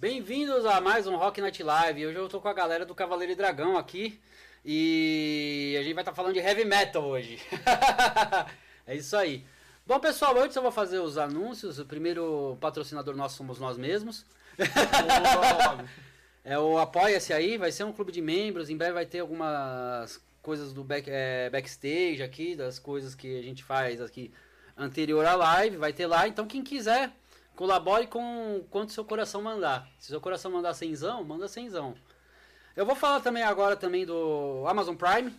Bem-vindos a mais um Rock Night Live. Hoje eu tô com a galera do Cavaleiro e Dragão aqui e a gente vai estar tá falando de heavy metal hoje. é isso aí. Bom, pessoal, antes eu vou fazer os anúncios. O primeiro patrocinador nosso somos nós mesmos. é o Apoia-se aí, vai ser um clube de membros. Em breve vai ter algumas coisas do back, é, backstage aqui, das coisas que a gente faz aqui anterior à live, vai ter lá. Então quem quiser, colabore com quanto seu coração mandar. Se seu coração mandar cenzão, manda cenzão. Eu vou falar também agora também do Amazon Prime.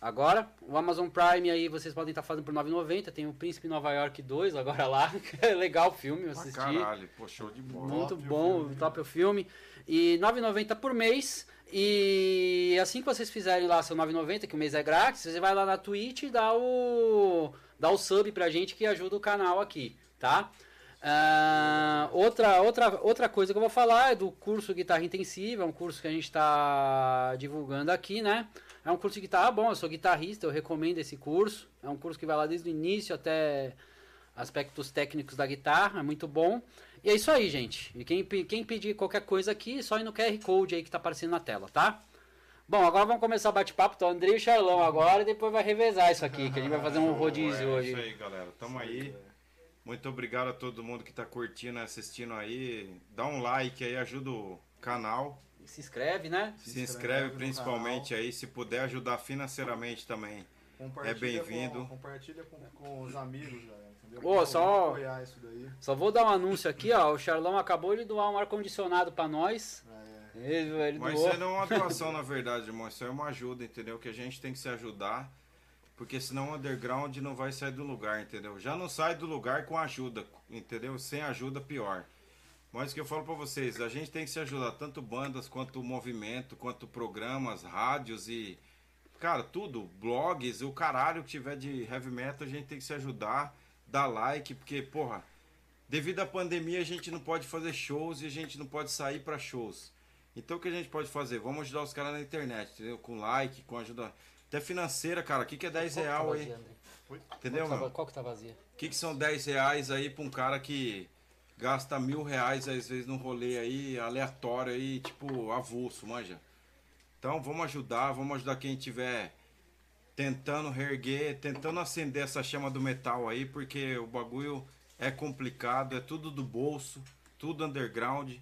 Agora, o Amazon Prime aí vocês podem estar fazendo por 9,90. Tem o Príncipe Nova York 2 agora lá. É legal o filme, eu assisti. Ah, caralho, pô, show de bola. Muito top bom, o top o filme. E 9,90 por mês. E assim que vocês fizerem lá seu 9,90, que o mês é grátis, você vai lá na Twitch e dá o, dá o sub pra gente que ajuda o canal aqui, tá? Uh, outra, outra, outra coisa que eu vou falar é do curso Guitarra Intensiva, é um curso que a gente está divulgando aqui, né? É um curso de guitarra bom, eu sou guitarrista, eu recomendo esse curso. É um curso que vai lá desde o início até aspectos técnicos da guitarra, é muito bom. E é isso aí, gente. E quem, quem pedir qualquer coisa aqui, só ir no QR Code aí que está aparecendo na tela, tá? Bom, agora vamos começar o bate-papo. Então, André e Charlão agora e depois vai revezar isso aqui, que a gente vai fazer um rodízio é, hoje. É isso aí, galera. Tamo aí. Muito obrigado a todo mundo que está curtindo, assistindo aí. Dá um like aí, ajuda o canal. E se inscreve, né? Se, se inscreve, inscreve principalmente aí, se puder ajudar financeiramente também. É bem-vindo. Compartilha com, com, os amigos, galera. Entendeu? Só, só vou dar um anúncio aqui, ó. O Charlão acabou de doar um ar-condicionado para nós. É. Ele, ele Mas doou. isso não é uma doação, na verdade, irmão. Isso é uma ajuda, entendeu? Que a gente tem que se ajudar. Porque senão o underground não vai sair do lugar, entendeu? Já não sai do lugar com ajuda, entendeu? Sem ajuda, pior. Mas o que eu falo para vocês, a gente tem que se ajudar, tanto bandas, quanto movimento, quanto programas, rádios e. Cara, tudo, blogs, o caralho que tiver de heavy metal, a gente tem que se ajudar, dar like, porque, porra, devido à pandemia a gente não pode fazer shows e a gente não pode sair para shows. Então o que a gente pode fazer? Vamos ajudar os caras na internet, entendeu? Com like, com ajuda. Até financeira, cara. O que, que é 10 real tá aí? Entendeu, qual mano? Qual que tá vazia? O que, que são 10 reais aí pra um cara que gasta mil reais às vezes num rolê aí aleatório aí, tipo, avulso, manja? Então vamos ajudar, vamos ajudar quem tiver tentando reerguer, tentando acender essa chama do metal aí, porque o bagulho é complicado, é tudo do bolso, tudo underground.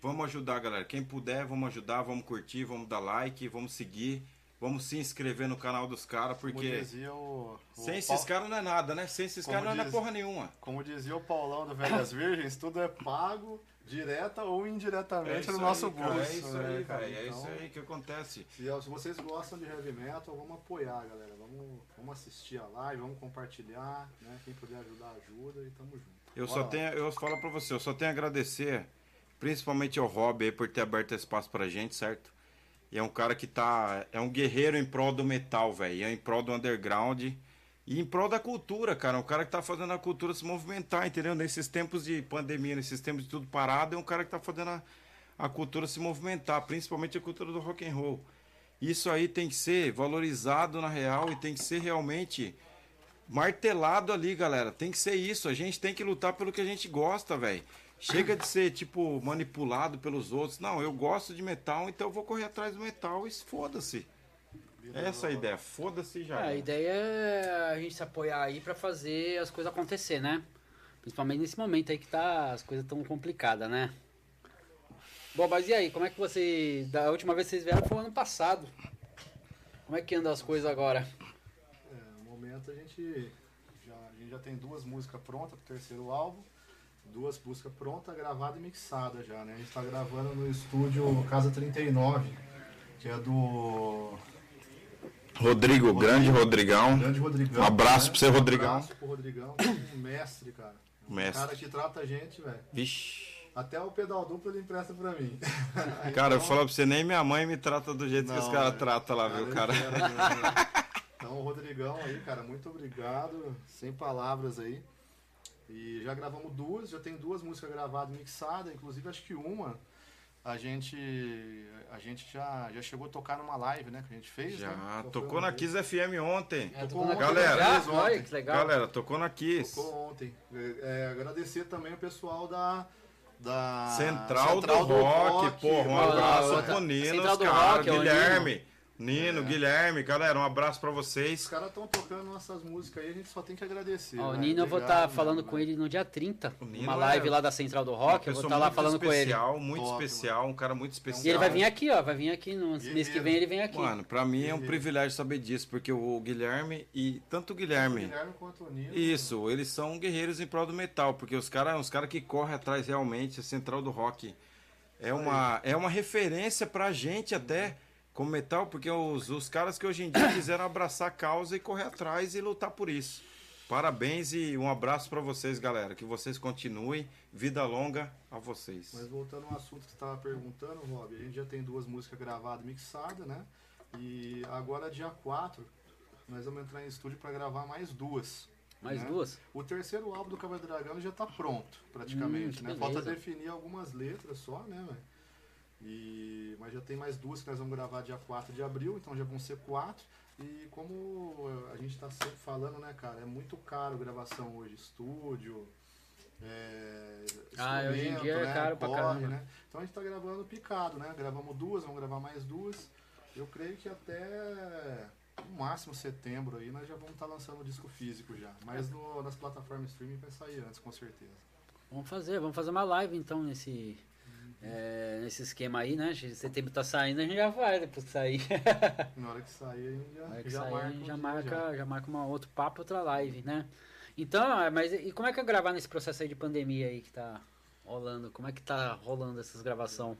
Vamos ajudar, galera. Quem puder, vamos ajudar, vamos curtir, vamos dar like, vamos seguir. Vamos se inscrever no canal dos caras, porque. O, o sem esses caras não é nada, né? Sem esses caras não é porra nenhuma. Como dizia o Paulão do Velhas Virgens, tudo é pago, direta ou indiretamente é no nosso bolso. É isso né, aí, cara. É então, isso aí que acontece. Se, se, vocês gostam de heavy metal, vamos apoiar, galera. Vamos, vamos assistir a live, vamos compartilhar, né? Quem puder ajudar, ajuda e tamo junto. Eu Bora só lá. tenho, eu falo pra você, eu só tenho a agradecer, principalmente ao Rob aí por ter aberto espaço pra gente, certo? E é um cara que tá. É um guerreiro em prol do metal, velho. É em prol do underground. E em prol da cultura, cara. É um cara que tá fazendo a cultura se movimentar, entendeu? Nesses tempos de pandemia, nesses tempos de tudo parado, é um cara que tá fazendo a, a cultura se movimentar, principalmente a cultura do rock and roll. Isso aí tem que ser valorizado na real e tem que ser realmente martelado ali, galera. Tem que ser isso. A gente tem que lutar pelo que a gente gosta, velho. Chega de ser, tipo, manipulado pelos outros. Não, eu gosto de metal, então eu vou correr atrás do metal e foda-se. Essa é a ideia, foda-se já. É, a ideia é a gente se apoiar aí para fazer as coisas acontecer, né? Principalmente nesse momento aí que tá, as coisas tão complicadas, né? Bom, mas e aí, como é que você. Da última vez que vocês vieram foi ano passado. Como é que andam as coisas agora? É, no momento a gente já, a gente já tem duas músicas prontas pro terceiro álbum duas músicas prontas, gravada e mixada já, né? A gente tá gravando no estúdio Casa 39, que é do. Rodrigo, Rodrigo grande Rodrigão. Grande Rodrigão. Um abraço né? pra você, Rodrigão. Um abraço pro Rodrigão, é um mestre, cara. Um mestre. cara que trata a gente, velho. Vixe. Até o pedal duplo ele empresta pra mim. Cara, então, eu falo pra você, nem minha mãe me trata do jeito não, que os caras tratam lá, viu, cara? Então, o Rodrigão aí, cara, muito obrigado. Sem palavras aí. E já gravamos duas, já tem duas músicas gravadas e mixadas, inclusive acho que uma a gente a gente já, já chegou a tocar numa live, né, que a gente fez, Já, né? tocou na Kiss FM ontem. É, tocou ontem. Galera, ontem. legal. Galera, tocou na Kiss. Tocou ontem. É, agradecer também o pessoal da da Central, Central do, Rock, porra, um Ó, abraço pro Nino, Central os caras, Rock, é o Guilherme, Nino, Guilherme, galera, um abraço pra Os vocês. caras estão tocando nossas músicas aí, a gente só tem que agradecer. Ó, o velho. Nino, eu vou estar Obrigado falando mesmo, com ele no dia 30. O Nino Uma live é lá da Central do Rock. Eu vou estar lá muito falando com ele. especial, muito Top, especial, um cara muito especial. E ele vai vir aqui, ó. Vai vir aqui no mês que vem, ele vem aqui. Mano, pra mim é um privilégio saber disso, porque o Guilherme e tanto o O Guilherme Guilherme quanto o Nino. Isso, eles são guerreiros em prol do metal, porque os caras os cara que correm atrás realmente, a Central do Rock é uma, é uma referência pra gente até como metal, porque os, os caras que hoje em dia quiseram abraçar a causa e correr atrás e lutar por isso. Parabéns e um abraço pra vocês, galera. Que vocês continuem. Vida longa a vocês. Mas voltando ao assunto que você estava perguntando, Rob, a gente já tem duas músicas gravadas e mixadas, né? E agora, dia 4, nós vamos entrar em estúdio para gravar mais duas. Mais né? duas? O terceiro álbum do Cavaleiro do Dragão já está pronto, praticamente, Hum, né? Falta beleza. definir algumas letras só, né, velho? E... Mas já tem mais duas que nós vamos gravar dia 4 de abril, então já vão ser quatro. E como a gente está sempre falando, né, cara, é muito caro gravação hoje, estúdio, é, Ah, hoje em dia é né, caro pra corre, caramba. né? Então a gente está gravando picado, né? Gravamos duas, vamos gravar mais duas. Eu creio que até no máximo setembro aí nós já vamos estar lançando o disco físico já. Mas no- nas plataformas streaming vai sair antes, com certeza. Vamos fazer, vamos fazer uma live então nesse. É, nesse esquema aí, né? Setembro tá saindo, a gente já vai depois que sair. Na hora que sair, a gente já, Na hora que já sair, marca. a gente um já dia marca, já marca uma outro papo, outra live, né? Então, é, mas e como é que é gravar nesse processo aí de pandemia aí que tá rolando? Como é que tá rolando essas gravações?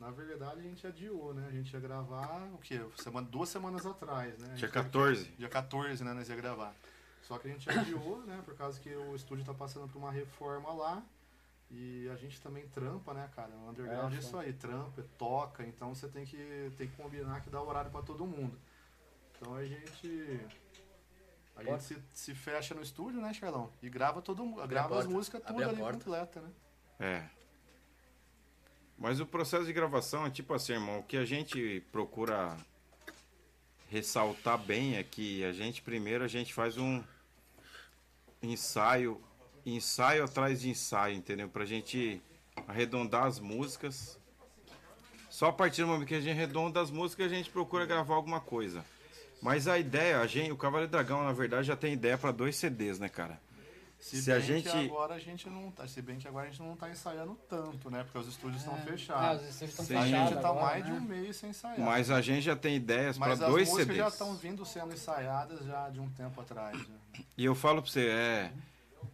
Na verdade, a gente adiou, né? A gente ia gravar, o quê? Semana, duas semanas atrás, né? A Dia teve 14. que- Dia 14, né? Nós ia gravar. Só que a gente adiou, né? Por causa que o estúdio tá passando por uma reforma lá. E a gente também trampa, né, cara? O underground É, é, isso aí, trampa, toca, então você tem que, tem que combinar que dá horário pra todo mundo. Então a gente. A Porta. gente se, se fecha no estúdio, né, Charlão? E grava todo Grava as porta. músicas Abre tudo ali porta. completa, né? É. Mas o processo de gravação é tipo assim, irmão, o que a gente procura ressaltar bem é que a gente primeiro a gente faz um ensaio, ensaio atrás de ensaio, entendeu? Pra gente arredondar as músicas. Só a partir do momento que a gente arredonda as músicas, a gente procura gravar alguma coisa. Mas a ideia, a gente, o Cavaleiro Dragão, na verdade, já tem ideia pra dois CDs, né, cara? Se, Se a bem gente- que agora a gente não tá, se bem que agora a gente não tá ensaiando tanto, né? Porque os estúdios estão Ah, fechados. os estúdios estão Sim. a fechados gente tá agora, mais né? de um mês sem ensaiar. Mas a gente já tem ideias Mas pra as dois músicas CDs. já estão vindo sendo ensaiadas já de um tempo atrás. já. E eu falo pra você, é.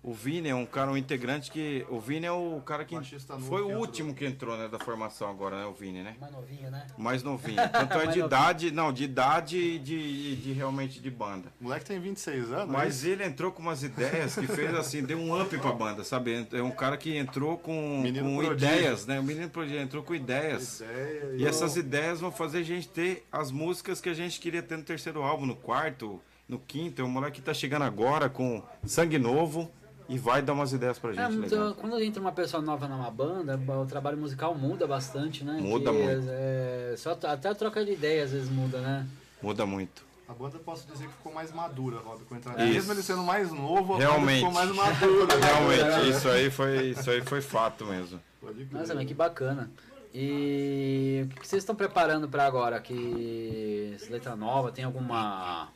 O Vini é um cara, um integrante que. O Vini é o cara que. Foi que o entrou. último que entrou, né, da formação agora, né? O Vini, né? Mais novinho, né? Mais novinho. Tanto é de novinho. idade. Não, de idade e de, de realmente de banda. O moleque tem 26 anos, Mas né? ele entrou com umas ideias que fez assim, deu um up pra banda, sabe? É um cara que entrou com, com ideias, né? O menino prodígio entrou com ideias. Ideia, E essas ideias vão fazer a gente ter as músicas que a gente queria ter no terceiro álbum, no quarto, no quinto. É um moleque que tá chegando agora com sangue novo e vai dar umas ideias pra É, gente. então, legal. quando entra uma pessoa nova numa banda, o trabalho musical muda bastante, né? Muda Que, muito. é, só, até a troca de ideia às vezes muda, né? Muda muito. A banda posso dizer que ficou mais madura, Rob, com a entrada. Mesmo ele sendo mais novo, a banda Realmente. ficou mais madura. né? Realmente, isso aí foi, isso aí foi fato mesmo. Nossa, mas que bacana. E o que vocês estão preparando pra agora? Que letra nova tem alguma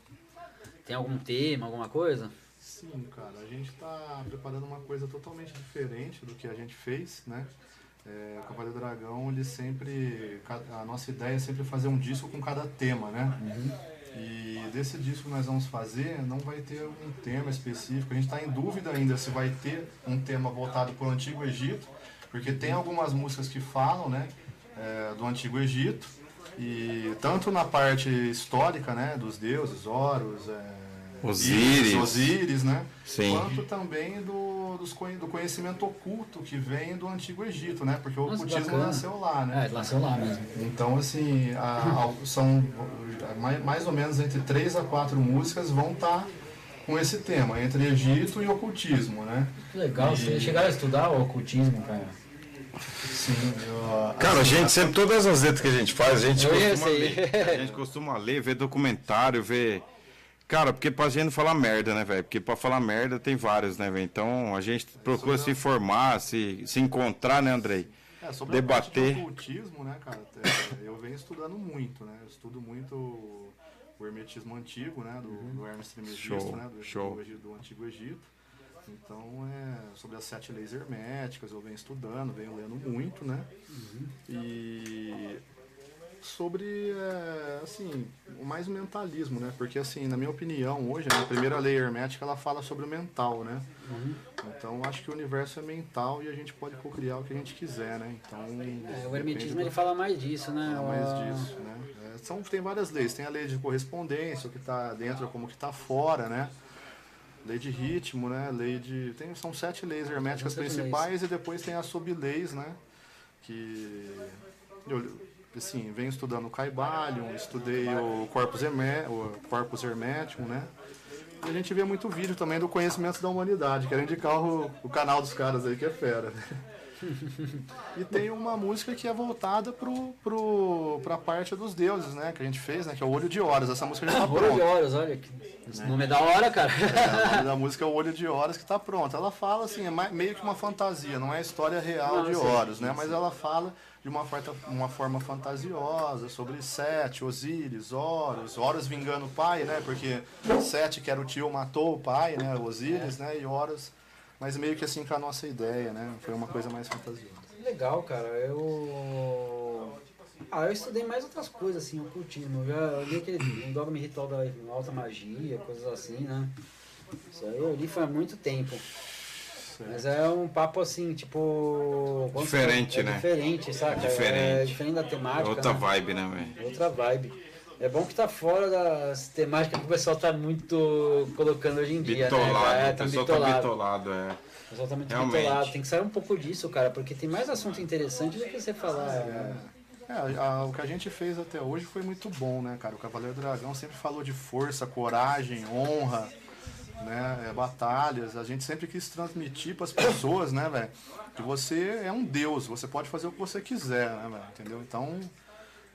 tem algum tema, alguma coisa? Sim, cara, a gente está preparando uma coisa totalmente diferente do que a gente fez, né? É, o Cavaleiro Dragão, ele sempre. A nossa ideia é sempre fazer um disco com cada tema, né? E desse disco que nós vamos fazer, não vai ter um tema específico. A gente está em dúvida ainda se vai ter um tema voltado para o Antigo Egito, porque tem algumas músicas que falam, né? é, do Antigo Egito, e tanto na parte histórica, né? Dos deuses, Horus, é, Osíris. Ísis, Osíris, né? Sim. Quanto também do, dos, do conhecimento oculto que vem do Antigo Egito, né? Porque o Nossa, ocultismo bacana. nasceu lá, né? É, nasceu lá mesmo. Então, assim, a- a- são mais, mais ou menos entre três a quatro músicas vão estar com esse tema, entre Egito e ocultismo, né? Que legal, vocês chegaram a estudar o ocultismo, cara? Sim, eu, Cara, a gente sempre, todas as letras que a gente faz, a gente Eu costuma ler. A gente costuma ler, ver documentário, ver Cara, porque pra gente não falar merda, né, velho? Porque pra falar merda tem vários, né, velho? Então a gente procura se informar, se, se encontrar, né, Andrei? É, sobre Debater. a parte de ocultismo, né, cara? é, Eu venho estudando muito, né? Eu estudo muito o hermetismo antigo, né? Do, do Hermes Trismegisto, Uhum. Show, né? Do, show. do do Antigo Egito. Então, é, sobre as sete leis herméticas, eu venho estudando, venho lendo muito, né? Uhum. E sobre, é, assim, mais o mentalismo, né? Porque, assim, na minha opinião, hoje, né, a primeira lei hermética, ela fala sobre o mental, né? Então, acho que o universo é mental e a gente pode cocriar o que a gente quiser, né? Então, É, o hermetismo do- ele fala mais disso, né? fala mais disso, né? É, são, tem várias leis. Tem a lei de correspondência, o que está dentro como que está fora, né? Lei de ritmo, né? Lei de... Tem, são sete leis herméticas sete principais e depois tem as subleis, né? Que... Eu, assim, venho estudando o Caibalion, estudei o Corpus, Hermé, o Corpus né? E a gente vê muito vídeo também do conhecimento da humanidade. Quero indicar o, o canal dos caras aí, que é fera. E tem uma música que é voltada pro, pro, pra parte dos deuses, né? Que a gente fez, né? Que é o Olho de Horas. Essa música já tá Olho de pronta. horas, olha. que- Esse nome é da hora, cara. É, o nome da música é o Olho de Horas que tá pronta. Ela fala assim, é meio que uma fantasia, não é a história real Não, de Horus, né? Mas ela fala de uma, forma, uma forma fantasiosa sobre Sete, Osíris, Horus, Horus vingando o pai, né? Porque Sete, que era o tio, matou o pai, né? Osíris, né? E Horus, mas meio que assim com a nossa ideia, né? Foi uma coisa mais fantasiosa. Legal, cara. Eu. Ah, eu estudei mais outras coisas, assim, ocultismo. Eu já li aquele um dogma ritual da alta magia, coisas assim, né? Isso aí eu li faz muito tempo. Mas é um papo assim, tipo. Diferente, é né? Diferente, saca? É Diferente. diferente da temática. Outra né? vibe, né, velho? Outra vibe. É bom que tá fora das temáticas que o pessoal tá muito colocando hoje em dia, né? Bitolado, É, o pessoal tá bitolado, é. O pessoal tá muito Realmente. bitolado. Tem que sair um pouco disso, cara, porque tem mais assunto interessante do que você falar. É, a- o que a gente fez até hoje foi muito bom, né, cara? O Cavaleiro Dragão sempre falou de força, coragem, honra, né? é, batalhas. A gente sempre quis transmitir para as pessoas, né, velho? Que você é um deus, você pode fazer o que você quiser, né? Entendeu? Então,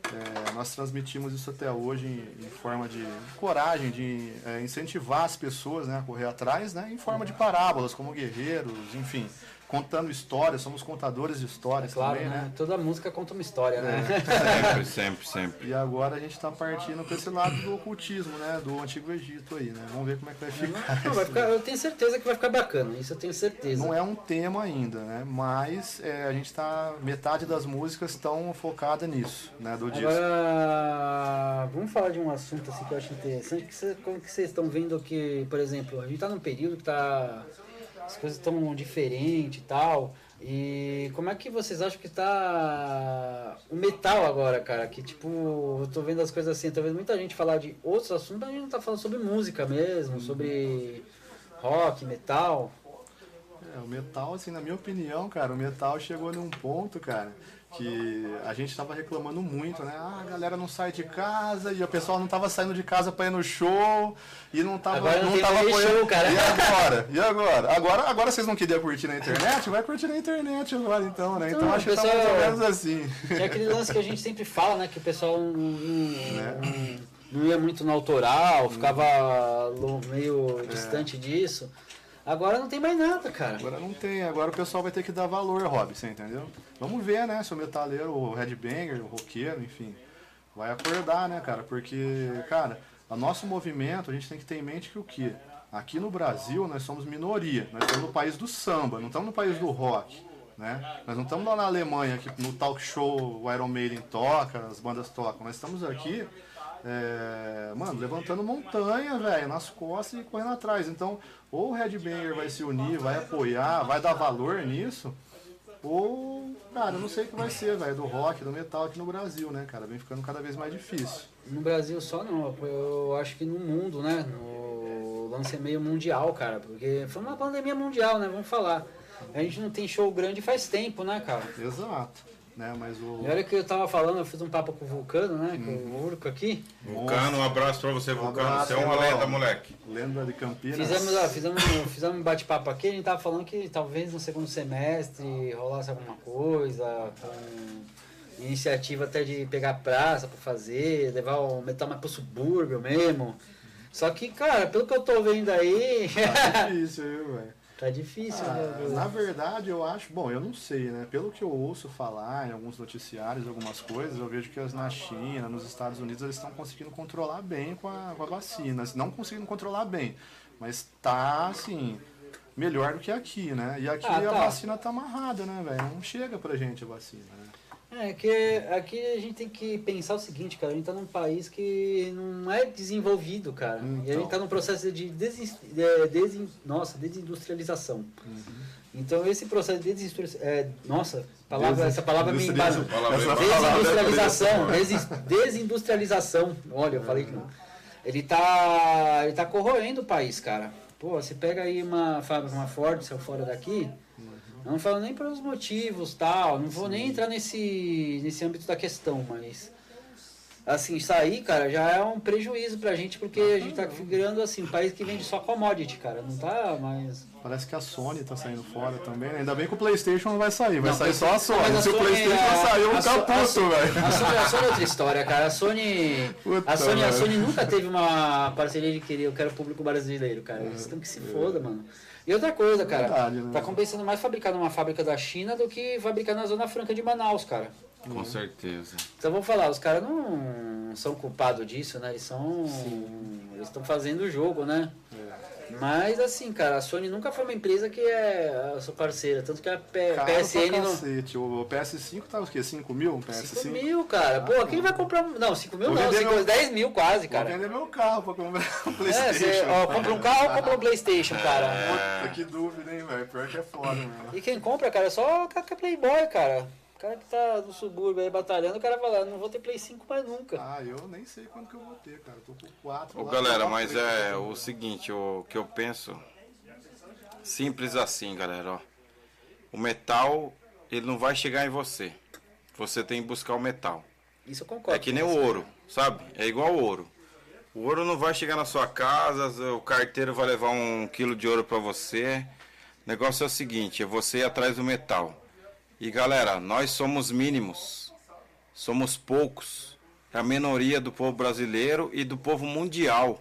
é, nós transmitimos isso até hoje em, em forma de coragem, de é, incentivar as pessoas né, a correr atrás, né? Em forma de parábolas, como guerreiros, enfim. Contando histórias, somos contadores de histórias Claro, também, né? né? Toda música conta uma história, né? Sempre, sempre, sempre. E agora a gente está partindo para esse lado do ocultismo, né? Do Antigo Egito aí, né? Vamos ver como é que vai ficar. Não, vai ficar- eu tenho certeza que vai ficar bacana, isso eu tenho certeza. Não é um tema ainda, né? Mas é, a gente está metade das músicas estão focada nisso, né? Do disco. Agora, vamos falar de um assunto assim que eu acho interessante, que cê- como que vocês estão vendo que, por exemplo, a gente tá num período que tá as coisas estão diferentes e tal. E como é que vocês acham que tá o metal agora, cara? Que tipo, eu tô vendo as coisas assim, tô vendo muita gente falar de outros assuntos, a gente não tá falando sobre música mesmo, sobre rock, metal. É, o metal, assim, na minha opinião, cara, o metal chegou num ponto, cara, que a gente tava reclamando muito, né? Ah, a galera não sai de casa e o pessoal não tava saindo de casa pra ir no show e não tava, Agora não não tava apoiando. show, cara. E agora? E agora? Agora, agora vocês não queriam curtir na internet? Vai curtir na internet agora, então, né? Então, Então, acho que tá pessoal- mais ou menos assim. É aquele lance que a gente sempre fala, né? Que o pessoal não, não, Né? não ia muito no autoral, ficava meio distante disso. Agora não tem mais nada, cara. Agora não tem, agora o pessoal vai ter que dar valor, Rob, você entendeu? Vamos ver, né, se o metaleiro, o headbanger, o roqueiro, enfim, vai acordar, né, cara? Porque, cara, o nosso movimento, a gente tem que ter em mente que o quê? Aqui no Brasil nós somos minoria, nós estamos no país do samba, não estamos no país do rock, né? Nós não estamos lá na Alemanha, que no talk show o Iron Maiden toca, as bandas tocam, nós estamos aqui é, mano, levantando montanha, velho, nas costas e correndo atrás. Então, ou o Headbanger vai se unir, vai apoiar, vai dar valor nisso, ou, cara, eu não sei o que vai ser, velho, do rock, do metal aqui no Brasil, né, cara? Vem ficando cada vez mais difícil. No Brasil só não, eu acho que no mundo, né? O lance é meio mundial, cara, porque foi uma pandemia mundial, né? Vamos falar. A gente não tem show grande faz tempo, né, cara? Exato. Né, mas o. E olha que eu tava falando, eu fiz um papo com o Vulcano, né? Com Uhum. o Urco aqui. Vulcano, um abraço pra você, Vulcano. abraço, Você é uma lenda, moleque. Lenda de Campinas. Fizemos, ó, fizemos, fizemos um bate-papo aqui, a gente tava falando que talvez no segundo semestre rolasse alguma coisa, com iniciativa até de pegar praça pra fazer, levar o metal mais pro subúrbio mesmo. Só que, cara, pelo que eu tô vendo aí. Tá difícil, viu, velho? Tá difícil, Ah, né? na verdade, eu acho. Bom, eu não sei, né? Pelo que eu ouço falar em alguns noticiários, algumas coisas, eu vejo que as na China, nos Estados Unidos, eles estão conseguindo controlar bem com a, com a vacina. Não conseguindo controlar bem, mas tá, assim, melhor do que aqui, né? E aqui Ah, a tá. vacina tá amarrada, né, velho? Não chega pra gente a vacina, né? É que aqui a gente tem que pensar o seguinte, cara, a gente tá num país que não é desenvolvido, cara. E a Então. gente tá num processo de, desin, de desin- nossa, desindustrialização. Uhum. Então esse processo de desindustrialização. É, nossa, palavra, essa palavra me desindustrializa- embasa. Palavra- Desindustrialização, desin- desindustrialização. Olha, eu falei que não. Ele tá, ele tá corroendo o país, cara. Pô, você pega aí uma fábrica, uma Ford, saiu fora daqui. Eu não falo nem pelos motivos, tal. Não vou nem entrar nesse, nesse âmbito da questão, mas assim, sair, cara, já é um prejuízo pra gente, porque a gente tá virando assim, um país que vende só commodity, cara. Não tá mais. Parece que a Sony tá saindo fora também, né? Ainda bem que o Playstation não vai sair, vai Não, sair só a Sony. a Se o Sony Playstation é- sair, eu vou a ficar So- a puto, So- velho. A Sony, a Sony é outra história, cara. A Sony. Puta, A Sony, a. Sony nunca teve uma parceria de querer, eu quero público brasileiro, cara. Eles têm que se foda, mano. E outra coisa, cara, Verdade, né? tá compensando mais fabricar numa fábrica da China do que fabricar na Zona Franca de Manaus, cara. Com certeza. Então vamos falar, os caras não são culpados disso, né? Eles são. Eles estão fazendo o jogo, né? Mas assim, cara, a Sony nunca foi uma empresa que é a sua parceira. Tanto que a P- Caro PSN não. O PS5 tá o quê? 5 mil? Um PS5? 5 mil, cara. Pô, quem vai comprar. Não, 5 mil Vou não, vender cinco- meu- 10 mil quase, Vou cara. vender meu carro pra comprar um É, Playstation. você, ó, compra um carro ou compra um Playstation, cara. Puta, que dúvida, hein, velho? Pior que é foda, mano. E quem compra, cara, é só o cara que é Playboy, cara. O cara que tá no subúrbio aí batalhando, o cara fala, não vou ter Play 5 mais nunca. Ah, eu nem sei quando que eu vou ter, cara. Tô com 4 Ô, galera, mas é o seguinte, o que eu penso, simples assim, galera, ó. O metal, ele não vai chegar em você. Você tem que buscar o metal. Isso eu concordo. É que nem o ouro, sabe? É igual o ouro. O ouro não vai chegar na sua casa, o carteiro vai levar um quilo de ouro pra você. O negócio é o seguinte, é você ir atrás do metal. E galera, nós somos mínimos. Somos poucos. É a minoria do povo brasileiro e do povo mundial.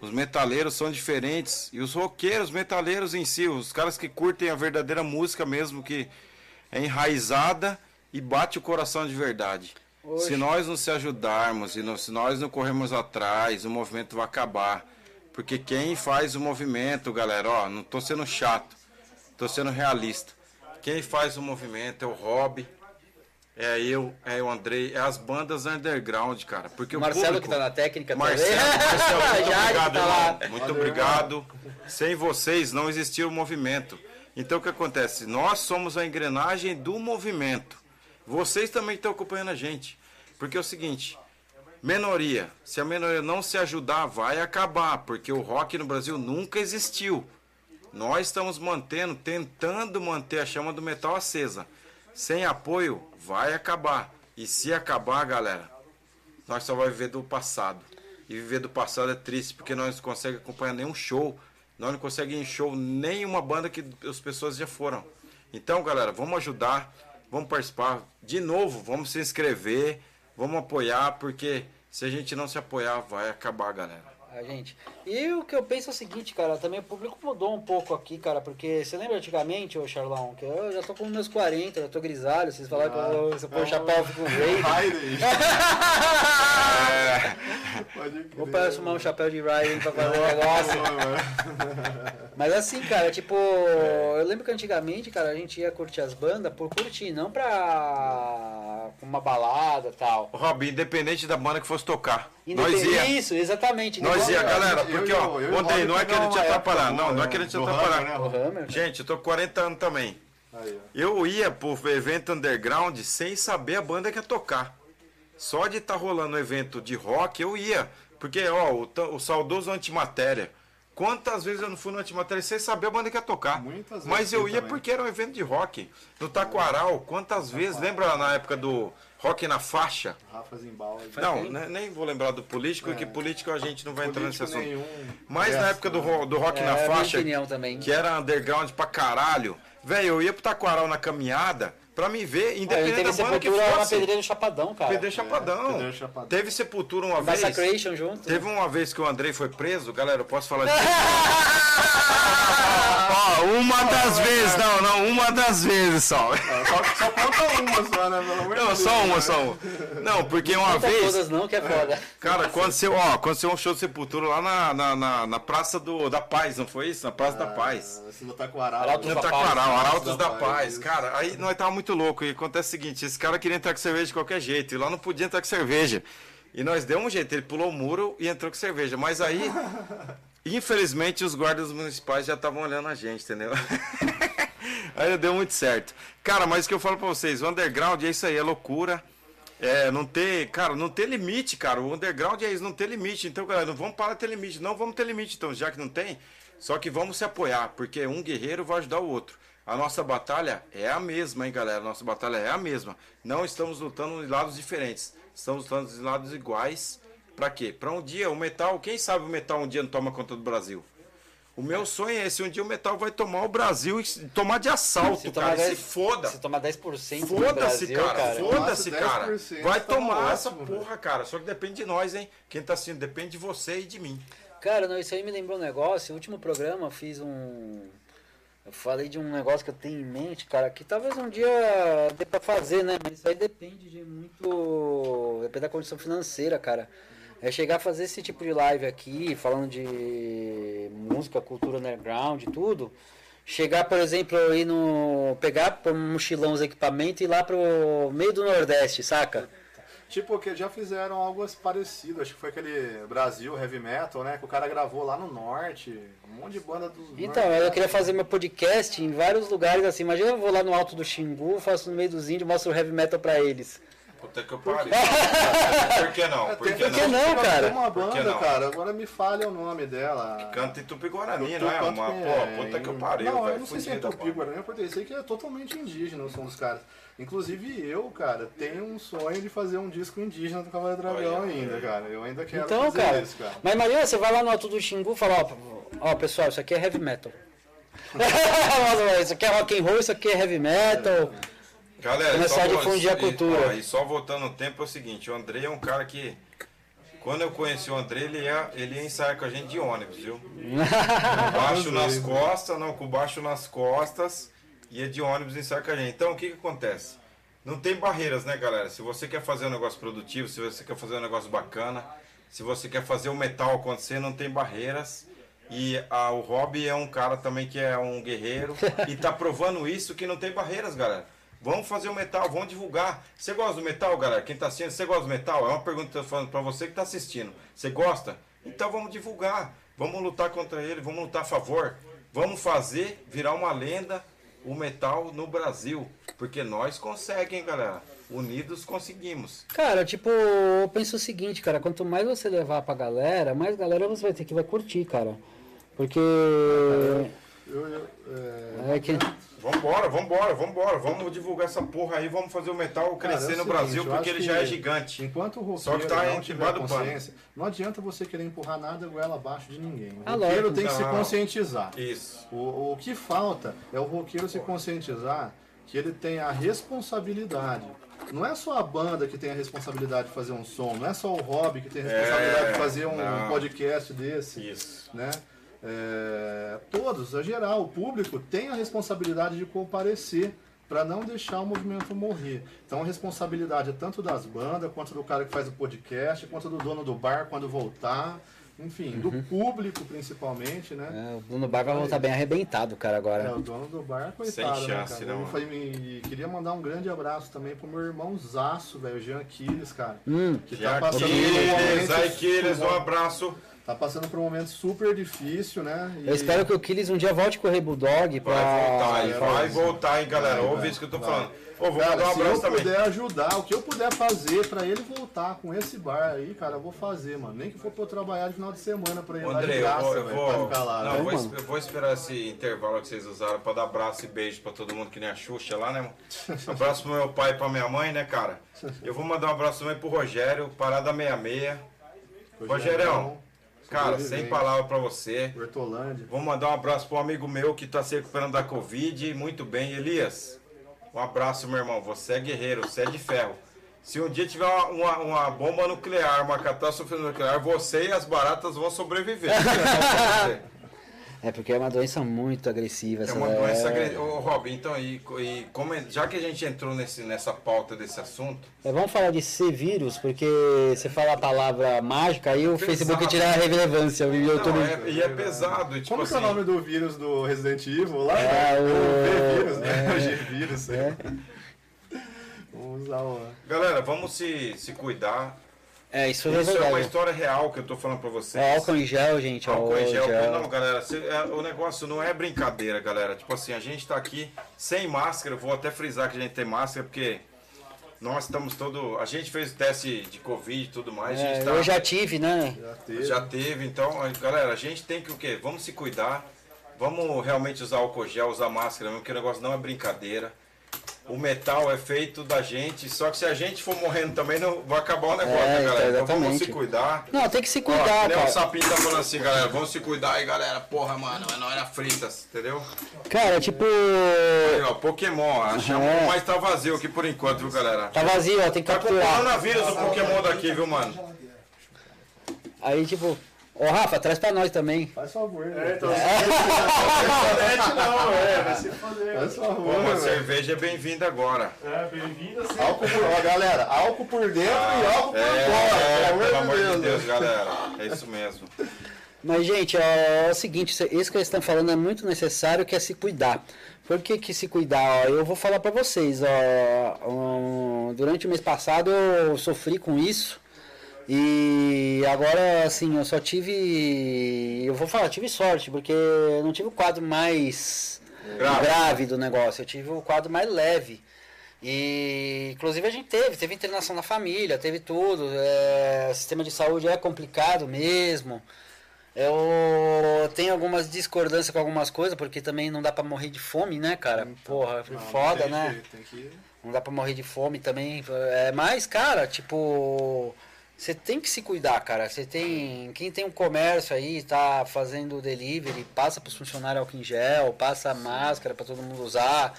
Os metaleiros são diferentes. E os roqueiros, metaleiros em si, os caras que curtem a verdadeira música mesmo, que é enraizada e bate o coração de verdade. Oxe. Se nós não se ajudarmos e não- se nós não corrermos atrás, o movimento vai acabar. Porque quem faz o movimento, galera, ó, não tô sendo chato, tô sendo realista. Quem faz o movimento é o Rob, é eu, é o Andrei, é as bandas underground, cara. Porque O o Marcelo público, que tá na técnica Marcelo, também. Marcelo, muito Já obrigado, tá lá. irmão. Muito Valeu, obrigado. Sem vocês não existia o movimento. Então o que acontece? Nós somos a engrenagem do movimento. Vocês também estão acompanhando a gente. Porque é o seguinte, minoria, se a minoria não se ajudar, vai acabar, porque o rock no Brasil nunca existiu. Nós estamos mantendo, tentando manter a chama do metal acesa. Sem apoio, vai acabar. E se acabar, galera, nós só vai viver do passado. E viver do passado é triste, porque nós não conseguimos acompanhar nenhum show. Nós não conseguimos em show nenhuma banda que as pessoas já foram. Então, galera, vamos ajudar, vamos participar. De novo, vamos se inscrever, vamos apoiar, porque se a gente não se apoiar, vai acabar, galera. A gente. E o que eu penso é o seguinte, cara, também o público mudou um pouco aqui, cara, porque você lembra antigamente, ô Charlão, que eu já tô com meus 40, já tô grisalho, vocês falaram que eu vou- se eu pôr o chapéu eu fico rei. Raiden. É, Pode crer. Vou para assumir um chapéu de Ryan pra fazer um negócio. Mas assim, cara, tipo, eu lembro que antigamente, cara, a gente ia curtir as bandas por curtir, não pra uma balada e tal. Rob, independente da banda que fosse tocar, nós ia. Isso, exatamente. Nós ia, galera, porque o- ó, eu ontem não é querendo te atrapalhar, época não, não é querendo te do atrapalhar. Hammer, né? Gente, eu tô com 40 anos também. Aí, ó. Eu ia pro evento underground sem saber a banda que ia tocar. Só de estar rolando um evento de rock, eu ia. Porque, ó, o, o saudoso antimatéria. Quantas vezes eu não fui no antimatéria sem saber a banda que ia tocar? Muitas vezes Mas eu eu ia também. porque era um evento de rock. No Taquaral, quantas vezes? Lembra na época do rock na faixa? Rafa Zimbal. Não, né, nem vou lembrar do político, É. que político a gente não vai entrar nesse Político assunto. Mas na presta, época do, do rock É, na minha faixa, que era underground pra caralho. Velho, eu ia pro Taquaral na caminhada, pra me ver, Ah, ele independente teve da banda que sepultura na fosse. pedreira Chapadão, cara. Pedreiro Chapadão. Pedreiro Chapadão. Teve Sepultura uma vez. Massacration junto. Teve uma vez que o Andrei foi preso, galera, eu posso falar disso? Ó, uma das vezes, não, não, uma das vezes só. Ah, Só, só conta uma só, né? Pelo amor Não, só uma, né? só uma. Não, porque uma Não vez. todas não, que é foda. Cara, aconteceu, ó, aconteceu um show de Sepultura lá na, na, na, na Praça do, da Paz, não foi isso? Na Praça da Paz. Ah, no Taquaral. Arautos No da Paz. Taquaral, Arautos da Paz. Cara, aí nós tava muito louco. E acontece o seguinte: esse cara queria entrar com cerveja de qualquer jeito. E lá não podia entrar com cerveja. E nós demos um jeito. Ele pulou o muro e entrou com cerveja. Mas aí, infelizmente, os guardas municipais já estavam olhando a gente, entendeu? aí deu muito certo. Cara, mas o que eu falo pra vocês: o underground é isso aí, é loucura. É, não ter, cara, não ter limite, cara. O underground é isso, não ter limite. Então, galera, não vamos parar de ter limite. Não vamos ter limite, então, já que não tem. Só que vamos se apoiar, porque um guerreiro vai ajudar o outro. A nossa batalha é a mesma, hein, galera? A nossa batalha é a mesma. Não estamos lutando de lados diferentes. Estamos lutando de lados iguais. Pra quê? Pra um dia o metal, quem sabe o metal um dia não toma conta do Brasil? O meu sonho é esse, um dia o metal vai tomar o Brasil e se- tomar de assalto, cara. e Se foda. Se tomar 10% do Foda-se, Brasil, cara. cara. Foda-se, cara. 10%, Vai tomar essa ótimo, porra, cara. Só que depende de nós, hein? Quem tá assistindo depende de você e de mim. Cara, não, isso aí me lembrou um negócio. O último programa eu fiz um. Eu falei de um negócio que eu tenho em mente, cara, que talvez um dia dê pra fazer, né? Mas isso aí depende de muito. Depende da condição financeira, cara. É chegar a fazer esse tipo de live aqui, falando de música, cultura underground e tudo. Chegar, por exemplo, aí no. pegar por um mochilão os equipamentos e ir lá pro meio do Nordeste, saca? Tipo, que já fizeram algo parecido. Acho que foi aquele Brasil Heavy Metal, né? Que o cara gravou lá no norte. Um monte de banda do. Então, norte. eu queria fazer meu podcast em vários lugares assim. Imagina eu vou lá no alto do Xingu, faço no meio dos índios, mostro o heavy metal pra eles. Puta que eu pariu. Por que não? Por Tem- que não? não, Tem cara? uma Por que banda, não? cara, agora me falha o nome dela. Canta em Tupi-Guarani, não é? Uma, pô, é, puta que eu pariu, Não, eu não sei se é Fudida, Tupi pô. Guarani, porque eu sei que é totalmente indígena o som dos caras. Inclusive eu, cara, tenho um sonho de fazer um disco indígena do Cavaleiro Dragão ainda, cara. Eu ainda quero Então, fazer cara, isso, cara. mas imagina, você vai lá no alto do Xingu e fala, ó, ó, pessoal, isso aqui é heavy metal. Isso aqui é rock and roll, isso aqui é heavy metal. Galera, Começar só a difundir a e- cultura. ó, E, só voltando no tempo é o seguinte, o André é um cara que. Quando eu conheci o André, ele ia, ele ia ensaiar com a gente de ônibus, viu? Com baixo nas costas, não, com baixo nas costas, ia de ônibus ensaiar com a gente. Então o que que acontece? Não tem barreiras, né, galera? Se você quer fazer um negócio produtivo, se você quer fazer um negócio bacana, se você quer fazer o metal acontecer, não tem barreiras. E a, o Rob é um cara também que é um guerreiro e tá provando isso que não tem barreiras, galera. Vamos fazer o metal, vamos divulgar. Você gosta do metal, galera? Quem tá assistindo, você gosta do metal? É uma pergunta que eu tô falando pra você que tá assistindo. Você gosta? Então vamos divulgar. Vamos lutar contra ele, vamos lutar a favor. Vamos fazer virar uma lenda o metal no Brasil. Porque nós conseguimos, galera. Unidos conseguimos. Cara, tipo, eu penso o seguinte, cara, quanto mais você levar pra galera, mais galera você vai ter que vai curtir, cara. Porque. Eu, eu, é, É que. Vambora, vambora, vambora. Vamos divulgar essa porra aí. Vamos fazer o metal Cara, crescer é o no seguinte, Brasil, porque ele já é gigante. Enquanto o Só que roqueiro tá não em- tiver do pano. consciência, não adianta você querer empurrar nada goela abaixo de ninguém. O Ah, roqueiro lógico. tem que se Não. conscientizar. Isso. O, o que falta é o roqueiro se conscientizar que ele tem a responsabilidade. Não é só a banda que tem a responsabilidade de fazer um som, não é só o hobby que tem a responsabilidade É, de fazer um não. podcast desse, Isso. né? É, todos, a geral, o público tem a responsabilidade de comparecer para não deixar o movimento morrer. Então a responsabilidade é tanto das bandas, quanto do cara que faz o podcast, quanto do dono do bar quando voltar, enfim, do público principalmente, né? É, o dono bar vai voltar bem arrebentado, cara, É, agora. o dono do bar, coitado, Sem né, chance, cara? né, Eu mano? falei, queria mandar um grande abraço também pro meu irmão Zaço, velho, o Jean Aquiles, cara. Hum, Que tá passando, por um Aquiles, Aquiles, um abraço. Tá passando por um momento super difícil, né? E- eu espero que o Killis um dia volte com o Rei Bulldog pra. Vai voltar, hein? vai, voltar, hein, galera. Vai, Ouve isso que eu tô vai. falando. Ô, vou Cara, mandar um se eu também. puder ajudar, o que eu puder fazer pra ele voltar com esse bar aí, cara, eu vou fazer, mano. Nem que for pra eu trabalhar de final de semana pra ele lá de André, eu graça, vou, eu velho, vou, lá, não, né? eu vou, es- eu vou esperar esse intervalo que vocês usaram pra dar abraço e beijo pra todo mundo que nem a Xuxa lá, né, mano? Abraço pro meu pai e pra minha mãe, né, cara? Eu vou mandar um abraço também pro Rogério, Parada 66. Rogério, cara, sem palavra pra você. Hortolândia. Vou mandar um abraço pro amigo meu que tá se recuperando da Covid, muito bem, Elias. Um abraço, meu irmão. Você é guerreiro, você é de ferro. Se um dia tiver uma, uma, uma bomba nuclear, uma catástrofe nuclear, você e as baratas vão sobreviver. É porque é uma doença muito agressiva. É uma doença agressiva. Ô, Rob, então, e, e como, é- já que a gente entrou nesse, nessa pauta desse assunto. É, vamos falar de C-vírus, porque você fala a palavra mágica, aí o Pesado. Facebook tira a relevância. O YouTube. Não, é, e é pesado. Tipo Como que é o assim, nome do vírus do Resident Evil lá? É, o- o V-vírus, né? O G-vírus. É. Vamos usar o... Galera, vamos se, se cuidar. É, isso, é Isso é uma história real que eu tô falando pra vocês. É álcool em gel, gente. Álcool em gel. gel. Não, galera, cê- é, o negócio não é brincadeira, galera. Tipo assim, a gente tá aqui sem máscara. eu Vou até frisar que a gente tem máscara, porque nós estamos todo. A gente fez o teste de Covid e tudo mais. a É, gente tá, eu já tive, né? Já teve. já teve. Então, galera, a gente tem que o quê? Vamos se cuidar. Vamos realmente usar álcool gel, usar máscara mesmo, porque o negócio não é brincadeira. O metal é feito da gente, só que se a gente for morrendo também, não vai acabar o negócio, É, né, galera? Então vamos se cuidar. Não, tem que se Ó, cuidar, que nem o cara. Sapinho tá falando assim, galera. Vamos se cuidar aí, galera. Porra, mano, é na fritas, entendeu? Cara, tipo. Aí, ó, Pokémon, achamos, É. mas tá vazio aqui por enquanto, viu, galera? Tá vazio, ó, tem que Tá com capturar. coronavírus o Pokémon daqui, viu, mano? Aí, tipo. Ô, Rafa, traz pra nós também. Faz favor, né? É, então, internet não, é, vai se foder. Faz Pô, favor, uma velho. cerveja é bem-vinda agora. É, bem-vindo. Álcool por... Ó, galera, álcool por dentro e álcool por É, fora. pelo amor de Deus, galera. É isso mesmo. Mas, gente, é, o seguinte, isso que eles estão falando é muito necessário, que é se cuidar. Por que, que se cuidar? Ó, eu vou falar pra vocês, ó, um, durante o mês passado eu sofri com isso. E agora, assim, eu só tive. Eu vou falar, tive sorte, porque eu não tive o quadro mais Grave. grave do negócio, eu tive o quadro mais leve. E inclusive a gente teve, teve internação na família, teve tudo. É, sistema de saúde é complicado mesmo. Eu tenho algumas discordâncias com algumas coisas, porque também não dá pra morrer de fome, né, cara? Porra, Não, foda, né? jeito, que... Não dá pra morrer de fome também. É, mas, cara, tipo. Você tem que se cuidar, cara. Você tem. Quem tem um comércio aí, tá fazendo delivery, passa pros funcionários álcool em gel, passa máscara pra todo mundo usar.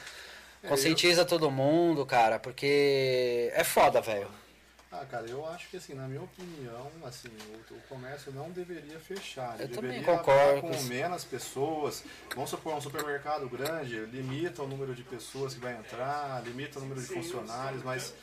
Conscientiza todo mundo, cara, porque é foda, velho. Ah, cara, eu acho que assim, na minha opinião, assim, o, o comércio não deveria fechar. Ele Eu também deveria concordo abrir com menos pessoas. Vamos supor um supermercado grande, limita o número de pessoas que vai entrar, limita o número de funcionários, mas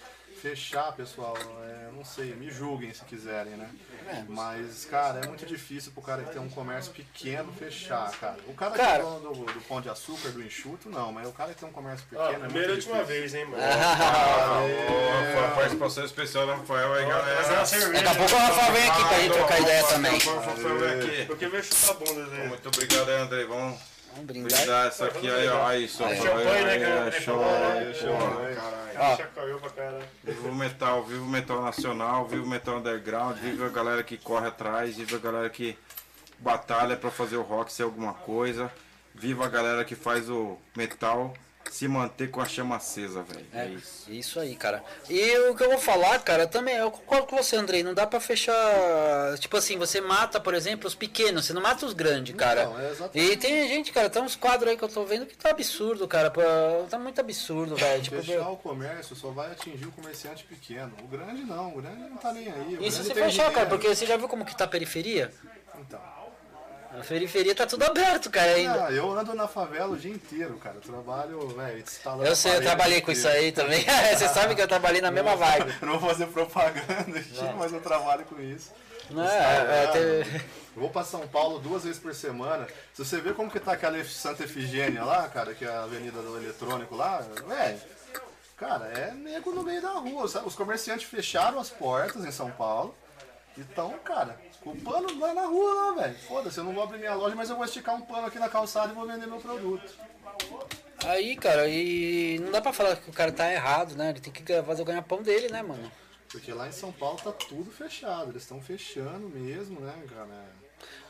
fechar, pessoal, é, não sei, me julguem se quiserem, né? É. Mas, cara, é muito difícil pro cara que tem um comércio pequeno fechar, cara. O cara, Cara- que é dono do, do pão de açúcar, do enxuto, não, mas o cara que tem um comércio Ó, pequeno é primeira e última vez, hein, mano. Ah, ô, foi a participação especial do Rafael aí, galera. Daqui a pouco o Rafael vem aqui pra gente trocar ideia também. Rafael vem aqui. Porque veio chutar bundas aí. Muito obrigado aí, André. Vamos Vamos brindar. brindar essa aqui aí, ó. Aí, só Aí. Champanhe, né, cara? aí, show. Aí, show, Porra, aí. caralho. Ó. Chacoalhou pra caralho. Viva o metal, viva o metal nacional, viva o metal underground, viva a galera que corre atrás, viva a galera que batalha pra fazer o rock ser alguma coisa, viva a galera que faz o metal se manter com a chama acesa, velho. É, É, isso. isso aí, cara. E o que eu vou falar, cara, também, eu concordo com você, Andrei. Não dá pra fechar. Tipo assim, você mata, por exemplo, os pequenos, você não mata os grandes, cara. Não, é exatamente. e tem gente, cara, tem uns quadros aí que eu tô vendo que tá absurdo, cara. Tá muito absurdo, velho. Tipo, Fechar o comércio só vai atingir o comerciante pequeno. O grande não, o grande não tá nem aí. O isso se fechar, cara, porque você já viu como que tá a periferia? Então. A periferia tá tudo aberto, cara, ainda. Ah, eu ando na favela o dia inteiro, cara. Eu trabalho, velho. Eu sei, eu trabalhei com aqui. isso aí também. você sabe que eu trabalhei na mesma vibe. Eu não vou fazer propaganda aqui, mas eu trabalho com isso. Não é, tem- Eu vou pra São Paulo duas vezes por semana. Se você vê como que tá aquela Santa Efigênia lá, cara, que é a avenida do eletrônico lá, velho. Cara, é nego no meio da rua. sabe? Os comerciantes fecharam as portas em São Paulo. Então, cara, o pano vai na rua lá, velho. Foda-se, eu não vou abrir minha loja, mas eu vou esticar um pano aqui na calçada e vou vender meu produto. Aí, cara, e não dá pra falar que o cara tá errado, né? Ele tem que fazer o ganha-pão dele, né, mano? Porque lá em São Paulo tá tudo fechado. Eles estão fechando mesmo, né, cara?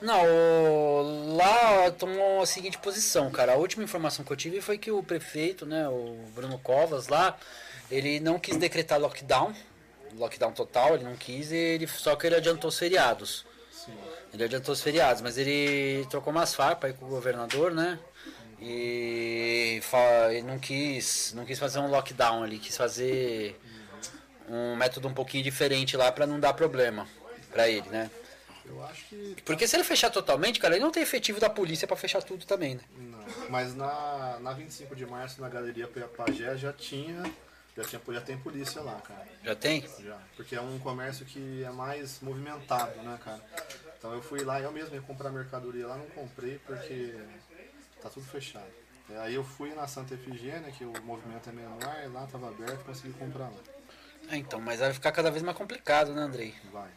Não, lá tomou a seguinte posição, cara. A última informação que eu tive foi que o prefeito, né, o Bruno Covas lá, ele não quis decretar lockdown, lockdown total, ele não quis, ele, só que ele adiantou os feriados. Sim. Ele adiantou os feriados, mas ele trocou umas farpas aí com o governador, né? E ele não quis, não quis fazer um lockdown ali, quis fazer um método um pouquinho diferente lá pra não dar problema pra ele, né? Eu acho que. Porque se ele fechar totalmente, cara, ele não tem efetivo da polícia pra fechar tudo também, né? Não. Mas na, na 25 de março, na galeria Pagé, já tinha. Já, tinha, já tem polícia lá, cara. Já tem? Já. Porque é um comércio que é mais movimentado, né, cara? Então eu fui lá, eu mesmo ia comprar mercadoria lá, não comprei porque tá tudo fechado. E Aí eu fui na Santa Efigênia, que o movimento é menor, e lá tava aberto, consegui comprar lá. É, então, mas vai ficar cada vez mais complicado, né, Andrei? Vai.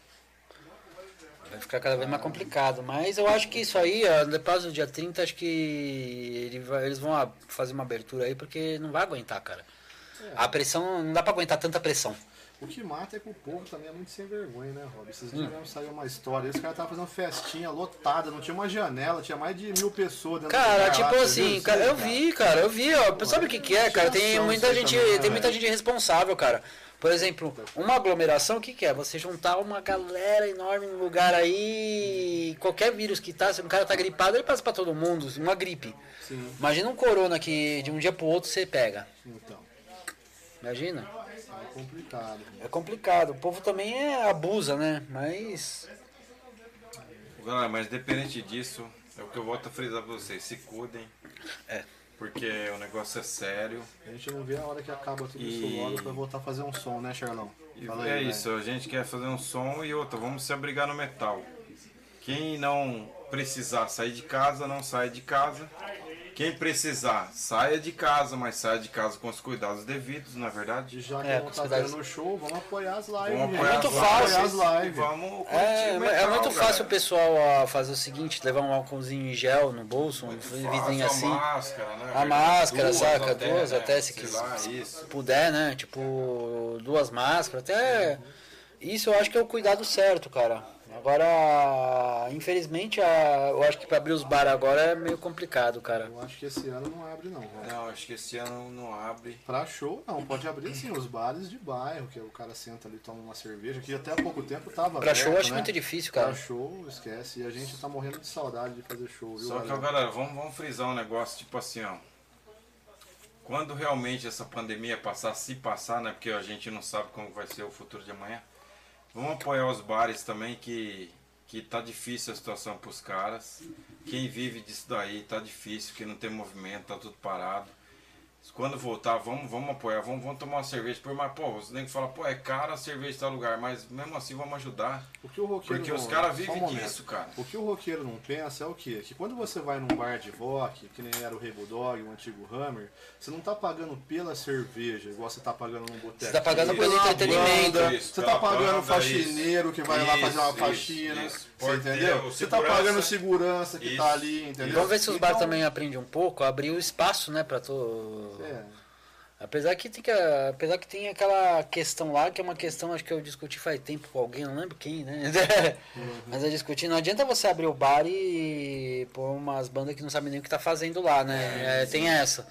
Vai ficar cada vez mais complicado. Mas eu acho que isso aí, ó, depois do dia 30, acho que ele vai- eles vão ah, fazer uma abertura aí, porque não vai aguentar, cara. A pressão, não dá pra aguentar tanta pressão. O que mata é que o povo também é muito sem vergonha, né, Rob? Esses Hum. mesmo saiu uma história. Esse cara estavam fazendo festinha lotada, não tinha uma janela, tinha mais de mil pessoas dentro Cara, tipo lá, assim, cara, eu vi, cara, eu vi, ó. Sabe o que que é, cara? Tem muita gente, também, né, tem muita gente responsável, cara. Por exemplo, uma aglomeração, o que que é? Você juntar uma galera enorme num lugar aí, qualquer vírus que tá, se um cara tá gripado, ele passa pra todo mundo, uma gripe. Sim, Imagina um corona que de um dia pro outro você pega. então. Imagina? É complicado. É complicado. O povo também é, abusa, né? Mas. Galera, mas independente disso, é o que eu volto a frisar pra vocês, se cuidem. É. Porque o negócio é sério. A gente não vê a hora que acaba tudo E- isso logo pra voltar a fazer um som, né, Charlão? E Fala é aí, isso, a gente quer fazer um som e outra, vamos se abrigar no metal. Quem não precisar sair de casa, não sai de casa. Quem precisar, saia de casa, mas saia de casa com os cuidados devidos, na é verdade. Já que É, não tá cuidado. tendo show, vamos apoiar as lives. Vamos apoiar muito as fácil. lives Apoiar as lives. Vamos É, o é metal, muito fácil galera. o pessoal fazer o seguinte, levar um álcoolzinho em gel no bolso, um Muito vidrinho fácil, assim. A máscara, né? A máscara, Duas saca? até, Duas né? até, se lá, Se puder, né? Tipo, duas máscaras, até. Isso eu acho que é o cuidado certo, cara. Agora, infelizmente, a... eu acho que pra abrir os bar agora é meio complicado, cara. Eu acho que esse ano não abre, não. velho. Não, acho que esse ano não abre. Pra show, não. Pode abrir, sim, os bares de bairro, que o cara senta ali e toma uma cerveja, que até há pouco tempo tava Pra show eu aberto, acho né? muito difícil, Pra cara. show, esquece. E a gente tá morrendo de saudade de fazer show, viu, Só que, galera? galera, vamos, vamos frisar um negócio, tipo assim, ó. Quando realmente essa pandemia passar, se passar, né? Porque a gente não sabe como vai ser o futuro de amanhã. Vamos apoiar os bares também, que, que tá difícil a situação pros caras. Quem vive disso daí tá difícil, que não tem movimento, tá tudo parado. Quando voltar, vamos, vamos apoiar, vamos, vamos tomar uma cerveja. Por mais, pô, os negros falam, pô, é caro a cerveja tal lugar, mas mesmo assim vamos ajudar. O que o roqueiro Porque não- os caras um vivem momento. disso, cara. O que o roqueiro não pensa é o quê? Que quando você vai num bar de rock, que nem era o Rei Bulldog, o antigo Hammer, você não tá pagando pela cerveja, igual você tá pagando num boteco. Você tá pagando pelo entretenimento. banda, Isso, Você tá pagando o faxineiro que vai lá fazer uma Isso, faxina. Você entendeu? Você tá pagando segurança que Isso. tá ali, entendeu? Vamos ver se os Então, bares também aprendem um pouco, abrir o espaço, né, pra tu... É. Apesar que, tem que apesar que tem aquela questão lá, que é uma questão, acho que eu discuti faz tempo com alguém, não lembro quem, né? Mas eu discuti, não adianta você abrir o bar e pôr umas bandas que não sabem nem o que tá fazendo lá, né? É, tem essa.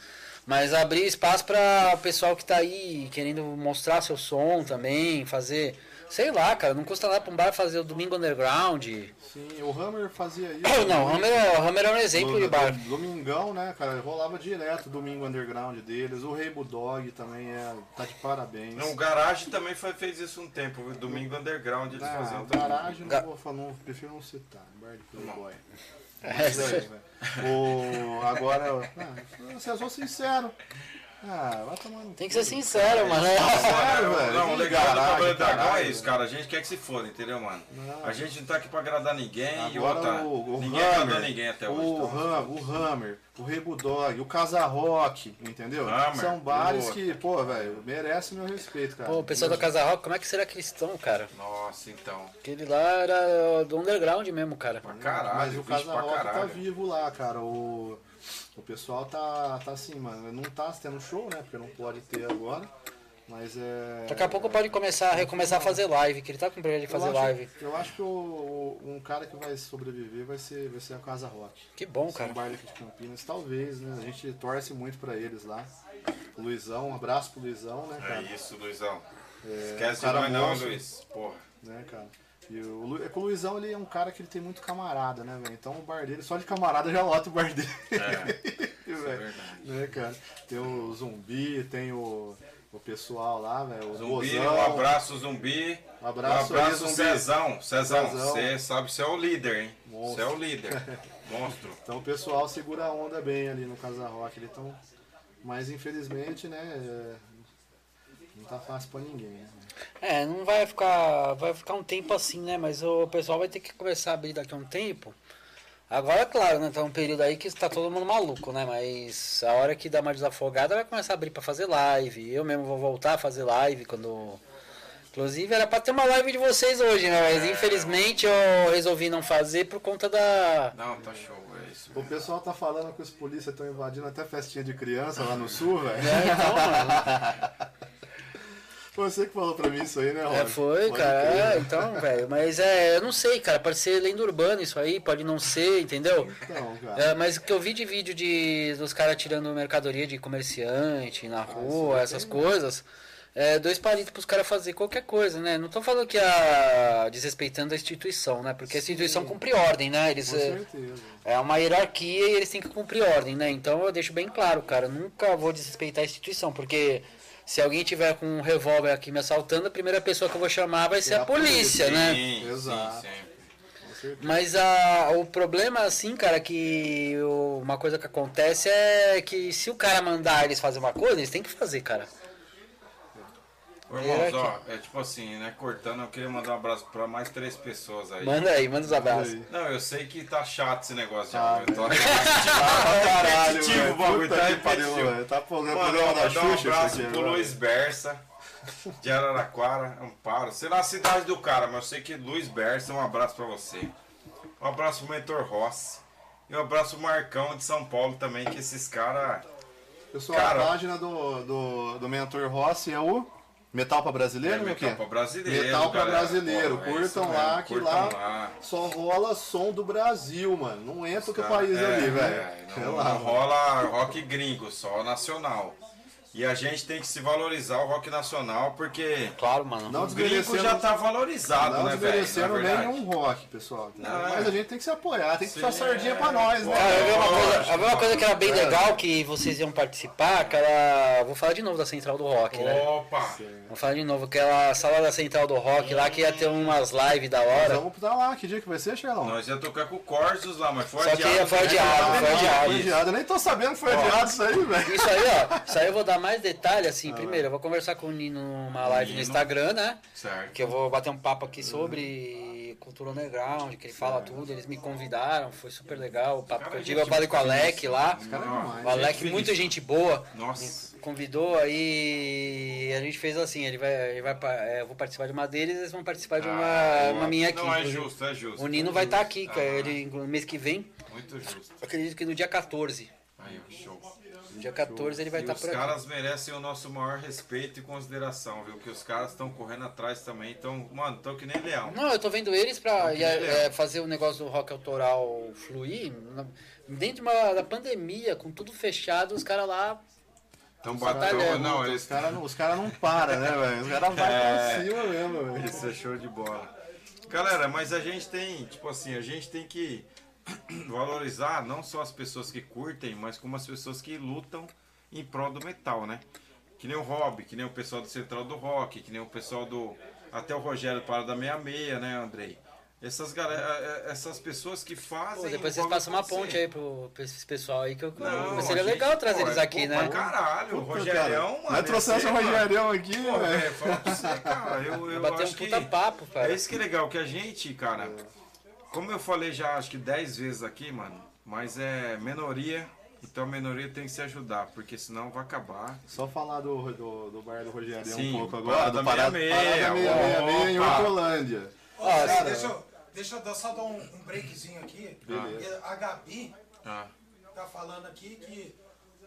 Mas abrir espaço para o pessoal que tá aí querendo mostrar seu som também, fazer. Sei lá, cara, não custa nada pra um bar fazer o Domingo Underground. Sim, o Hammer fazia isso. Não, o Hammer, é- o Hammer é um exemplo de bar. Domingão, né, cara? Rolava direto o domingo underground deles. O Rei Bulldog também é, tá de parabéns. Não, o Garage também foi- fez isso um tempo, viu? Domingo Underground eles Ah, faziam também. garagem Ga- não vou falar, não, prefiro não citar. Bar de Playboy. É, aí, velho. o, agora, ah, se eu sou sincero. Ah, vai tomar no Tem que ser sincero, mano. Sério, Não, velho. não, o legal do Trabalho Dragão é isso, cara. A gente quer que se foda, entendeu, mano? Não. A gente não tá aqui pra agradar ninguém e Agora outra. o, o ninguém Hammer, agradou ninguém até hoje. o, então. Ham, o Hammer, o Rei Bulldog, o Casa Rock, entendeu? Hammer, São bares que, pô, velho, merece meu respeito, cara. Pô, o pessoal da Casa Rock, como é que será que eles estão, cara? Nossa, então. Aquele lá era do underground mesmo, cara. Pra caralho, Mas o Casa Rock tá vivo lá, cara. O, o pessoal tá, tá assim, mano. Não tá tendo show, né? Porque não pode ter agora. Mas é. Daqui a pouco pode começar, recomeçar a fazer live, que ele tá com projeto de eu fazer acho, live. Eu acho que o, o- um cara que vai sobreviver vai ser, vai ser a Casa Rock. Que bom, São cara. bar daqui de Campinas, talvez, né? A gente torce muito pra eles lá. O Luizão, um abraço pro Luizão, né, cara? É isso, Luizão. É, Esquece um de nós não, Luiz. Porra. Né, cara? E o, Lu- é que o Luizão, ele é um cara que ele tem muito camarada, né, velho? Então o bar dele, só de camarada já lota o bar dele. É. velho. verdade. Né, cara? Tem o zumbi, tem o, o pessoal lá, velho. Zumbi, Bozão. um abraço, zumbi. Um abraço um aí, abraço, Zumbi. Cezão. Cezão, você sabe que você é o líder, hein? Você é o líder. Monstro. Então o pessoal segura a onda bem ali no Casa Rock. Eles tão... Mas infelizmente, né? É, Não tá fácil pra ninguém. Né? É, não vai ficar. Vai ficar um tempo assim, né? Mas o pessoal vai ter que começar a abrir daqui a um tempo. Agora, claro, né? Tá um período aí que está todo mundo maluco, né? Mas a hora que dá uma desafogada vai começar a abrir pra fazer live. Eu mesmo vou voltar a fazer live quando. Inclusive era pra ter uma live de vocês hoje, né? Mas infelizmente eu resolvi não fazer por conta da. Não, tá show, é isso. O pessoal tá falando que os polícias estão invadindo até festinha de criança lá no sul, velho. É, então, mano. Foi você que falou pra mim isso aí, né, É, Roger? foi, Pode cara. É, então, velho. Mas é, eu não sei, cara. Pode ser lenda urbana isso aí, pode não ser, entendeu? Então, cara. É, mas o que eu vi de vídeo de, dos caras tirando mercadoria de comerciante na rua, isso essas aí. coisas, é dois palitos pros caras fazer qualquer coisa, né? Não tô falando que a. desrespeitando a instituição, né? Porque a instituição cumpre ordem, né? Eles, Com é, certeza. é uma hierarquia e eles têm que cumprir ordem, né? Então eu deixo bem claro, cara. Nunca vou desrespeitar a instituição, porque. Se alguém tiver com um revólver aqui me assaltando, a primeira pessoa que eu vou chamar vai ser a a polícia, polícia. né? Sim, Exato. sim. Mas a, o problema, assim, cara, que o- uma coisa que acontece é que se o cara mandar eles fazer uma coisa, eles têm que fazer, cara. Ô, irmãos, É ó, é tipo assim, né? Cortando, eu queria mandar um abraço pra mais três pessoas aí. Manda aí, manda os abraços. aí. Não, eu sei que tá chato esse negócio Tá, já. eu tô Ah, pra caralho, velho. o bagulho, tá repetitivo. Tá programa Mano, programa da mandar um Xuxa abraço pro. Luiz Berça, de Araraquara, Amparo. Sei lá a cidade do cara, mas eu sei que Luiz Berça, um abraço pra você. Um abraço pro Mentor Rossi. E um abraço pro Marcão de São Paulo também, que esses caras. Pessoal, Cara. a página do, do, do Mentor Rossi é o Metal pra Brasileiro, É o metal pra brasileiro. Metal pra galera. brasileiro. Pô, é Curtam isso lá, mesmo, que curtam lá, só rola som do Brasil, mano. Não entra outro Cara, país é, ali, é, velho. não, lá, não mano. rola rock gringo, só nacional. E a gente tem que se valorizar o rock nacional, porque Claro, mano. Não o gringo desmerecendo- já tá valorizado, Não né, velho? verdade. nenhum rock, pessoal. Não, é. Mas a gente tem que se apoiar, tem que puxar sardinha é. pra nós, né? Vi uma coisa, vi uma coisa que era bem lógico. legal que vocês iam participar, aquela. Vou falar de novo da Central do Rock, né? Opa! Vou falar de novo, aquela sala da Central do Rock lá que ia ter umas lives da Nós hora. Vamos pra lá, que dia que vai ser, Xelão? Nós ia tocar com o Corsos lá, mas foi Só que adiado. foi né? adiado, foi Foi adiado. adiado. Eu nem tô sabendo que foi adiado isso aí, velho. Isso aí, ó. Isso aí eu vou dar mais detalhe, assim. Primeiro, eu vou conversar com o Nino numa live no. Instagram, né? Certo. Que eu vou bater um papo aqui sobre cultura underground, que ele fala tudo. Eles me convidaram, foi super legal. O papo que Cara, eu digo, eu gente falei com o Alec lá. é Não. O Alec, muita gente boa. Nossa. convidou aí a gente fez assim, ele vai, ele vai é, eu vou participar de uma deles, eles vão participar de uma, Ah, uma minha aqui. Não, é justo, é justo. O Nino vai estar aqui, cara, Ah. ele no mês que vem, Muito justo. acredito que no dia 14. Aí, show. Dia 14 ele vai E estar os por aqui. caras merecem o nosso maior respeito e consideração, viu? Que os caras estão correndo atrás também, então, mano, estão que nem leão. Não, eu tô vendo eles pra que é, fazer o negócio do rock autoral fluir. Dentro de uma, da pandemia, com tudo fechado, os caras lá. Então batalhando, bateu, não, Os eles caras não, os cara não param, né, velho? Os caras vão É. pra cima mesmo, velho. Isso é show de bola. Galera, mas a gente tem, tipo assim, a gente tem que valorizar não só as pessoas que curtem, mas como as pessoas que lutam em prol do metal, né? Que nem o Rob, que nem o pessoal do Central do Rock, que nem o pessoal do. Até o Rogério para da 66, né, Andrei? Essas, galera, essas pessoas que fazem. Pô, depois vocês passam uma ponte aí pro, pra esse pessoal aí que eu, Não, seria a gente, legal trazer pô, eles é, aqui, pô, né? pra caralho, o Puta, Rogerião, cara. o ser, mano, Rogerião aqui, Pô, velho. velho, fala pra você, cara. Eu, eu Bater um acho que. puta papo, cara. É isso que é legal, que a gente, cara, como eu falei já acho que 10 vezes aqui, mano, mas é minoria, então a minoria tem que se ajudar, porque senão vai acabar. Só falar do, do, do bar do Rogério Sim, um pouco agora, do Parada 66, Parada 666 em. Hortolândia. Cara. deixa, eu, deixa eu dar- só dar um, um breakzinho aqui. Beleza. A Gabi Ah, tá falando aqui que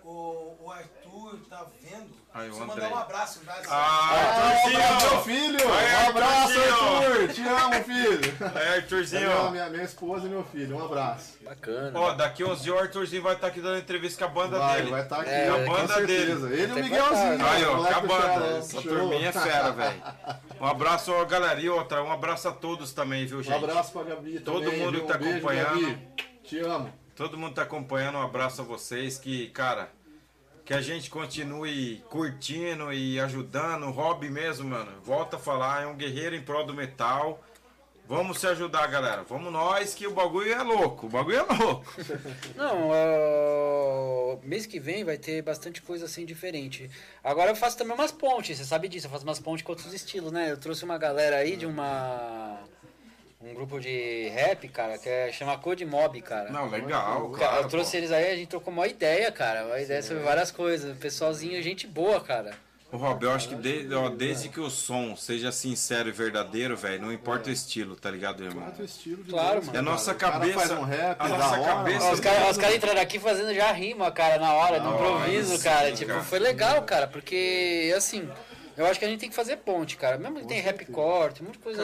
o, o Arthur tá vendo. Aí, o Você André. mandar um abraço já. ah Ah, Arthurzinho! meu filho! Aí, Um abraço! Arthur! Te amo, filho! É, É Arthurzinho! minha, minha, minha esposa e meu filho, um abraço. Bacana. Ó, daqui uns dias o Arthurzinho vai estar aqui dando entrevista com a banda Vai, dele. vai estar aqui, É, ó, a com banda certeza. dele. Ele e o Miguelzinho. Aí, ó, moleque do acabando. Xará, Essa turminha é fera, velho. Um abraço, ó, galera. E outra, um abraço a todos também, viu, Um gente? abraço pra Gabi Todo também, mundo viu? que tá um beijo, acompanhando. Gabi. Te amo. Todo mundo tá acompanhando, um abraço a vocês. Que, cara, que a gente continue curtindo e ajudando. Hobby mesmo, mano. Volta a falar, é um guerreiro em prol do metal. Vamos se ajudar, galera. Vamos nós, que o bagulho é louco. O bagulho é louco. Não, ó, mês que vem vai ter bastante coisa assim diferente. Agora eu faço também umas pontes, você sabe disso, eu faço umas pontes com outros estilos, né? Eu trouxe uma galera aí de uma. Um grupo de rap, cara, que é, chama Code Mob, cara. Não, legal. Cara, Claro, eu trouxe pô. eles aí, a gente trocou uma ideia, cara. Uma ideia sobre várias coisas. Pessoalzinho, gente boa, cara. Ô, Rob, eu acho que desde, ó, desde que o som seja sincero e verdadeiro, velho, não importa o estilo, tá ligado, irmão? Outro estilo de Claro, música, mano. E a nossa. O cabeça- faz um rap, a nossa hora, cabeça-. Ó, os caras cara entraram aqui fazendo já rima, cara, na hora, no improviso, cara. sim, Tipo, cara. foi legal, cara, porque, assim, eu acho que a gente tem que fazer ponte, cara. Mesmo que tem rapcore, tem muita coisa.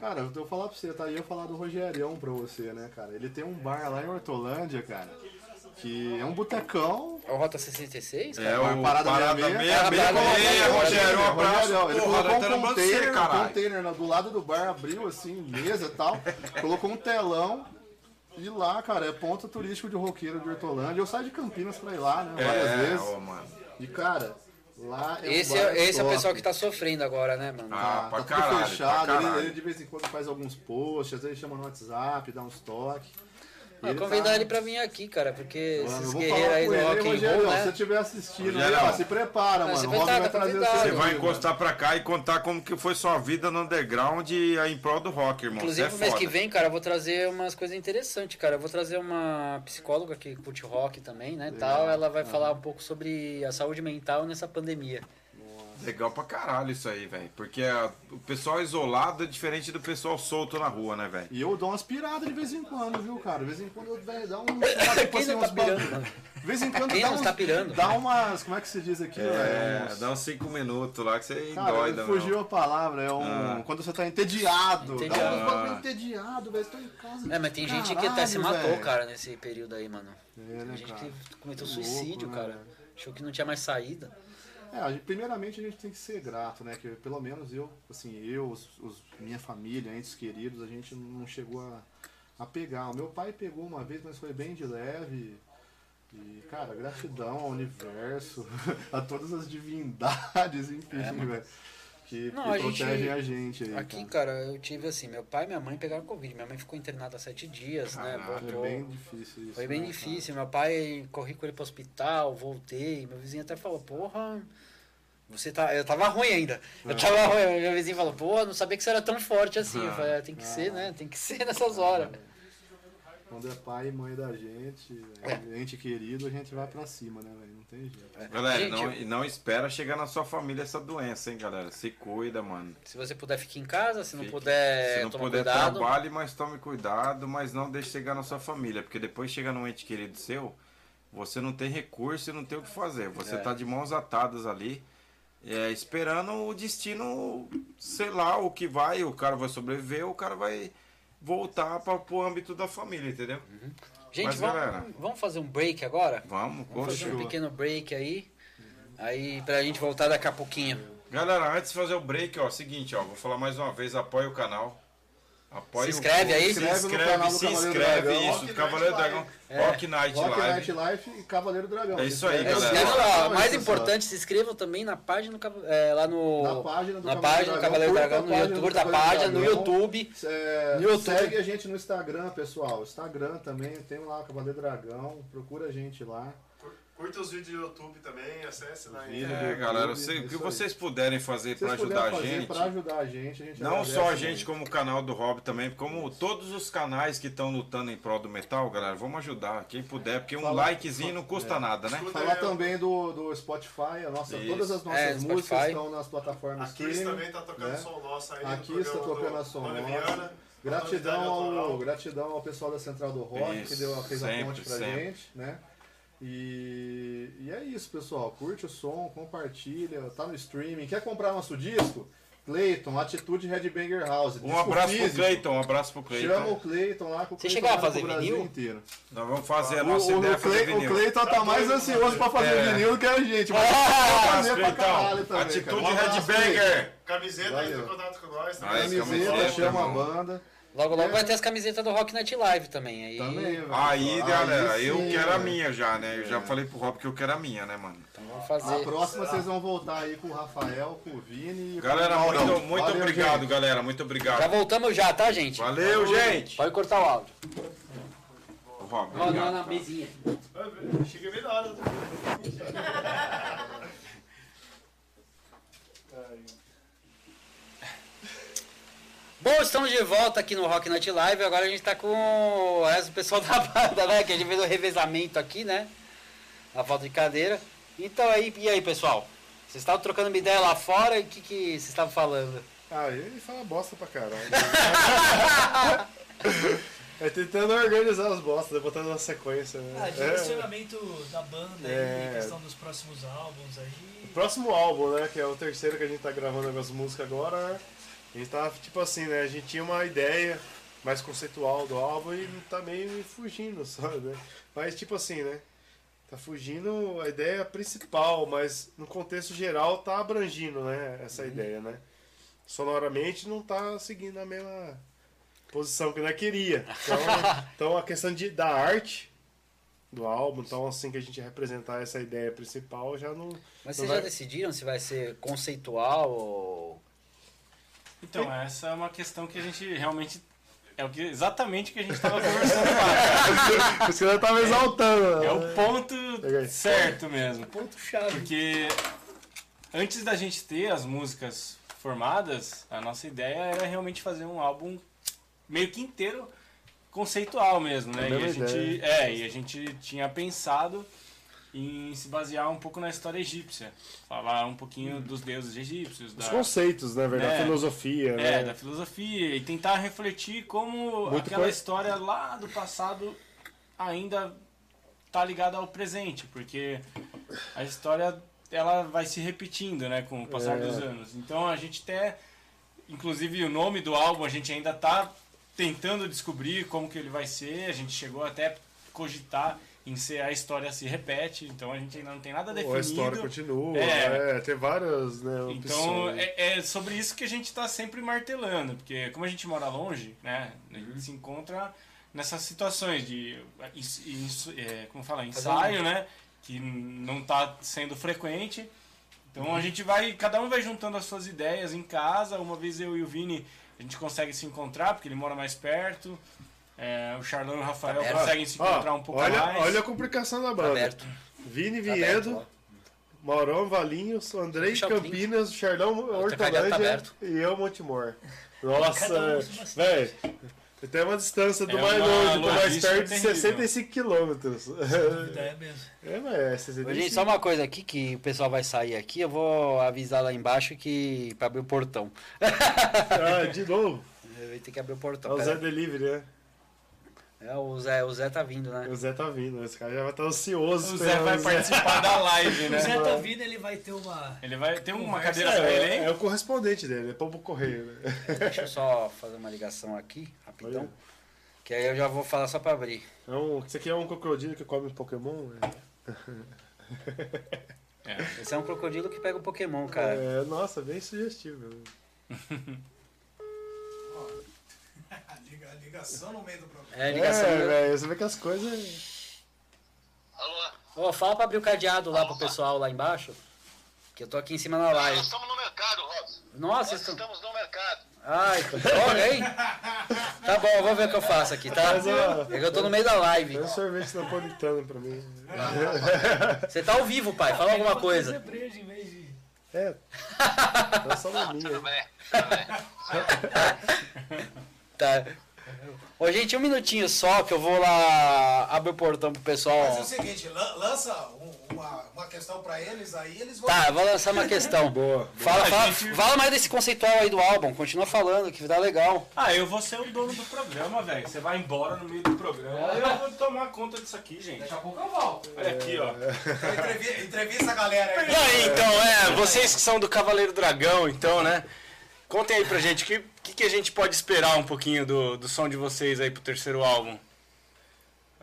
Cara, eu vou falar pra você, tá? E eu falar do Rogerião pra você, né, cara? Ele tem um bar lá em Hortolândia, cara, que é um botecão. É o Rota 66, cara? É Uma o parada Parada meia- Meia, É, meia, Parada meia, Meia, Rogério, um abraço. Ele Porra, colocou tá um de container, você, um container do lado do bar, abriu assim, mesa e tal, colocou um telão. E lá, cara, é ponto turístico de roqueiro de Hortolândia. Eu saio de Campinas pra ir lá, né? Várias É, vezes. ô, mano. E, cara, lá é um Esse, é, esse é o pessoal que tá sofrendo agora, né, mano? Ah, pra tá caralho, tudo pra fechado. Ele, caralho. ele de vez em quando faz alguns posts, às vezes chama no WhatsApp, dá uns toques. Ah, ele convidar tá- ele pra vir aqui, cara, porque Mano, esses guerreiros aí do ele, rock and Rogério, roll, se você né? estiver assistindo aí, Rogério, ó, se prepara, Não, mano. você O vai tá- vai trazer. Você vai encostar pra cá e contar como que foi sua vida no underground e em prol do rock, irmão. Inclusive, no é mês que foda. vem, cara, eu vou trazer umas coisas interessantes, cara. Eu vou trazer uma psicóloga que curte rock também, né, tal. Ela vai falar um pouco sobre a saúde mental nessa pandemia. Legal pra caralho isso aí, velho. Porque a- o pessoal isolado é diferente do pessoal solto na rua, né, velho? E eu dou umas piradas de vez em quando, viu, cara? De vez em quando eu velho, dá um. Tipo Quem assim, não tá pirando? De vez em quando Quem dá não uns, tá pirando? Dá umas. Como é que se diz aqui, É, dá uns 5 minutos lá que você Cara, endoida, fugiu meu. a palavra, é um. Ah. Quando você tá entediado. Dá Entediado. uns bagulho entediado, velho. Tô em casa. É, mas tem gente que Caralho, até se matou, velho. cara, nesse período aí, mano. É, Tem né, gente cara? que cometeu Louco, suicídio, né, cara. velho? Achou que não tinha mais saída. É, gente- primeiramente a gente tem que ser grato, né? Que pelo menos eu, assim, eu, os, os- minha família, entes queridos, a gente não chegou a, a pegar. O meu pai pegou uma vez, mas foi bem de leve. E, cara, gratidão ao universo, a todas as divindades, enfim, velho. Que, É, Não, que a gente- protegem a gente aí. Aqui, cara. cara, eu tive assim, meu pai e minha mãe pegaram Covid. Minha mãe ficou internada há sete dias, né? Voltou. É bem difícil isso. Foi bem né, difícil. Meu pai, corri com ele pro hospital, voltei. Meu vizinho até falou, porra, você tá. Eu tava ruim ainda. É. Eu tava ruim. Meu vizinho falou, porra, não sabia que você era tão forte assim. Eu falei, "Ah, tem que Ah. ser, né? Tem que ser nessas horas. Quando é pai e mãe da gente, velho, ente querido, a gente vai pra cima, né, velho? Não tem jeito. Galera, Gente, não, eu- e não espera chegar na sua família essa doença, hein, galera? Se cuida, mano. Se você puder, fique em casa. Se não Fique- puder, Se não puder, cuidado. trabalhe, mas tome cuidado, mas não deixe chegar na sua família, porque depois chega num ente querido seu, você não tem recurso e não tem o que fazer. Você É. tá de mãos atadas ali, é, esperando o destino, sei lá, o que vai, o cara vai sobreviver, o cara vai voltar para o âmbito da família, entendeu? Gente, Mas, vamos, galera- vamos fazer um break agora? Vamos, Vamos fazer um pequeno break aí. Aí pra gente voltar daqui a pouquinho. Galera, antes de fazer o break, ó, seguinte, ó, vou falar mais uma vez, apoie o canal. Apoie Se o- inscreve aí. Se Inscreve no inscreve, canal do se Cavaleiro inscreve, Dragão. isso, Rock Cavaleiro Night Dragão. É. Rock Night Rock Live. Night Life e Cavaleiro Dragão. É Se isso aí, inscreve, galera. se inscreve, lá, só mais isso, importante, se inscrevam também na página do é, lá no Na página do na Cavaleiro página do Dragão, no página YouTube do da Cavaleiro página, no Dragão. YouTube. É, No YouTube. Segue a gente no Instagram, pessoal. Instagram também, tem lá Cavaleiro Dragão. Procura a gente lá. Curta os vídeos do YouTube também, acesse lá em. Vídeo. É, galera, o isso que aí. vocês puderem fazer para ajudar a gente, pra ajudar a gente, a gente não só a gente, como o canal do Rob também, como todos os canais que estão lutando em prol do metal, galera, vamos ajudar, quem puder, porque um Fala- likezinho não custa nada, né? Escuta Falar aí, também do, do Spotify, a nossa, Isso. todas as nossas É, músicas Spotify. estão nas plataformas A streaming. também tá tocando né? som nosso aí. A no Kiss tá programa tocando do a som nossa. Gratidão ao, gratidão ao pessoal da Central do Rock que Isso, deu, fez a sempre, ponte pra sempre. gente, né? E, e é isso, pessoal. Curte o som, compartilha, tá no streaming. Quer comprar nosso disco? Clayton, Atitude Headbanger House. Um abraço pro físico. Cleiton, um abraço pro Chama Cleiton. o Clayton lá com o Você Clayton chegou a pro fazer Brasil vinil? inteiro. Nós vamos fazer a O, nossa o, ideia o, fazer Clay, o vinil. Clayton tá mais ansioso pra fazer É. vinil do que a gente. Mas Ah, fazer pra caralho também. Atitude cara. Um. Headbanger. Camiseta, entra em contato com nós. Ah, Camiseta, camiseta, chama a banda. Logo, logo É. vai ter as camisetas do Rock Night Live também. Aí, Também, velho. Aí, galera, eu sim, quero a minha já, né? Eu já falei pro Rob que eu quero a minha, né, mano? Então vamos A fazer. próxima vocês vão voltar aí com o Rafael, com o Vini e com Galera, o muito, muito Valeu, obrigado, gente. galera. Muito Já obrigado. voltamos já, tá, gente? Valeu, gente. Pode cortar o áudio. Rob, obrigado. na mesinha. Chega bem na hora. Bom, estamos de volta aqui no Rock Night Live. Agora a gente tá com o resto do pessoal da banda, né? Que a gente fez o revezamento aqui, né? A falta de cadeira. Então aí, e aí, pessoal? Vocês estavam trocando uma ideia lá fora e o que, que vocês estavam falando? Ah, ele fala bosta pra caralho. é tentando organizar as bostas, botando na sequência, né? Ah, É. direcionamento da banda É. aí, questão dos próximos álbuns aí. O próximo álbum, né, que é o terceiro que a gente tá gravando as músicas agora? A gente tá, tipo assim, né, a gente tinha uma ideia mais conceitual do álbum e tá meio fugindo só, né? Mas, tipo assim, né, tá fugindo a ideia principal, mas no contexto geral tá abrangindo, né, essa ideia, né? Sonoramente não tá seguindo a mesma posição que nós queria. Então, então a questão de, da arte do álbum, então assim que a gente representar essa ideia principal já não Mas Não vocês já vai- decidiram se vai ser conceitual ou. Então, essa é uma questão que a gente realmente. É o que, exatamente o que a gente estava conversando lá. Por isso que ela tava exaltando. né? É o ponto certo mesmo. Ponto chave. Porque antes da gente ter as músicas formadas, a nossa ideia era realmente fazer um álbum meio que inteiro conceitual mesmo, né? E a gente, é, e a gente tinha pensado em se basear um pouco na história egípcia, falar um pouquinho dos deuses egípcios, Os da, conceitos, na verdade, É. a filosofia, é, né? da filosofia e tentar refletir como Muito aquela co- história lá do passado ainda tá ligada ao presente, porque a história ela vai se repetindo, né, com o passar É. dos anos. Então a gente até inclusive o nome do álbum a gente ainda tá tentando descobrir como que ele vai ser, a gente chegou até a cogitar em ser a história se repete, então a gente ainda não tem nada Ou definido. a história continua, É. é, tem várias, né, Então opções. é, é sobre isso que a gente está sempre martelando, porque como a gente mora longe, né, a Uhum. gente se encontra nessas situações de é, como fala, Fazer ensaio, né, que não está sendo frequente. Então a gente vai, cada um vai juntando as suas ideias em casa. Uma vez eu e o Vini a gente consegue se encontrar porque ele mora mais perto. É, o Charlão e o Rafael Tá aberto. conseguem se Ó, encontrar um pouco olha, mais. olha a complicação da Tá banda. aberto. Vini Tá aberto, Viedo, ó. Maurão Valinhos, Andrei o Campinas, Chardão Outra cagada tá Hortolândia aberto. e eu Montemor. Nossa, um velho. Tem uma distância do É mais longe do mais perto de terrível. 65 quilômetros. É mesmo. É, mas é 65. Ô, Gente, só uma coisa aqui que o pessoal vai sair aqui, eu vou avisar lá embaixo que para abrir o portão. Ah, de novo. Vai ter que abrir o É portão. o pera Zé Delivery, né? É, o Zé, o Zé tá vindo, né? O Zé tá vindo, esse cara já vai estar ansioso. O Zé vai esperando participar da live, O né? Zé tá vindo, ele vai ter uma. Ele vai ter uma Conversa. cadeira pra ele, É, hein? é o correspondente dele, é pombo correio, né? Deixa eu só fazer uma ligação aqui, rapidão. Que aí eu já vou falar só pra abrir. É um, isso aqui é um crocodilo que come Pokémon? né? Esse é um crocodilo que pega o Pokémon, cara. É, nossa, bem sugestivo. Liga- Ligação no meio do programa. É, É, ligação. velho, você vê que as coisas. Ô, fala pra abrir o cadeado lá pro pessoal lá embaixo. Que eu tô aqui em cima na Nós live. estamos no mercado, Robson. Nossa, Nós estão. estamos no mercado. Ai, que droga, hein? Tá bom, vou ver o que eu faço aqui, tá? Faz uma- É que eu tô no meio da live. Faz um sorvete napolitano pra mim. Você tá ao vivo, pai. Fala alguma coisa. Fazer breja em vez de. É. Tá só na minha. Tudo bem, tudo bem. Tá. Ô, gente, um minutinho só que eu vou lá abrir o portão pro pessoal. Mas é o seguinte, lan- lança um- uma, uma questão pra eles, aí eles vão. Tá, vou lançar uma questão. Boa. Fala, A fala, gente- fala mais desse conceitual aí do álbum. Continua falando, que dá legal. Ah, eu vou ser o dono do programa, velho. Você vai embora no meio do programa. Eu vou tomar conta disso aqui, gente. a pouco eu volto. Olha aqui, ó. Então, entrevi- entrevista a galera aí. E aí, então, é, vocês que são do Cavaleiro Dragão, então, né? Contem aí pra gente, o que, que, que a gente pode esperar um pouquinho do, do som de vocês aí pro terceiro álbum?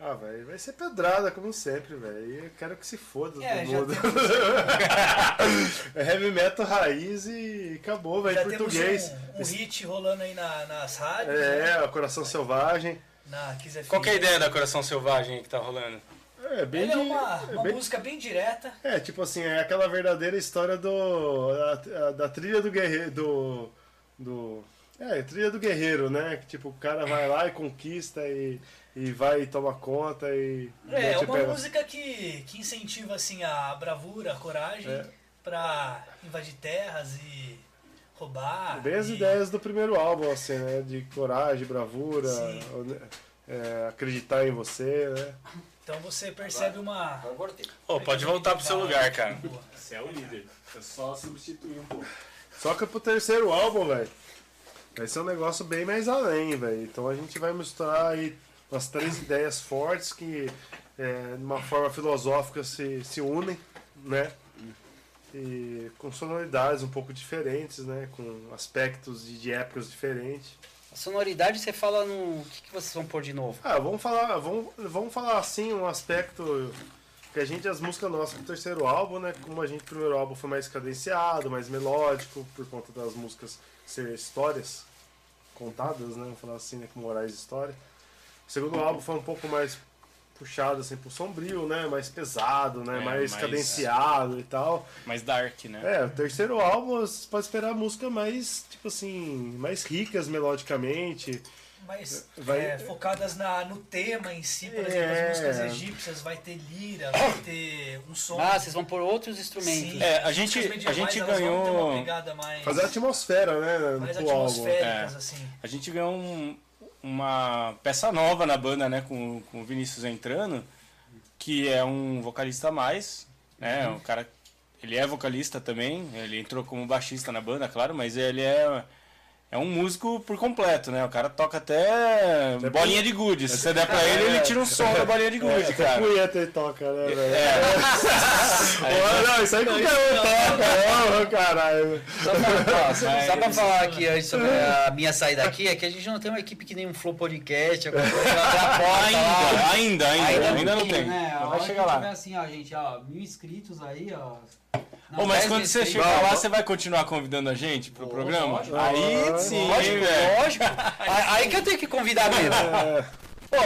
Ah, velho, vai ser pedrada, como sempre, velho. Eu quero que se foda É, todo mundo. temos, é heavy metal raiz e acabou, velho, em português. temos um, um hit rolando aí na, nas rádios, É, né? o Coração Selvagem. na. Qual que é a ideia da Coração Selvagem aí que tá rolando? É, bem Ele é uma, é uma bem- música bem direta. É, tipo assim, é aquela verdadeira história do. a- a- da trilha do guerreiro. Do. do é, trilha do guerreiro, né? Que tipo, o cara vai lá e conquista e, e vai e toma conta e. É, é uma música que, que incentiva assim a bravura, a coragem É. pra invadir terras e roubar. Bem as e- ideias do primeiro álbum, assim, né? De coragem, bravura, Sim. é, acreditar em você, né? Então você percebe uma. Eu. Ô, pode voltar pro seu lugar, cara. Boa. Você é o líder. É só substituir um pouco. Só que pro terceiro álbum, velho, vai ser um negócio bem mais além, velho. Então a gente vai misturar aí umas três ideias fortes que, é, de uma forma filosófica, se, se unem, né? E com sonoridades um pouco diferentes, né? Com aspectos de, de épocas diferentes. A sonoridade você fala no. O que, que vocês vão pôr de novo? Ah, vamos falar, vamos, vamos falar assim um aspecto que a gente as músicas nossas pro terceiro álbum, né? Como a gente o primeiro álbum foi mais cadenciado, mais melódico por conta das músicas ser histórias contadas, né? Vamos falar assim, né? Com morais de história. O segundo álbum foi um pouco mais puxado assim pro sombrio, né? Mais pesado, né? É, mais, mais- cadenciado e tal. Mais dark, né? É, o terceiro álbum você pode esperar música mais, tipo assim, mais ricas melodicamente. Mas Vai- é, focadas na, no tema em si, por exemplo, É. as músicas egípcias, vai ter lira, vai ter um som. Ah, vocês vão pôr outros instrumentos. Sim, É, a gente- a gente ganhou- mais, Fazer a atmosfera, né? mais atmosféricas, É. assim. A gente ganhou um- uma peça nova na banda, né? Com, com o Vinícius entrando, que é um vocalista a mais, né? Uhum. O cara. Ele é vocalista também, ele entrou como baixista na banda, claro, mas ele é. É um músico por completo, né? O cara toca até bolinha de gude. Se você der pra ele, ele tira um som da bolinha de gude, Até cara. punheta ele toca, né, velho? É, Pô, não, isso aí qualquer um toca, ô, caralho. Só pra, ó, só- pra falar aqui antes sobre a minha saída aqui, é que a gente não tem uma equipe que nem um Flow Podcast, alguma coisa ainda, ainda, ainda, ainda não tem. Né? Vai chegar lá. tiver assim, ó, gente, ó, mil inscritos aí, ó. Ô, mas quando você chega chegar lá, você vai continuar convidando a gente pro programa? lógico. Aí sim, Lógico, velho. lógico. Aí aí que eu tenho que convidar mesmo. É. Pô,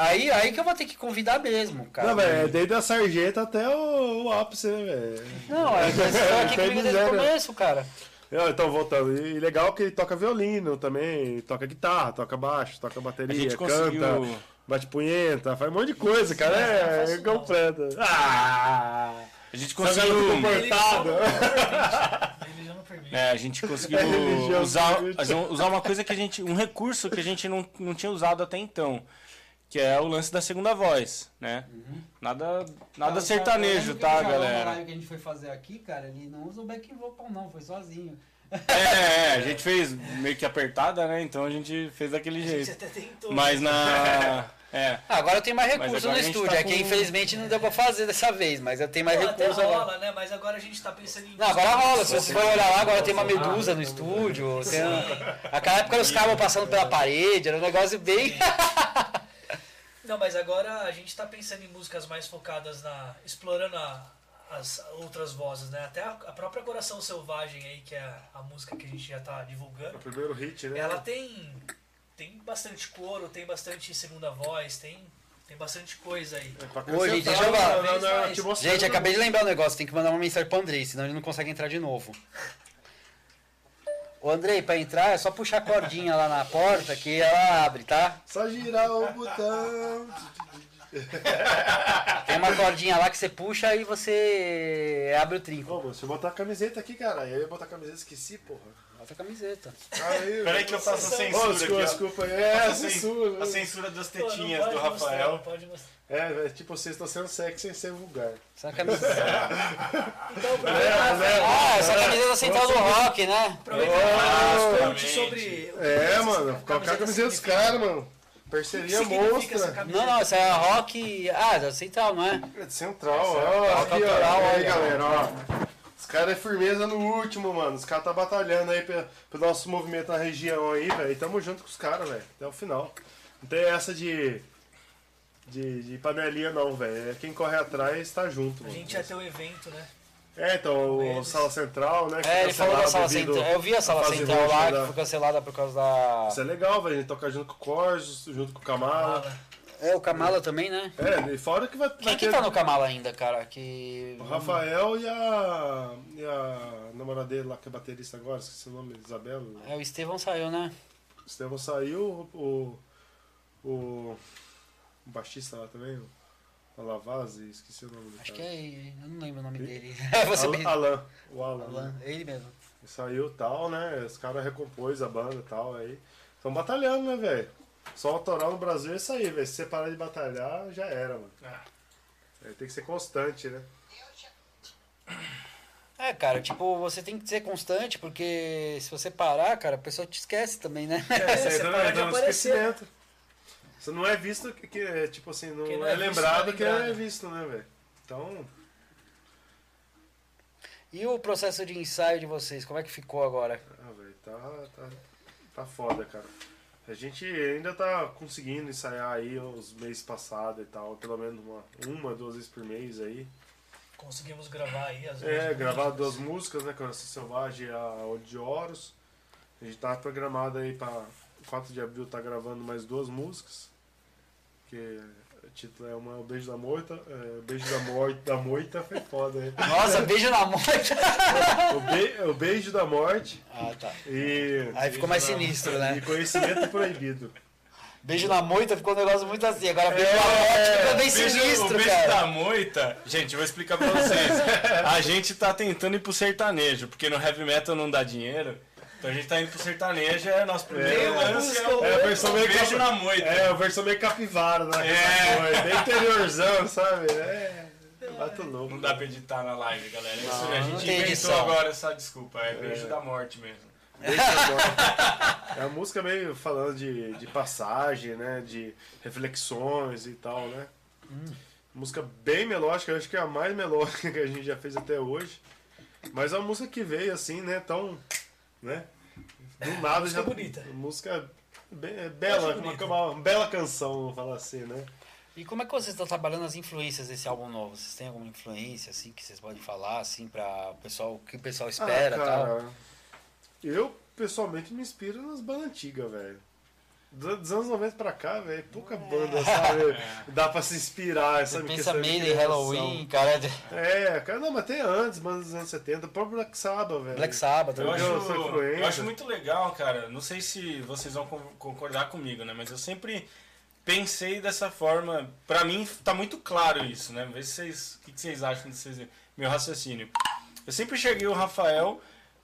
aí, aí que eu vou ter que convidar mesmo, cara. Não, velho, é desde a sarjeta até o, o ápice, né, velho? Não, é estão aqui comigo desde o começo, cara. Não, Então, voltando. E legal que ele toca violino também, toca guitarra, toca baixo, toca A bateria, gente canta, conseguiu. bate punheta, faz um monte de coisa, cara. Não, não É, é não. completo. Ah! A gente conseguiu. comportada. Ele já não permite. É, a gente conseguiu É usar, usar uma coisa que a gente. um recurso que a gente não, não tinha usado até então. Que é o lance da segunda voz, né? Nada, nada sertanejo, tá, galera? live que a gente foi fazer aqui, cara, ele não usa o backing vocal não, foi sozinho. É, é, a gente fez meio que apertada, né? Então a gente fez daquele A gente jeito. até tentou. Mas na. É. Ah, agora eu tenho mais recurso agora no gente estúdio, tá é que com- infelizmente não deu pra fazer dessa vez, mas eu tenho mais Pô, até recurso agora. rola, né? Mas agora a gente tá pensando em. Não, agora rola, se você for olhar lá, agora tem uma medusa no estúdio. Tem. Aquela época os cabos passando pela parede, era um negócio bem. Não, mas agora a gente tá pensando em músicas mais focadas na. explorando a- as outras vozes, né? Até a, a própria Coração Selvagem aí, que é a, a música que a gente já tá divulgando. O primeiro hit, né? Ela tem. tem bastante coro, tem bastante segunda voz, tem. tem bastante coisa aí. É pra Ô, gente, deixa eu falar. na- na Gente, acabei de lembrar um negócio, tem que mandar uma mensagem pro Andrei, senão ele não consegue entrar de novo. Ô Andrei, pra entrar é só puxar a cordinha lá na porta que ela abre, tá? Só girar o botão. Tem uma cordinha lá que você puxa e você abre o trinco. Ô, mano, deixa eu botar a camiseta aqui, cara. Eu ia botar a camiseta, esqueci, porra. Bota a camiseta. Aí, Peraí que eu faço a censura desculpa, aqui, desculpa. É, a censura. A censura das Pô, tetinhas pode do mostrar, Rafael. pode mostrar. É, é, tipo, vocês estão sendo sexy sem ser vulgar. Essa camiseta. Então, aproveita Ah, essa camiseta central do rock, né? aproveita pra falar uns Exatamente. pontos sobre. É, mano, colocar a camiseta dos caras, mano. Parceria monstra. Não, não, essa é a rock. Ah, da central, não é? É de Central, ó. Aqui, ó. Central, Aí, galera, ó. Os caras é firmeza no último, mano. Os caras tá batalhando aí pe- pelo nosso movimento na região aí, velho. E tamo junto com os caras, velho. Até o final. Não tem essa de. de, de panelinha não, velho. É quem corre atrás tá junto. A mano. gente ia ter o evento, né? É, então, o Sala Central, né? É, ele falou da sala central. Eu vi a sala central lá, da- que foi cancelada por causa da. Isso é legal, velho. Gente toca junto com o Corsos, junto com o Kamala. É, o Kamala também, né? É, e fora que vai, Quem vai que ter tá no Kamala ainda, cara? Que. o Rafael e a, e a namorada dele lá, que é baterista agora, esqueci o nome, Isabela. É, o Estevão saiu, né? O Estevão saiu, o, o, o baixista lá também, o Alavazzi, esqueci o nome do Acho que cara. é. Eu não lembro o nome dele. Você Al-. Alan, o Alan. Alan, é ele mesmo. E Saiu tal, né? Os caras recompôs a banda e tal aí. Estão batalhando, né, velho? Só autoral no Brasil é isso aí, velho. Se você parar de batalhar, já era, mano. Ah. É, tem que ser constante, né? É, cara, tipo, você tem que ser constante, porque se você parar, cara, a pessoa te esquece também, né? É, você você para de entra no aparecer. Você não é visto que, que é, tipo assim, não, não é, é visto, lembrado não é que é lembrado. visto, né, velho? Então, E o processo de ensaio de vocês, como é que ficou agora? ah, velho, tá, tá, tá foda, cara. A gente ainda tá conseguindo ensaiar aí os meses passados e tal, pelo menos uma, uma duas vezes por mês aí. Conseguimos gravar aí as É, gravar duas músicas, né? Coração Selvagem e a Olho de Horus. A gente tá programado aí pra 4 de abril tá gravando mais duas músicas. Que o título é uma O Beijo da Moita. É, Beijo da Morte da Moita foi foda, hein? Nossa, beijo na moita! O, be, o Beijo da Morte Ah, tá. e. Aí ficou mais sinistro, E né? conhecimento proibido. Beijo na moita ficou um negócio muito assim. Agora beijo É, na morte ficou bem Beijo- o sinistro, beijo cara. da moita, gente, eu vou explicar pra vocês. A gente tá tentando ir pro sertanejo, porque no heavy metal não dá dinheiro. Então a gente tá indo pro sertanejo, é nosso primeiro É, lance. É, É a versão meio beijo cap- na moita. É, a versão meio capivara, né? É. Bem interiorzão, sabe? É. Bato louco. Não dá pra editar na live, galera. Isso, Não, a não gente inventou edição. agora essa desculpa. É beijo da morte mesmo. Beijo da Morte. É a música meio falando de, de passagem, né? De reflexões e tal, né? Música bem melódica, eu acho que é a mais melódica que a gente já fez até hoje. Mas é uma música que veio assim, né? Tão. Né? Do nada música já. bonita. Música bem, é bela, uma, uma, uma bela canção, vamos falar assim, né? E como é que vocês estão trabalhando as influências desse álbum novo? Vocês têm alguma influência, assim, que vocês podem falar, assim, pra o pessoal, o que o pessoal espera e ah, tal? cara, Eu, pessoalmente, me inspiro nas bandas antigas, velho. Do- Dos anos 90 pra cá, velho, pouca banda, sabe? Dá pra se inspirar, Você sabe? pensa questão de Maiden. Halloween, cara. É, cara, não, mas tem antes, bandas dos anos 70, o próprio Black Sabbath, velho. Black Sabbath. Eu Eu acho, eu acho muito legal, cara. Não sei se vocês vão con- concordar comigo, né? Mas eu sempre pensei dessa forma. Pra mim, tá muito claro isso, né? Vê se vocês. O que que vocês acham desse meu raciocínio. Eu sempre enxerguei o Rafael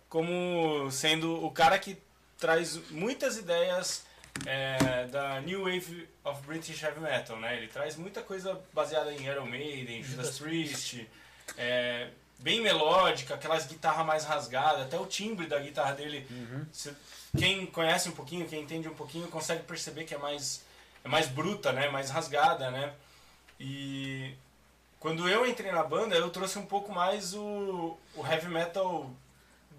como sendo o cara que traz muitas ideias é, da New Wave of British Heavy Metal, né? Ele traz muita coisa baseada em Iron Maiden, Judas Priest, é, bem melódica, aquelas guitarras mais rasgadas, até o timbre da guitarra dele. se- quem conhece um pouquinho, quem entende um pouquinho, consegue perceber que é mais, é mais bruta, né? Mais rasgada, né? E quando eu entrei na banda, eu trouxe um pouco mais o, o heavy metal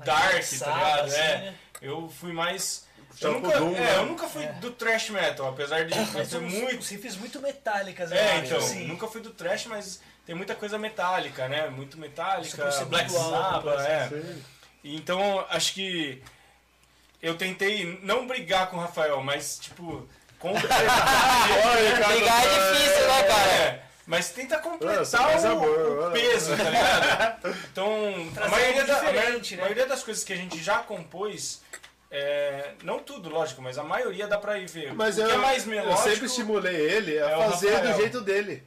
dark, tá ligado? assim, é, né? eu fui mais. Eu nunca, Doom, é, né? eu nunca fui do thrash metal, apesar de tem uns muito uns riffs muito metálicas, é, eu acho, então, assim. nunca fui do trash, mas tem muita coisa metálica, né? Muito metálica, Black Sabbath, é. Sim. Então, acho que eu tentei não brigar com o Rafael, mas, tipo, completar. Brigar é difícil, né, cara? É, mas tenta completar Nossa, mas o, amor, o olha. peso, tá ligado? Então, a maioria, da, a diferente, maioria- né? a maioria das coisas que a gente já compôs, é, não tudo, lógico, mas a maioria dá pra ir ver. Mas o eu, que é mais eu melódico... sempre estimulei ele a é fazer do jeito dele.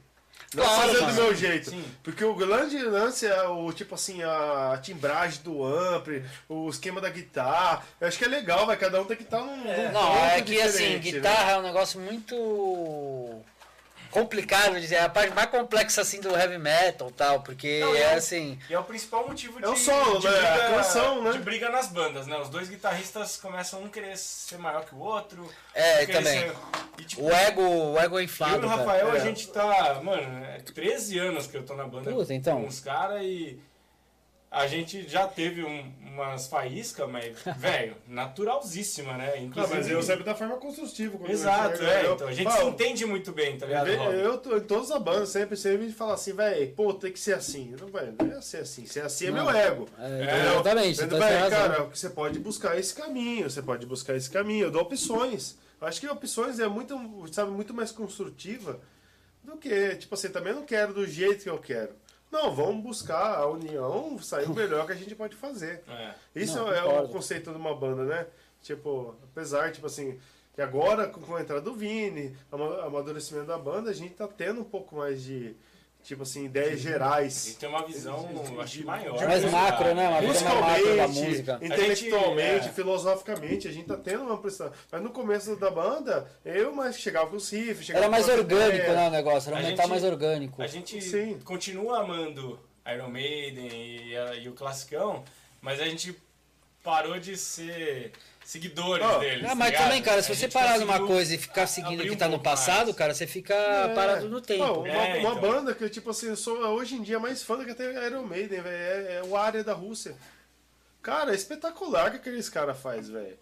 Não Claro, fazer do meu jeito. Sim. Porque o grande lance é o tipo assim, a timbragem do ampli, o esquema da guitarra. Eu acho que é legal, vai. Cada um tem que estar num. num Não, é que assim, né? guitarra é um negócio muito complicado dizer, é a parte mais complexa assim do heavy metal e tal, porque Não, é eu- assim. E é o principal motivo de, É o solo, de né? briga, A canção, né? de briga nas bandas, né? Os dois guitarristas começam um querer ser maior que o outro. É, um também. ser- E, tipo, O ego, o ego é eu e inflado. o cara. Rafael, a É. gente tá. Mano, é 13 anos que eu tô na banda Puta, então. com os caras e. a gente já teve um- umas faíscas, mas, velho, naturalzíssima, né? Não, Inclusive, mas eu sempre da forma construtiva. quando eu Exato, é. eu- Então, a gente Fala, se entende muito bem, tá ligado? Eu, eu tô em todas as bandas sempre, sempre falo assim, velho, pô, tem que ser assim. Não, velho, não é ser assim. Ser assim é Não. meu ego. É, Entendeu? exatamente, Entendeu? tá sem Véi, razão. cara, você pode buscar esse caminho, você pode buscar esse caminho. Eu dou opções. Eu Acho que opções é muito, sabe, muito mais construtiva do que, tipo assim, também não quero do jeito que eu quero. Não, vamos buscar a união, sair o melhor que a gente pode fazer. É. Isso Não, é o conceito de uma banda, né? Tipo, apesar, tipo assim, que agora com a entrada do Vini, ama- amadurecimento da banda, a gente tá tendo um pouco mais de, tipo assim, ideias A gente gerais. tem uma visão, eu acho, maior. Mais né, macro, né? Uma visão mais macro da Musicalmente, música. intelectualmente, é. filosoficamente, a gente tá tendo uma pressão. Mas no começo da banda, eu mais chegava com os riffs, Era mais orgânico, né, o negócio. Era um A metal gente- mais orgânico. A gente Sim. continua amando Iron Maiden e, e o classicão, mas a gente parou de ser seguidores Ó, deles. Ah, tá mas ligado? também, cara, se você parar numa coisa e ficar seguindo o que um tá no pouco mais. passado, cara, você fica É. parado no tempo. Não, uma, É, uma então. banda que, tipo assim, eu sou hoje em dia mais fã do que até Iron Maiden, velho. É, é o área da Rússia. Cara, é espetacular o que aqueles caras fazem, velho.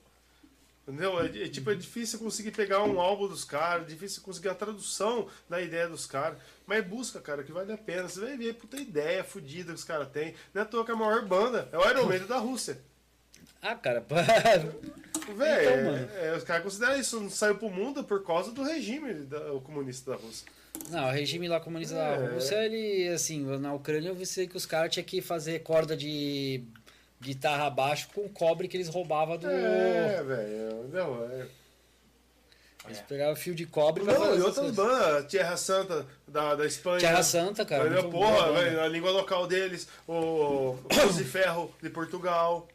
Entendeu? É, é, tipo, é difícil conseguir pegar um álbum dos caras, é difícil conseguir a tradução da ideia dos caras. Mas busca, cara, que vale a pena. Você vai ver puta ideia fodida que os caras têm. Não é à toa que a maior banda é o Iron Maiden da Rússia. Ah, cara, Velho, Então, mano. é, é, os caras consideram isso, não saiu pro mundo por causa do regime da- o comunista da Rússia. Não, o regime lá comunista É. da Rússia, ele, assim, na Ucrânia eu vi que os caras tinham que fazer corda de guitarra abaixo com cobre que eles roubavam do. É, velho. Não, é. Eles pegavam fio de cobre Não, e outras bandas, Tierra Santa da, da Espanha. Terra Santa, cara. Muito Porra, velho, a língua local deles, o Cruz de Ferro de Portugal.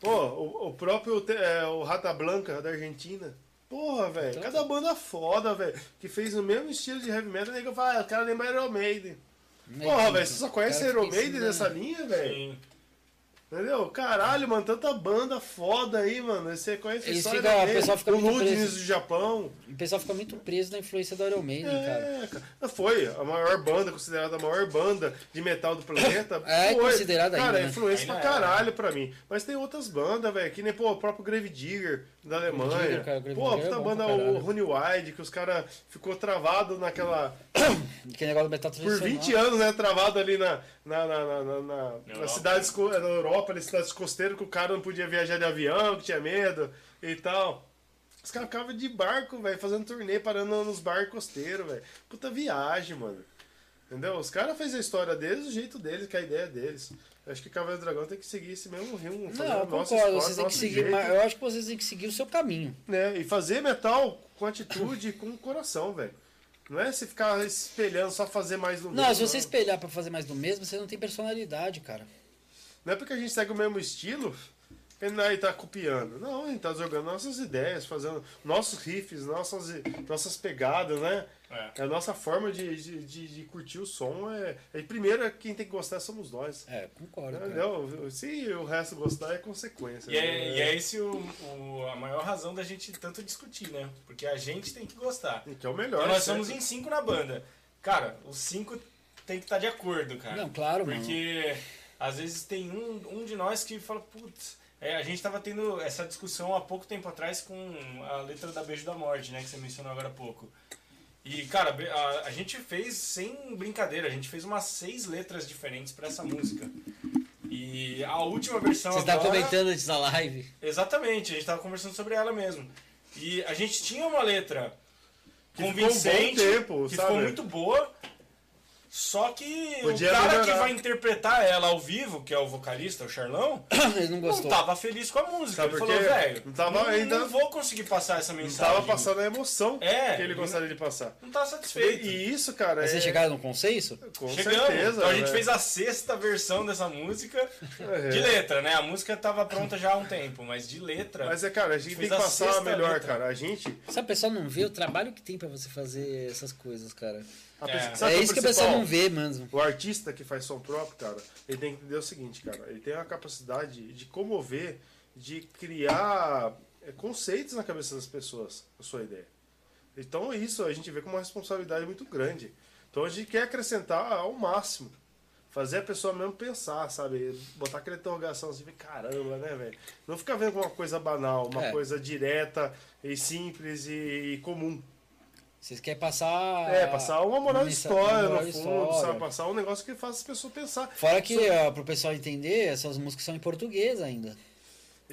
Pô, o, o próprio é, o Rata Blanca da Argentina. Porra, velho, Então, cada banda foda, velho, que fez o mesmo estilo de heavy metal, nego fala, ah, o cara lembra Iron Maiden. Porra, velho, você só conhece Iron Maiden nessa linha, velho? Sim. Entendeu? Caralho, mano, tanta banda foda aí, mano. Você conhece Eles só ficam- o pessoal fica o do Japão. O pessoal fica muito preso na influência do Iron Maiden, cara. É, cara. Foi a maior banda, considerada a maior banda de metal do planeta. É foi. considerada Cara, ainda, é né? influência Ainda pra é. caralho pra mim. Mas tem outras bandas, velho, que nem pô, o próprio Grave Digger da Alemanha. Cara, pô, é puta bom banda, o. Rony Wide, que os caras ficou travado naquela. Que negócio do metal Por tradicional. 20 anos, né? Travado ali na, na, na, na, na, na, Europa. nas cidades na Europa, nas cidades costeiras, que o cara não podia viajar de avião, que tinha medo e tal. Os caras ficavam de barco, velho, fazendo turnê, parando nos barcos costeiros, velho. Puta viagem, mano. Entendeu? Os caras fazem a história deles do jeito deles, que é a ideia deles. Acho que Cavaleiro do Dragão tem que seguir esse mesmo rumo. fazer Não, eu concordo. história, Vocês têm que nosso seguir. Eu acho que vocês têm que seguir o seu caminho. né? E fazer metal com atitude e com coração, velho. Não é se ficar espelhando, só fazer mais do Não, mesmo. se você espelhar pra fazer mais do mesmo, você não tem personalidade, cara. Não é porque a gente segue o mesmo estilo que ele aí tá copiando. Não, a gente tá jogando nossas ideias, fazendo nossos riffs, nossas, nossas pegadas, né? É. A nossa forma de, de, de, de curtir o som é. é primeiro, quem tem que gostar somos nós. É, concordo. Entendeu? Se o resto gostar é consequência. E é, né? e é esse o, o- a maior razão da gente tanto discutir, né? Porque a gente tem que gostar. Que é o melhor. Então nós certo? somos em cinco na banda. Cara, os cinco tem que estar de acordo, cara. Não, claro, mano. Porque às vezes tem um, um de nós que fala, putz, é, a gente tava tendo essa discussão há pouco tempo atrás com a letra da Beijo da Morte, né? Que você mencionou agora há pouco. E, cara, a, a gente fez, sem brincadeira, a gente fez umas seis letras diferentes pra essa música. E a última versão Você tá agora... comentando antes da live. Exatamente, a gente tava conversando sobre ela mesmo. E a gente tinha uma letra Que ficou um bom convincente, tempo, que sabe? ficou muito boa, só que Podia o cara melhorar. que vai interpretar ela ao vivo, que é o vocalista, o Charlão, Ele não não gostou. tava feliz com a música. Sabe ele falou, velho, Não tava não, ainda- não vou conseguir passar essa Não mensagem. tava passando a emoção É, que ele gostaria de passar. Não tá satisfeito. E isso, cara, Mas é... vocês chegaram no consenso? Com Chegamos. certeza. então a gente né? fez a sexta versão dessa música É. de letra, né? A música tava pronta já há um tempo, mas de letra. Mas é, cara, a gente Fez tem que a passar sexta melhor, letra. cara. A gente. Sabe, o pessoal não vê o trabalho que tem pra você fazer essas coisas, cara. A É. pessoa- é o isso que o principal? pessoal não vê, mano. O artista que faz som próprio, cara, ele tem que entender o seguinte, cara. Ele tem a capacidade de comover, de criar é, conceitos na cabeça das pessoas, a sua ideia. Então isso a gente vê como uma responsabilidade muito grande. Então a gente quer acrescentar ao máximo. fazer a pessoa mesmo pensar, sabe? Botar aquela interrogação assim, caramba, né, velho? Não ficar vendo como uma coisa banal, uma É. coisa direta e simples e comum. Vocês querem passar. É, passar uma moral de história moral no fundo, história. sabe? Passar um negócio que faça as pessoas pensar. Fora que, ó, pro pessoal entender, essas músicas são em português ainda.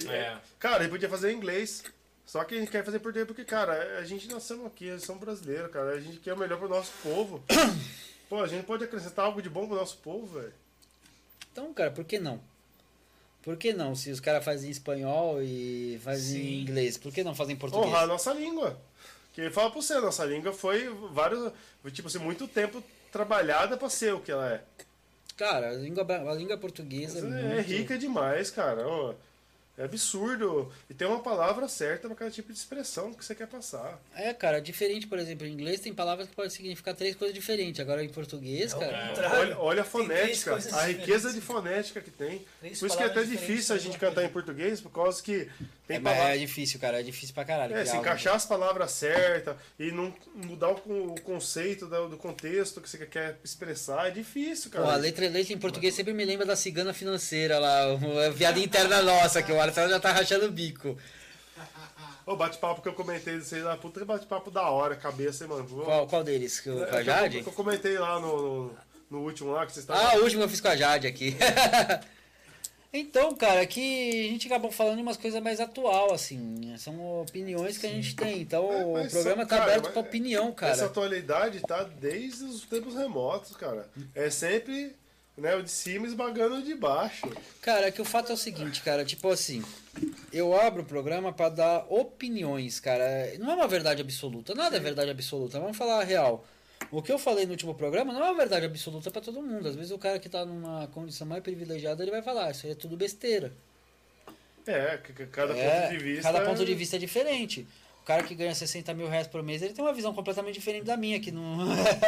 É. Cara, ele podia fazer em inglês. Só que a gente quer fazer em português porque, cara, a gente nasceu aqui, nós somos brasileiros, cara. A gente quer o melhor pro nosso povo. Pô, a gente pode acrescentar algo de bom pro nosso povo, velho. Então, cara, por que não? Por que não? Se os caras fazem em espanhol e fazem em inglês, por que não fazem em português? Honrar a nossa língua. Que ele fala pra você, nossa língua foi vários. Tipo assim, muito tempo trabalhada pra ser o que ela é. Cara, a língua, a língua portuguesa é, É, muito... rica demais, cara. ó. É absurdo. E tem uma palavra certa pra cada tipo de expressão que você quer passar. É, cara, diferente, por exemplo, em inglês tem palavras que podem significar três coisas diferentes. Agora em português, É cara. Olha, olha a fonética, a diferentes. riqueza de fonética que tem. Três Por isso que é até difícil a gente cantar em português, por causa que tem É, mas é difícil, cara. É difícil pra caralho. É, se algo encaixar as palavras certas e não mudar o, con- o conceito do, contexto que você quer expressar, é difícil, cara. Pô, a letra letra em português sempre me lembra da cigana financeira lá, a piada interna nossa, que o Marcelo já tá rachando o bico. O bate-papo que eu comentei, sei lá, puta que bate-papo da hora, cabeça, hein, mano. Qual, qual deles? Que o- É, Com a que eu- Jade? Que eu comentei lá no, no, no último lá, que vocês estavam... Ah, o último eu fiz com a Jade aqui. então, cara, aqui a gente acabou falando de umas coisas mais atual, assim. São opiniões que a gente tem. Então É, o programa só- tá cara, aberto pra opinião, Essa cara. atualidade tá desde os tempos remotos, cara. É sempre né, o de cima esmagando o de baixo. Cara, que o fato é o seguinte, cara, tipo assim, eu abro o programa pra dar opiniões, cara. Não é uma verdade absoluta, nada é verdade absoluta. Vamos falar a real. O que eu falei no último programa não é uma verdade absoluta pra todo mundo. Às vezes o cara que tá numa condição mais privilegiada, ele vai falar, isso aí é tudo besteira. É, cada É, ponto de vista. Cada ponto de vista é diferente. O cara que ganha 60 mil reais por mês, ele tem uma visão completamente diferente da minha, que não.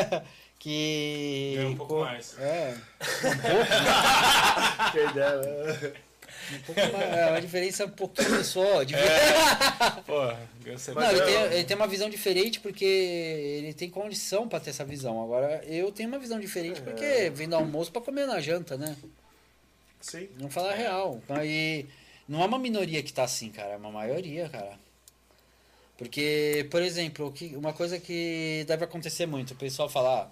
que. Ganha um pouco co- mais. É. Quem dera. Um é uma diferença um pouquinho só. De... Pô, ganhou Não, ele, tem, ele tem uma visão diferente porque ele tem condição pra ter essa visão. Agora, eu tenho uma visão diferente porque vem do almoço pra comer na janta, né? Sim. Não falar a real. E não é uma minoria que tá assim, cara. É uma maioria, cara. Porque, por exemplo, uma coisa que deve acontecer muito, o pessoal falar,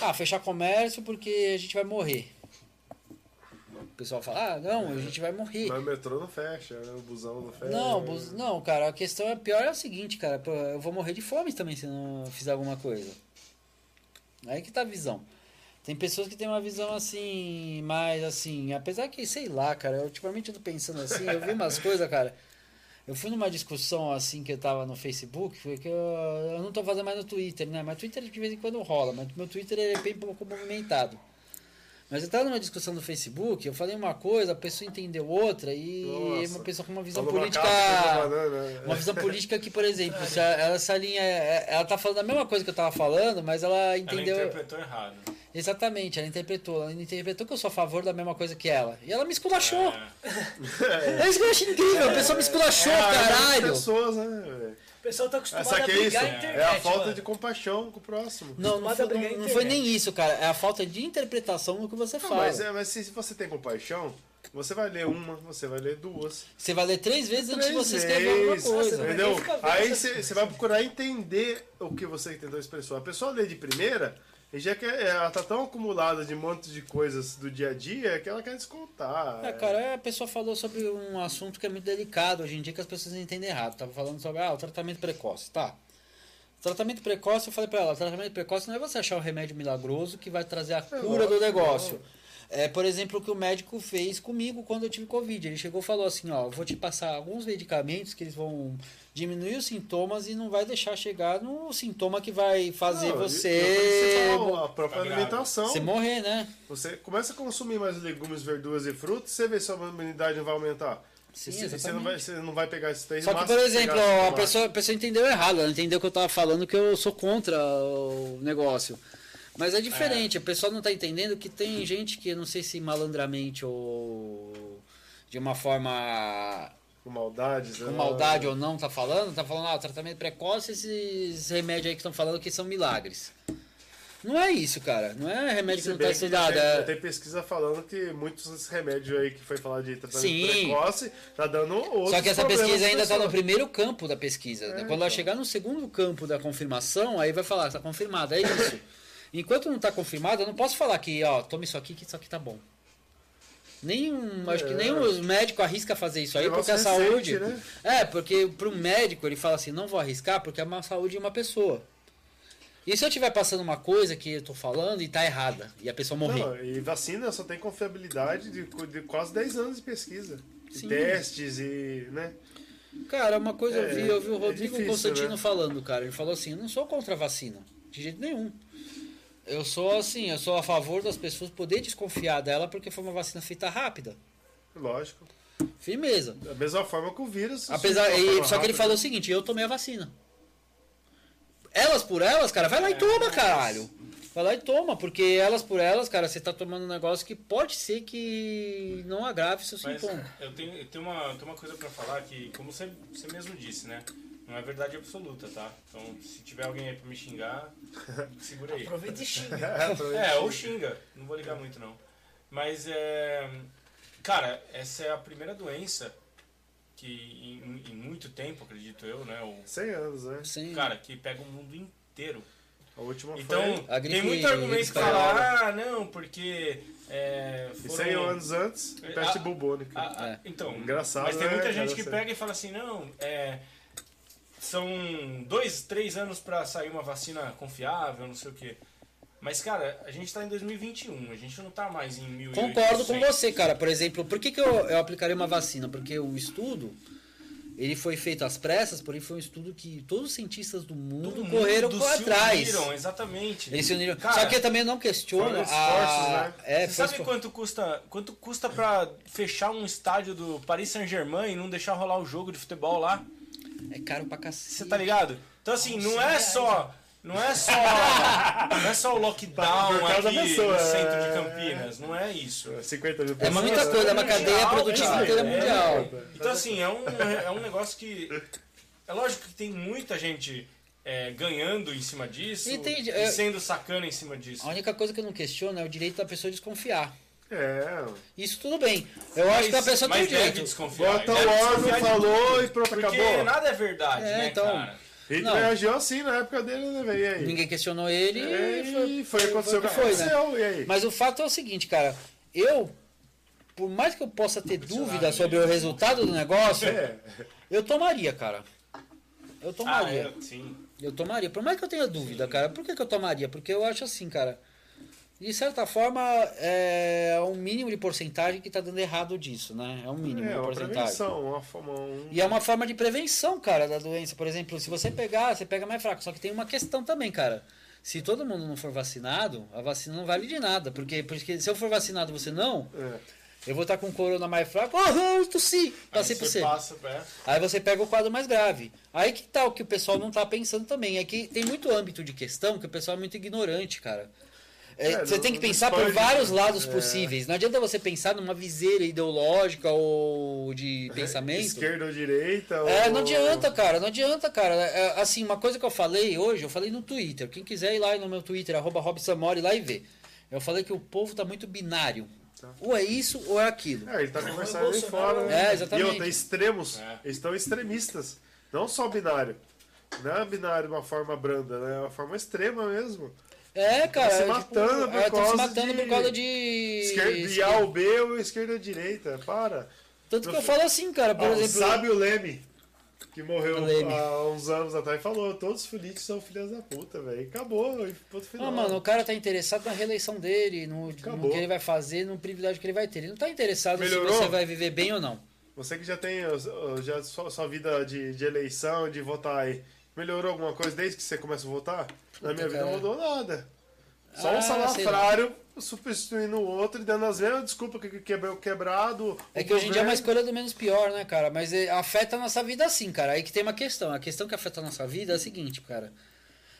ah, fechar comércio porque a gente vai morrer. O pessoal fala, ah, não, a gente vai morrer. Mas o metrô não fecha, né? o busão não fecha. Não, bus- não, cara, a questão é pior é o seguinte, cara, eu vou morrer de fome também se não fizer alguma coisa. Aí que tá a visão. Tem pessoas que têm uma visão assim, mais assim, apesar que, sei lá, cara, eu, ultimamente eu tô pensando assim, eu vi umas coisas, cara. Eu fui numa discussão assim que eu tava no Facebook, foi que eu, eu não tô fazendo mais no Twitter, né? Mas Twitter de vez em quando rola, mas meu Twitter é bem pouco movimentado. Mas eu tava numa discussão no Facebook, eu falei uma coisa, a pessoa entendeu outra e Nossa. uma pessoa com uma visão política. Uma visão política que, por exemplo, se a- ela, essa linha. é- Ela tá falando a mesma coisa que eu tava falando, mas ela Ela entendeu. interpretou errado. Exatamente, ela interpretou. Ela interpretou que eu sou a favor da mesma coisa que ela. E ela me esculachou. É. É isso que eu acho incrível. A pessoa me esculachou, É caralho. pessoas, né? velho? O pessoal tá acostumado Essa a aqui é isso. brigar É internet. a falta mano. de compaixão com o próximo. Não, não foi, a não, não foi nem isso, cara. É a falta de interpretação no que você Não, fala. mas, é, mas se, se você tem compaixão, você vai ler uma, você vai ler duas. Você vai ler três vezes antes de Três você escrever alguma coisa. Entendeu? Aí você vai procurar entender o que você tentou expressar. A pessoa lê de primeira e já quer, ela tá tão acumulada de um monte de coisas do dia a dia que ela quer descontar. É, cara, a pessoa falou sobre um assunto que é muito delicado hoje em dia que as pessoas entendem errado. Tava falando sobre ah, o tratamento precoce, tá? Tratamento precoce, eu falei pra ela, tratamento precoce não é você achar um remédio milagroso que vai trazer a cura do negócio. É, por exemplo, o que o médico fez comigo quando eu tive Covid. Ele chegou e falou assim, ó, vou te passar alguns medicamentos que eles vão diminuir os sintomas e não vai deixar chegar no sintoma que vai fazer Não, você, e- e você falou, a própria Tá alimentação. você morrer, né? Você começa a consumir mais legumes, verduras e frutas, você vê se a imunidade não vai aumentar. Sim, se- você, não vai, você não vai pegar esses três Só que, por exemplo, a pessoa, a pessoa entendeu errado, ela entendeu que eu tava falando que eu sou contra o negócio. Mas é diferente, a pessoa não tá entendendo que tem gente que, não sei se malandramente ou de uma forma Com maldades. com né? maldade ou não tá falando, tá falando, ah, tratamento precoce, esses remédios aí que estão falando que são milagres. Não é isso, cara. Não é remédio que não bem tá que estudado. tem, É... tem pesquisa falando que muitos desses remédios aí que foi falar de tratamento Sim. precoce, tá dando outros Só que essa pesquisa ainda está no primeiro campo da pesquisa. né? É, Quando ela então. chegar no segundo campo da confirmação, aí vai falar, está confirmado, é isso. Enquanto não está confirmado, eu não posso falar que, ó, tome isso aqui que isso aqui tá bom. Nenhum, acho que É. nem os médicos arrisca fazer isso aí, porque a recente, saúde. né? É, porque para o médico ele fala assim, não vou arriscar porque é uma saúde de uma pessoa. E se eu estiver passando uma coisa que eu tô falando e tá errada, e a pessoa morrer? Não, e vacina só tem confiabilidade de, de quase 10 anos de pesquisa. De testes e. né? Cara, uma coisa eu É, vi, eu vi o é Rodrigo difícil, Constantino né? falando, cara. Ele falou assim: eu não sou contra a vacina, de jeito nenhum. Eu sou assim, eu sou a favor das pessoas poder desconfiar dela porque foi uma vacina feita rápida. Lógico. Firmeza. Da mesma forma que o vírus. Apesar, e- só que ele rápida. falou o seguinte: eu tomei a vacina. Elas por elas, cara, vai lá e toma, caralho. Vai lá e toma, porque elas por elas, cara, você tá tomando um negócio que pode ser que não agrave seu Mas sintoma. eu tenho, eu tenho, uma, eu tenho uma coisa pra falar que, como você, você mesmo disse, né? Não é verdade absoluta, tá? Então, se tiver alguém aí pra me xingar, segura aí. Aproveita e xinga. É, ou xinga. Não vou ligar muito, não. Mas, é... Cara, essa é a primeira doença que, em, em muito tempo, acredito eu, né? O, 100 anos, né? Sim. cara, que pega o mundo inteiro. A última Então, foi. A tem muito argumento que fala, ah, não, porque... É, E foram- 100 anos antes, peste Ah, bubônica. Ah, ah, É. Então, Engraçado, mas tem né, muita cara, gente que essa- pega e fala assim, não, é, são dois, três anos pra sair uma vacina confiável, não sei o quê. Mas, cara, a gente tá em 2021, a gente não tá mais em 1800. Concordo com você, cara. Por exemplo, por que, que eu, eu aplicaria uma vacina? Porque o estudo, ele foi feito às pressas, porém foi um estudo que todos os cientistas do mundo correram mundo por se atrás. uniram, exatamente. Eles se uniram. Cara, Só que eu também não questiono foram a... esforços, né? É, Você sabe esfor- quanto custa, quanto custa pra fechar um estádio do Paris Saint-Germain e não deixar rolar o jogo de futebol lá? É caro pra cacete. Você tá ligado? Então assim, não é reais, só. Não é só. Não é só o lockdown aqui pessoa, no centro de é. Campinas. Não é isso. 50 mil É pessoas. muita coisa, é uma mundial, cadeia produtiva inteira É. mundial. Então assim, é um, é um negócio que. É lógico que tem muita gente é, ganhando em cima disso Entendi, e é- sendo sacana em cima disso. A única coisa que eu não questiono é o direito da pessoa desconfiar. É. Isso tudo bem. Eu acho que a pessoa tem mas direito. desconfiar. Bota o órgão, falou e pronto, Porque acabou. nada é verdade, É, né, então. cara? Não. reagiu assim na época dele, né, velho? E aí? Ninguém questionou ele É, e foi, e foi, aconteceu o que foi, né? aconteceu, e aí? Mas o fato é o seguinte, cara. Eu, por mais que eu possa ter dúvida sobre o resultado do negócio, É. eu tomaria, cara. Eu Ah, tomaria. é, sim. Eu tomaria. Por mais que eu tenha dúvida, cara. Por que, que eu tomaria? Porque eu acho assim, cara. De certa forma, é um mínimo de porcentagem que tá dando errado disso, né? É um mínimo É, de uma porcentagem. uma forma. Um... E é uma forma de prevenção, cara, da doença. Por exemplo, se você pegar, você pega mais fraco. Só que tem uma questão também, cara. Se todo mundo não for vacinado, a vacina não vale de nada. Porque, porque se eu for vacinado você não, É. eu vou estar com o corona mais fraco. Oh, tossi! Passei Aí por você você. passa, é. Aí você pega o quadro mais grave. Aí que tá o que o pessoal não tá pensando também. É que tem muito âmbito de questão que o pessoal é muito ignorante, cara. É, É, você não- tem que pensar por vários né? lados É. possíveis. Não adianta você pensar numa viseira ideológica ou de pensamento. Esquerda ou direita? É, ou... não adianta, cara, não adianta, cara. É, assim, uma coisa que eu falei hoje, eu falei no Twitter. Quem quiser ir lá no meu Twitter, arroba Robsamori, lá e ver. Eu falei que o povo tá muito binário. Ou é isso ou é aquilo. É, ele tá conversando ali fora. né? É, exatamente. E outra, extremos. É. Eles estão extremistas. Não só binário. Não é binário de uma forma branda, né? É uma forma extrema mesmo. É, cara. se é, matando por é, se causa matando de- por causa de. Esquerda, de A ou B ou esquerda ou direita. Para. Tanto que eu falo assim, cara, por Ó, exemplo. Sabe o Leme? Que morreu Leme. há uns anos atrás falou, todos os políticos são filhas da puta, velho. Acabou, ponto final. Não, mano, o cara tá interessado na reeleição dele, no, no que ele vai fazer, no privilégio que ele vai ter. Ele não tá interessado Melhorou? se você vai viver bem ou não. Você que já tem os- já sua, sua vida de, de eleição, de votar aí, melhorou alguma coisa desde que você começa a votar? Na minha vida não mudou nada. Só Ah, um sei salafrário substituindo o outro e dando as mesmas desculpas que quebrou quebrado. É que hoje em dia é uma escolha do menos pior, né, cara? Mas é, afeta a nossa vida assim, cara. Aí que tem uma questão. A questão que afeta a nossa vida é a seguinte, cara.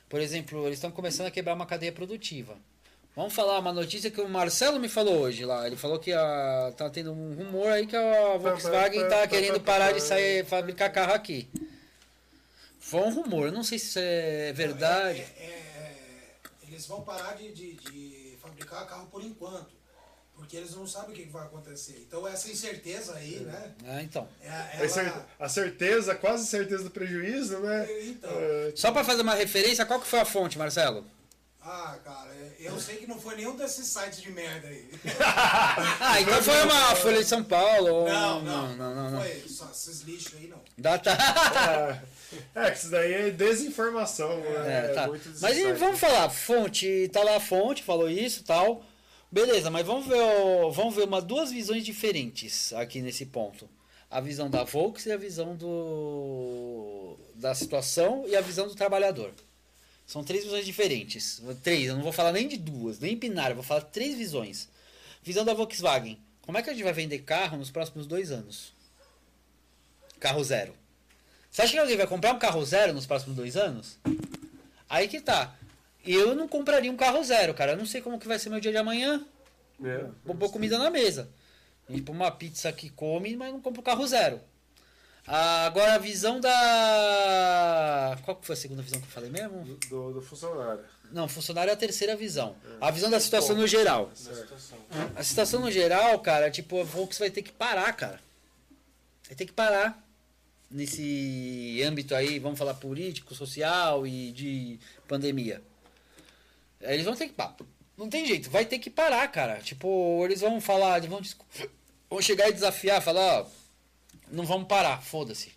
Por exemplo, eles estão começando a quebrar uma cadeia produtiva. Vamos falar uma notícia que o Marcelo me falou hoje lá. Ele falou que a, tá tendo um rumor aí que a Volkswagen tá querendo parar de sair fabricar carro aqui. Foi um rumor, eu não sei se isso é verdade. É, ele eles vão parar de, de, de fabricar carro por enquanto. Porque eles não sabem o que vai acontecer. Então essa incerteza aí, né? Ah, então. É, A ela, A certeza, quase certeza do prejuízo, né? Então. É, Só pra fazer uma referência, qual que foi a fonte, Marcelo? Ah, cara, eu sei que não foi nenhum desses sites de merda aí. Ah, então foi uma Folha de São Paulo. ou- Não, não, não, não, não. Foi só esses lixos aí, não. Data. É, que isso daí é desinformação, né? É, tá. Mas vamos falar, fonte, tá lá a fonte, falou isso tal. Beleza, mas vamos ver, o- vamos ver uma, duas visões diferentes aqui nesse ponto. A visão da Volks e a visão do da situação e a visão do trabalhador. São três visões diferentes. Três, eu não vou falar nem de duas, nem binário, eu vou falar três visões. Visão da Volkswagen. Como é que a gente vai vender carro nos próximos dois anos? Carro zero. Você acha que alguém vai comprar um carro zero nos próximos dois anos? Aí que tá. Eu não compraria um carro zero, cara. Eu não sei como que vai ser meu dia de amanhã. É. Vou pôr comida na mesa. A gente põe uma pizza que come, mas não compra o carro zero. Ah, agora a visão da. Qual foi a segunda visão que eu falei mesmo? Do, do funcionário. Não, funcionário é a terceira visão. A visão da situação no geral. A situação no geral, cara, tipo, a Volks vai ter que parar, cara. Vai ter que parar. Nesse âmbito aí, vamos falar político, social e de pandemia. Eles vão ter que parar. Não tem jeito, vai ter que parar, cara. Tipo, eles vão falar, eles vão, vão chegar e desafiar, falar, ó, não vamos parar, foda-se.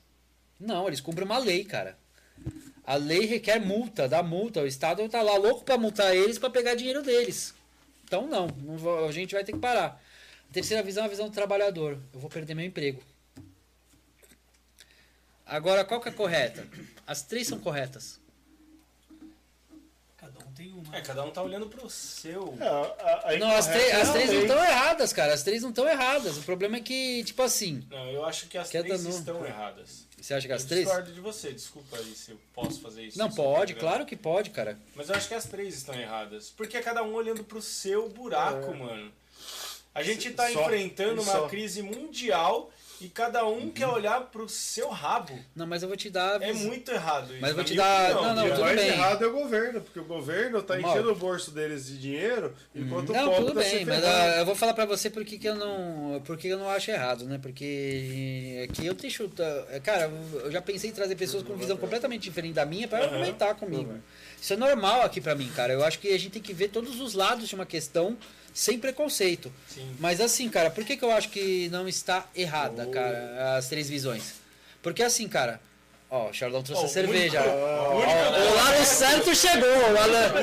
Não, eles cumprem uma lei, cara. A lei requer multa, dá multa. O Estado tá lá louco pra multar eles pra pegar dinheiro deles. Então não, não a gente vai ter que parar. A terceira visão é a visão do trabalhador. Eu vou perder meu emprego. Agora, qual que é a correta? As três são corretas. Cada um tem uma. É, cada um tá olhando pro seu. É, a, a Não, as, é as três não estão erradas, cara. As três não estão erradas. O problema é que, tipo assim, Não, eu acho que as Quer três estão erradas. você acha que as eu três? discordo de você, desculpa aí se eu posso fazer isso. Não, pode, claro que pode, cara. Mas eu acho que as três estão erradas. Porque é cada um olhando pro seu buraco, É. mano. A gente tá Só, enfrentando uma só. crise mundial e cada um quer olhar pro seu rabo. Não, mas eu vou te dar. É muito errado isso. Mas eu vou te dar- opinião. não, não, E o tudo mais bem. errado é o governo, porque o governo tá Mal. enchendo o bolso deles de dinheiro, enquanto o Não, povo tudo tá bem, mas ah, eu vou falar pra você porque que eu não, porque eu não acho errado, né? Porque aqui eu deixo, tá- cara, eu já pensei em trazer pessoas com visão completamente diferente da minha para Aham. argumentar comigo. Isso é normal aqui pra mim, cara. Eu acho que a gente tem que ver todos os lados de uma questão sem preconceito. Sim. Mas assim, cara, por que, que eu acho que não está errada, Oh. cara, as três visões? Porque assim, cara, ó, o Charlão trouxe Ó, a cerveja. único- ó, o único- ó, o lado certo chegou. O Alan-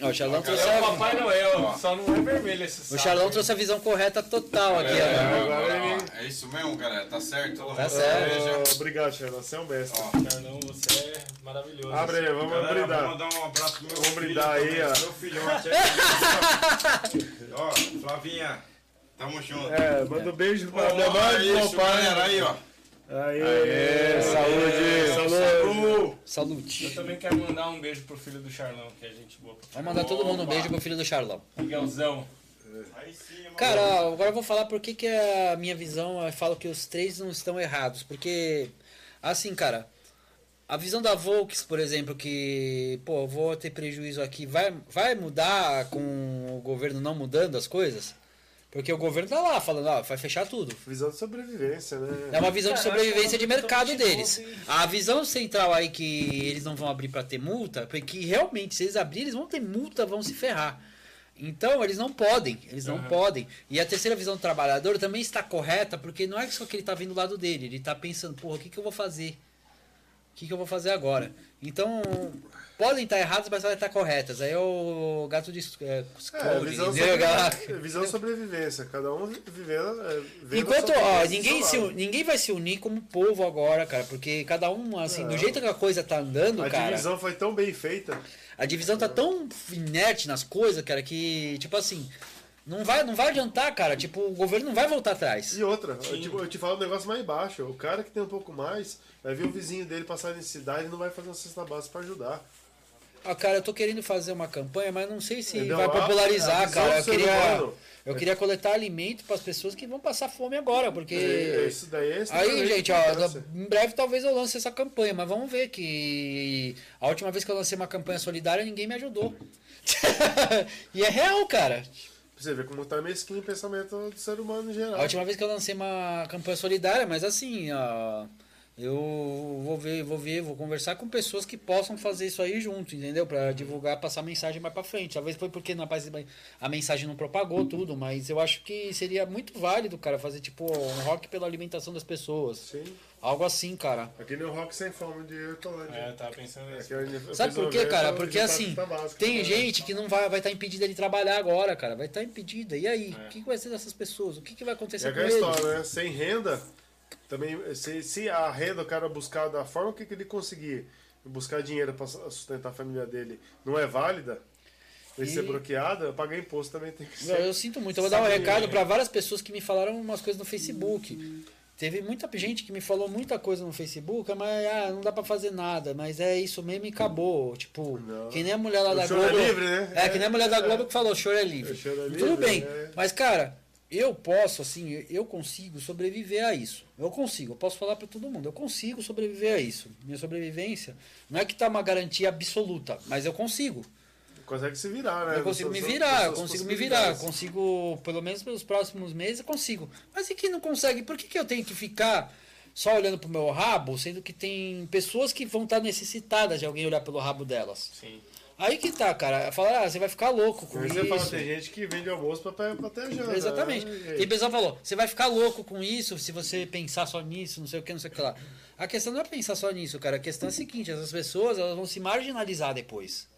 Ó, o Charlão trouxe É o. Papai Noel, só não é vermelho esse O. Charlão trouxe a visão correta total aqui, É, agora é isso mesmo, galera. Tá certo? Tá certo. Obrigado, Sheila. Você é um mestre. Charlão, você é maravilhoso. Abre aí, vamos Galera, brindar. vou mandar um abraço pro meu Vamos filho brindar aí, ó. Meu filhote aí. ó, Flavinha, tamo junto. É, manda um beijo pra minha mãe e é meu pai. galera, aí, ó. Aê, saúde, saúde. Eu também quero mandar um beijo pro filho do Charlão, que é gente boa. Vamos mandar todo mundo um beijo pro filho do Charlão. Miguelzão. Cara, agora eu vou falar por que, que a minha visão, eu falo que os três não estão errados. Porque, assim, cara, a visão da Volks, por exemplo, que, pô, eu vou ter prejuízo aqui, vai, vai mudar com o governo não mudando as coisas? Porque o governo tá lá falando, ó, vai fechar tudo. Visão de sobrevivência, né? É uma visão de sobrevivência de é uma mercado visão de deles. A visão central aí que eles não vão abrir para ter multa, porque realmente se eles abrirem, eles vão ter multa, vão se ferrar. Então, eles não podem, eles não podem. E a terceira visão do trabalhador também está correta, porque não é só que ele está vindo do lado dele, ele está pensando, porra, o que, que eu vou fazer? O que, que eu vou fazer agora? Então, podem estar erradas, mas podem estar corretas. Aí é o gato de é, É, visão, sobre, visão de sobrevivência. Cada um vivendo. é, Enquanto, a ó, ninguém, do se, ninguém vai se unir como povo agora, cara, porque cada um, assim, do Não. jeito que a coisa tá andando, A cara, divisão foi tão bem feita. A divisão tá tão inerte nas coisas, cara, que, tipo assim, não vai, não vai adiantar, cara, tipo, o governo não vai voltar atrás. E outra, eu, tipo, eu te falo um negócio mais baixo. O cara que tem um pouco mais vai ver o vizinho dele passar necessidade e não vai fazer uma cesta básica pra ajudar. Ah, cara, eu tô querendo fazer uma campanha, mas não sei se Entendeu? vai A- popularizar, a visão cara. Eu queria, humano. Eu queria coletar alimento para as pessoas que vão passar fome agora, porque É, Isso daí é Aí, extremamente gente, ó, em breve talvez eu lance essa campanha, mas vamos ver que a última vez que eu lancei uma campanha solidária, ninguém me ajudou. e é real, cara. Você ver como tá mesquinho o pensamento do ser humano em geral. A última vez que eu lancei uma campanha solidária, mas assim, ó, eu vou ver, vou ver, vou conversar com pessoas que possam fazer isso aí junto, entendeu? Pra divulgar, passar a mensagem mais pra frente. Talvez foi porque na paz- a mensagem não propagou tudo, mas eu acho que seria muito válido, cara, fazer tipo um rock pela alimentação das pessoas. Sim. Algo assim, cara. Aqui no Rock Sem Fome de Hortolândia. É, eu tava pensando nisso. Eu Sabe por quê, cara? Porque assim, tá básico, tem tá? gente que não vai vai estar impedida de trabalhar agora, cara. Vai estar impedida. E aí? O que, que vai ser dessas pessoas? O que, que vai É acontecer com aquela eles? história, né? Sem renda, também, se, se a renda o cara buscar da forma que que ele conseguir buscar dinheiro para sustentar a família dele não é válida, ele E- ser bloqueada, pagar imposto também tem que Eu, ser. eu sinto muito. Eu vou dar um recado para várias pessoas que me falaram umas coisas no Facebook. Teve muita gente que me falou muita coisa no Facebook, mas ah, não dá pra fazer nada, mas é isso mesmo e acabou. Tipo, Não. que nem a mulher lá O da é Globo. livre, né? É, que nem a mulher da É. Globo que falou, choro é livre. Choro é Tudo livre, bem, é. mas cara, eu posso, assim, eu consigo sobreviver a isso. Eu consigo, eu posso falar pra todo mundo, eu consigo sobreviver a isso. Minha sobrevivência não é que tá uma garantia absoluta, mas eu consigo. Consegue se virar, né? Eu consigo me virar, eu consigo me virar, consigo, pelo menos pelos próximos meses, eu consigo. Mas e quem não consegue? Por que, que eu tenho que ficar só olhando pro meu rabo, sendo que tem pessoas que vão estar necessitadas de alguém olhar pelo rabo delas? Sim. Aí que tá, cara. Falar, ah, você vai ficar louco com Aí isso. você fala, tem gente que vende almoço pra, pra, ter janta. Exatamente. né? E aí? Tem pessoa que falou, você vai ficar louco com isso se você pensar só nisso, não sei o que, não sei o que lá. A questão não é pensar só nisso, cara. A questão é a seguinte, essas pessoas elas vão se marginalizar depois.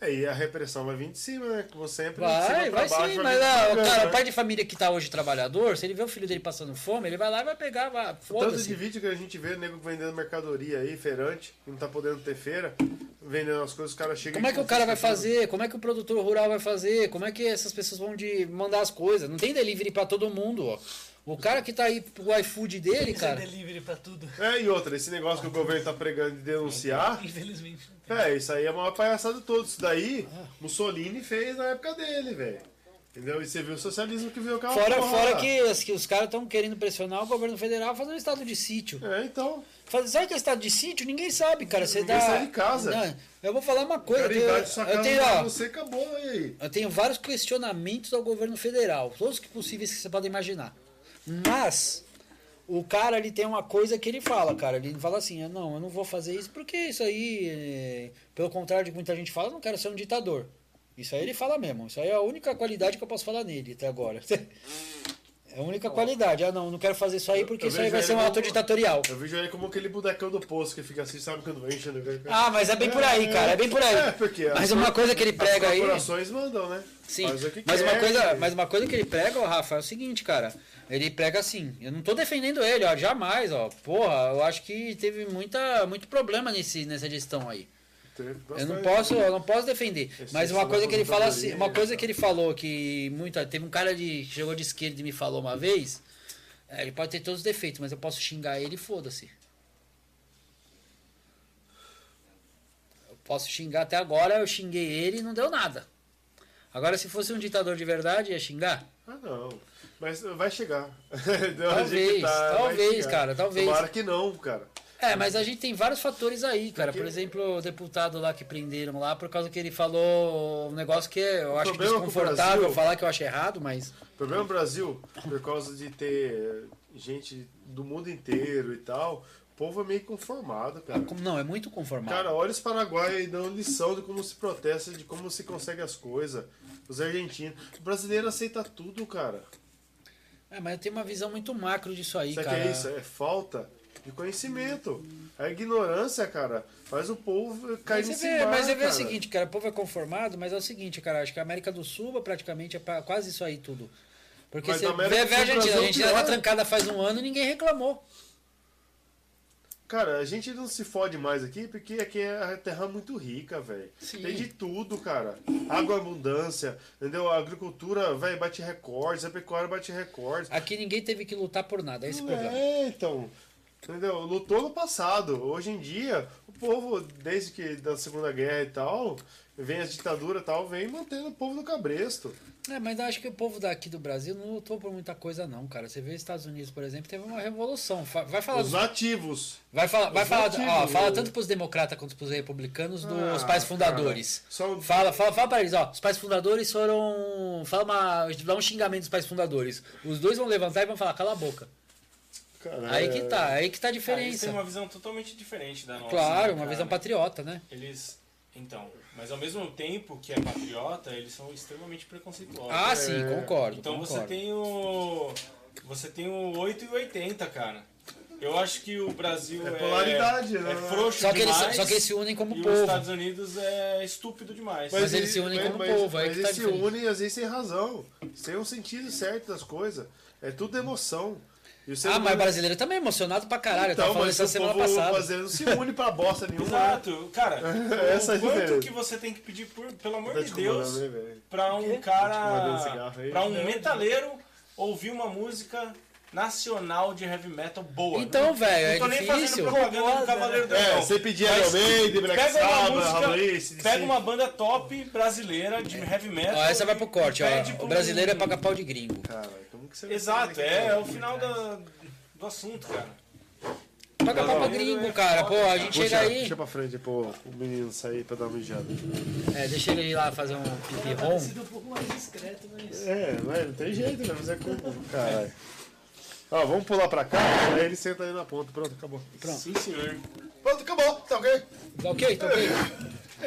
É, e a repressão vai vir de cima, né? Como sempre, de Vai, cima pra vai baixo, sim, mas ah, o cara, né? o pai de família que tá hoje trabalhador, se ele vê o filho dele passando fome, ele vai lá e vai pegar, vai, O tanto de foda-se. vídeo que a gente vê, nego vendendo mercadoria aí, feirante, não tá podendo ter feira, vendendo as coisas, os caras chegam Como é que o cara vai fazer? Como é que o produtor rural vai fazer? Como é que essas pessoas vão de mandar as coisas? Não tem delivery pra todo mundo, ó. O cara que tá aí pro iFood dele, Isso é cara. delivery pra tudo. É, e outra, esse negócio que o governo tá pregando de denunciar, Infelizmente. é, isso aí é uma palhaçada de todos. Isso daí, Mussolini fez na época dele, velho. Entendeu? E você viu o socialismo que veio Fora, porra fora lá. que, que os caras estão querendo pressionar o governo federal a fazer um estado de sítio. É, então. Faz- Sabe que é estado de sítio? Ninguém sabe, cara. Você Ninguém dá... sai de casa. Não, eu vou falar uma O coisa. Eu sua eu casa tenho, ó, você acabou, aí? Eu tenho vários questionamentos ao governo federal, todos que possíveis que você pode imaginar. Mas o cara ele tem uma coisa que ele fala, cara. Ele fala assim: "Ah, não, eu não vou fazer isso porque isso aí, é, pelo contrário de que muita gente fala, eu não quero ser um ditador. Isso aí ele fala mesmo. Isso aí é a única qualidade que eu posso falar nele até agora. É a única qualidade. Ah, não, não quero fazer isso aí porque Eu isso aí vai ser um ele ato como- ditatorial. Eu vejo ele como aquele bonecão do poço que fica assim, sabe quando enche, né? Ah, mas é bem por aí, cara. É bem por aí. É, porque Mas as uma coisa que ele prega as aí. corporações mandam, né? Sim, Faz o que mas, quer, uma coisa, mas uma coisa que ele prega, Rafa, é o seguinte, cara. Ele prega assim. Eu não tô defendendo ele, ó, jamais, ó. Porra, eu acho que teve muita, muito problema nesse, nessa gestão aí. Eu não posso, eu não posso defender. Mas uma coisa que ele fala assim, uma coisa que ele falou que muita, teve um cara de que chegou de esquerda e me falou uma vez. é, ele pode ter todos os defeitos, mas eu posso xingar ele, e foda-se. Eu posso xingar até agora, eu xinguei ele e não deu nada. Agora, se fosse um ditador de verdade, ia xingar? Ah, não. Mas vai chegar. Talvez, que tá, talvez, chegar. cara, talvez. Tomara que não, cara. É, mas a gente tem vários fatores aí, cara. Por Porque- exemplo, o deputado lá que prenderam lá, por causa que ele falou um negócio que eu acho o desconfortável Brasil- falar que eu acho errado, mas. O problema do Brasil, por causa de ter gente do mundo inteiro e tal, o povo é meio conformado, cara. Como- Não, é muito conformado. Cara, olha os paraguaios aí dando lição de como se protesta, de como se consegue as coisas. Os argentinos. O brasileiro aceita tudo, cara. É, mas eu tenho uma visão muito macro disso aí, Sabe cara. que é isso? É falta de conhecimento. A ignorância, cara, faz o povo cair Mas vê, mar, mas você vê cara. o seguinte, cara, o povo é conformado, mas é o seguinte, cara, acho que a América do Sul praticamente é pra- quase isso aí tudo. Porque Mas você vê, a Argentina, a é Argentina tá trancada faz um ano e ninguém reclamou. Cara, a gente não se fode mais aqui porque aqui é a terra muito rica, velho. Tem de tudo, cara. Água abundância, entendeu? A agricultura, vai bate recordes, a pecuária bate recordes. Aqui ninguém teve que lutar por nada, é esse Não problema. é, então. Entendeu? Lutou no passado. Hoje em dia, o povo, desde que da Segunda Guerra e tal, vem as ditaduras e tal, vem mantendo o povo no cabresto. É, mas eu acho que o povo daqui do Brasil não lutou por muita coisa, não, cara. Você vê os Estados Unidos, por exemplo, teve uma revolução. Vai falar. Os nativos. Vai falar, vai os falar, nativos, ó, fala tanto pros democratas quanto pros republicanos dos Ah, pais fundadores. só- Fala, fala, fala pra eles, ó. Os pais fundadores foram. Fala uma. Dá um xingamento dos pais fundadores. Os dois vão levantar e vão falar, cala a boca. Cara, Aí é- que tá, aí que tá a Cara, eles diferença. têm uma visão totalmente diferente da nossa. Claro, né, uma visão patriota, né? Eles. Então, mas ao mesmo tempo que é patriota, eles são extremamente preconceituosos. Ah, sim, concordo. Então concordo. você tem o. Você tem o 8 e o 80, cara. Eu acho que o Brasil É é. polaridade, né? É frouxo Só que, eles, demais. só que eles se unem como e os povo. Estados Unidos é estúpido demais. Mas eles se unem como povo, aí Mas que tá eles se diferente. unem às vezes sem razão. Sem um sentido certo das coisas. É tudo emoção. E Ah, mas brasileiro também é emocionado pra caralho. eu Então, tava falando mas isso semana povo passada. brasileiro não se une pra bosta nenhuma. Exato, cara. Essa é o quanto que você tem que pedir, por, pelo amor Tá de Deus, né, velho? pra um Tá cara. aí? Pra um Não. metaleiro ouvir uma música nacional de heavy metal boa. Então, velho, é Não tô nem difícil. fazendo propaganda do Cavaleiro do É, você pedir Mas Iron Maiden, Black Pega uma Sabbath, pega uma banda top brasileira de heavy metal. Ó, essa vai pro corte, ó. O brasileiro é paga pau de gringo. Caralho, que você Exato, é, é o final da- do assunto, cara. Paga pau pra Não, gringo, cara. Pô, a gente chega aí. puxa pra frente, pô, o menino sair pra dar uma mijada. É, deixa ele ir lá fazer um pipi rom. sido um pouco mais discreto, mas. É, mas não tem jeito, né? Mas é como, caralho. Ó, vamos pular pra cá, aí ele senta aí na ponta. Pronto, acabou. Sim, senhor. Pronto, acabou, tá ok? Tá ok? Tá ok?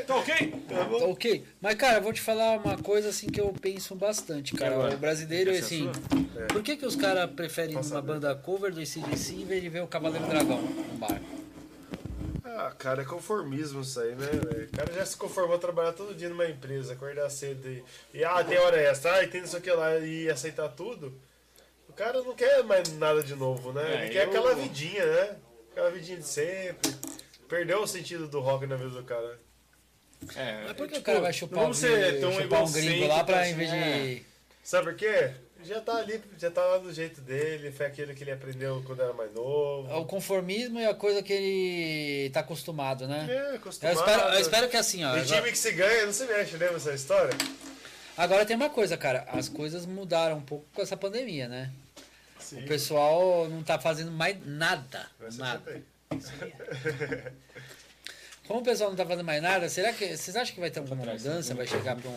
Tá ok? Tá ok. Mas, cara, eu vou te falar uma coisa assim que eu penso bastante, cara. O brasileiro, Essa é assim. É. Por que, que os caras preferem uma banda cover do ACDC em vez de ver o Cavaleiro Dragão no bar? Ah, cara, é conformismo isso aí, né, velho? O cara já se conformou a trabalhar todo dia numa empresa, acordar cedo e, e ah, tem hora extra, ah, e tem isso aqui lá e aceitar tudo. O cara não quer mais nada de novo, né? É, Ele quer eu- aquela vidinha, né? Aquela vidinha de sempre. Perdeu o sentido do rock na vida do cara. É, Mas por que tipo, o cara vai não chupar, um, vamos ser tão chupar um gringo lá pra em vez egocêntricos, de. Sabe por quê? Já tá ali, já tá lá do jeito dele, foi aquilo que ele aprendeu quando era mais novo. O conformismo é a coisa que ele tá acostumado, né? É, Eu acostumado. espero, eu espero que assim, ó. E agora- time que se ganha não se mexe, lembra essa história? Agora tem uma coisa, cara. As coisas mudaram um pouco com essa pandemia, né? Sim. O pessoal não tá fazendo mais nada. Vai ser Nada. Como o pessoal não tá fazendo mais nada, será que. Vocês acham que vai ter alguma mudança? Vai chegar pra um.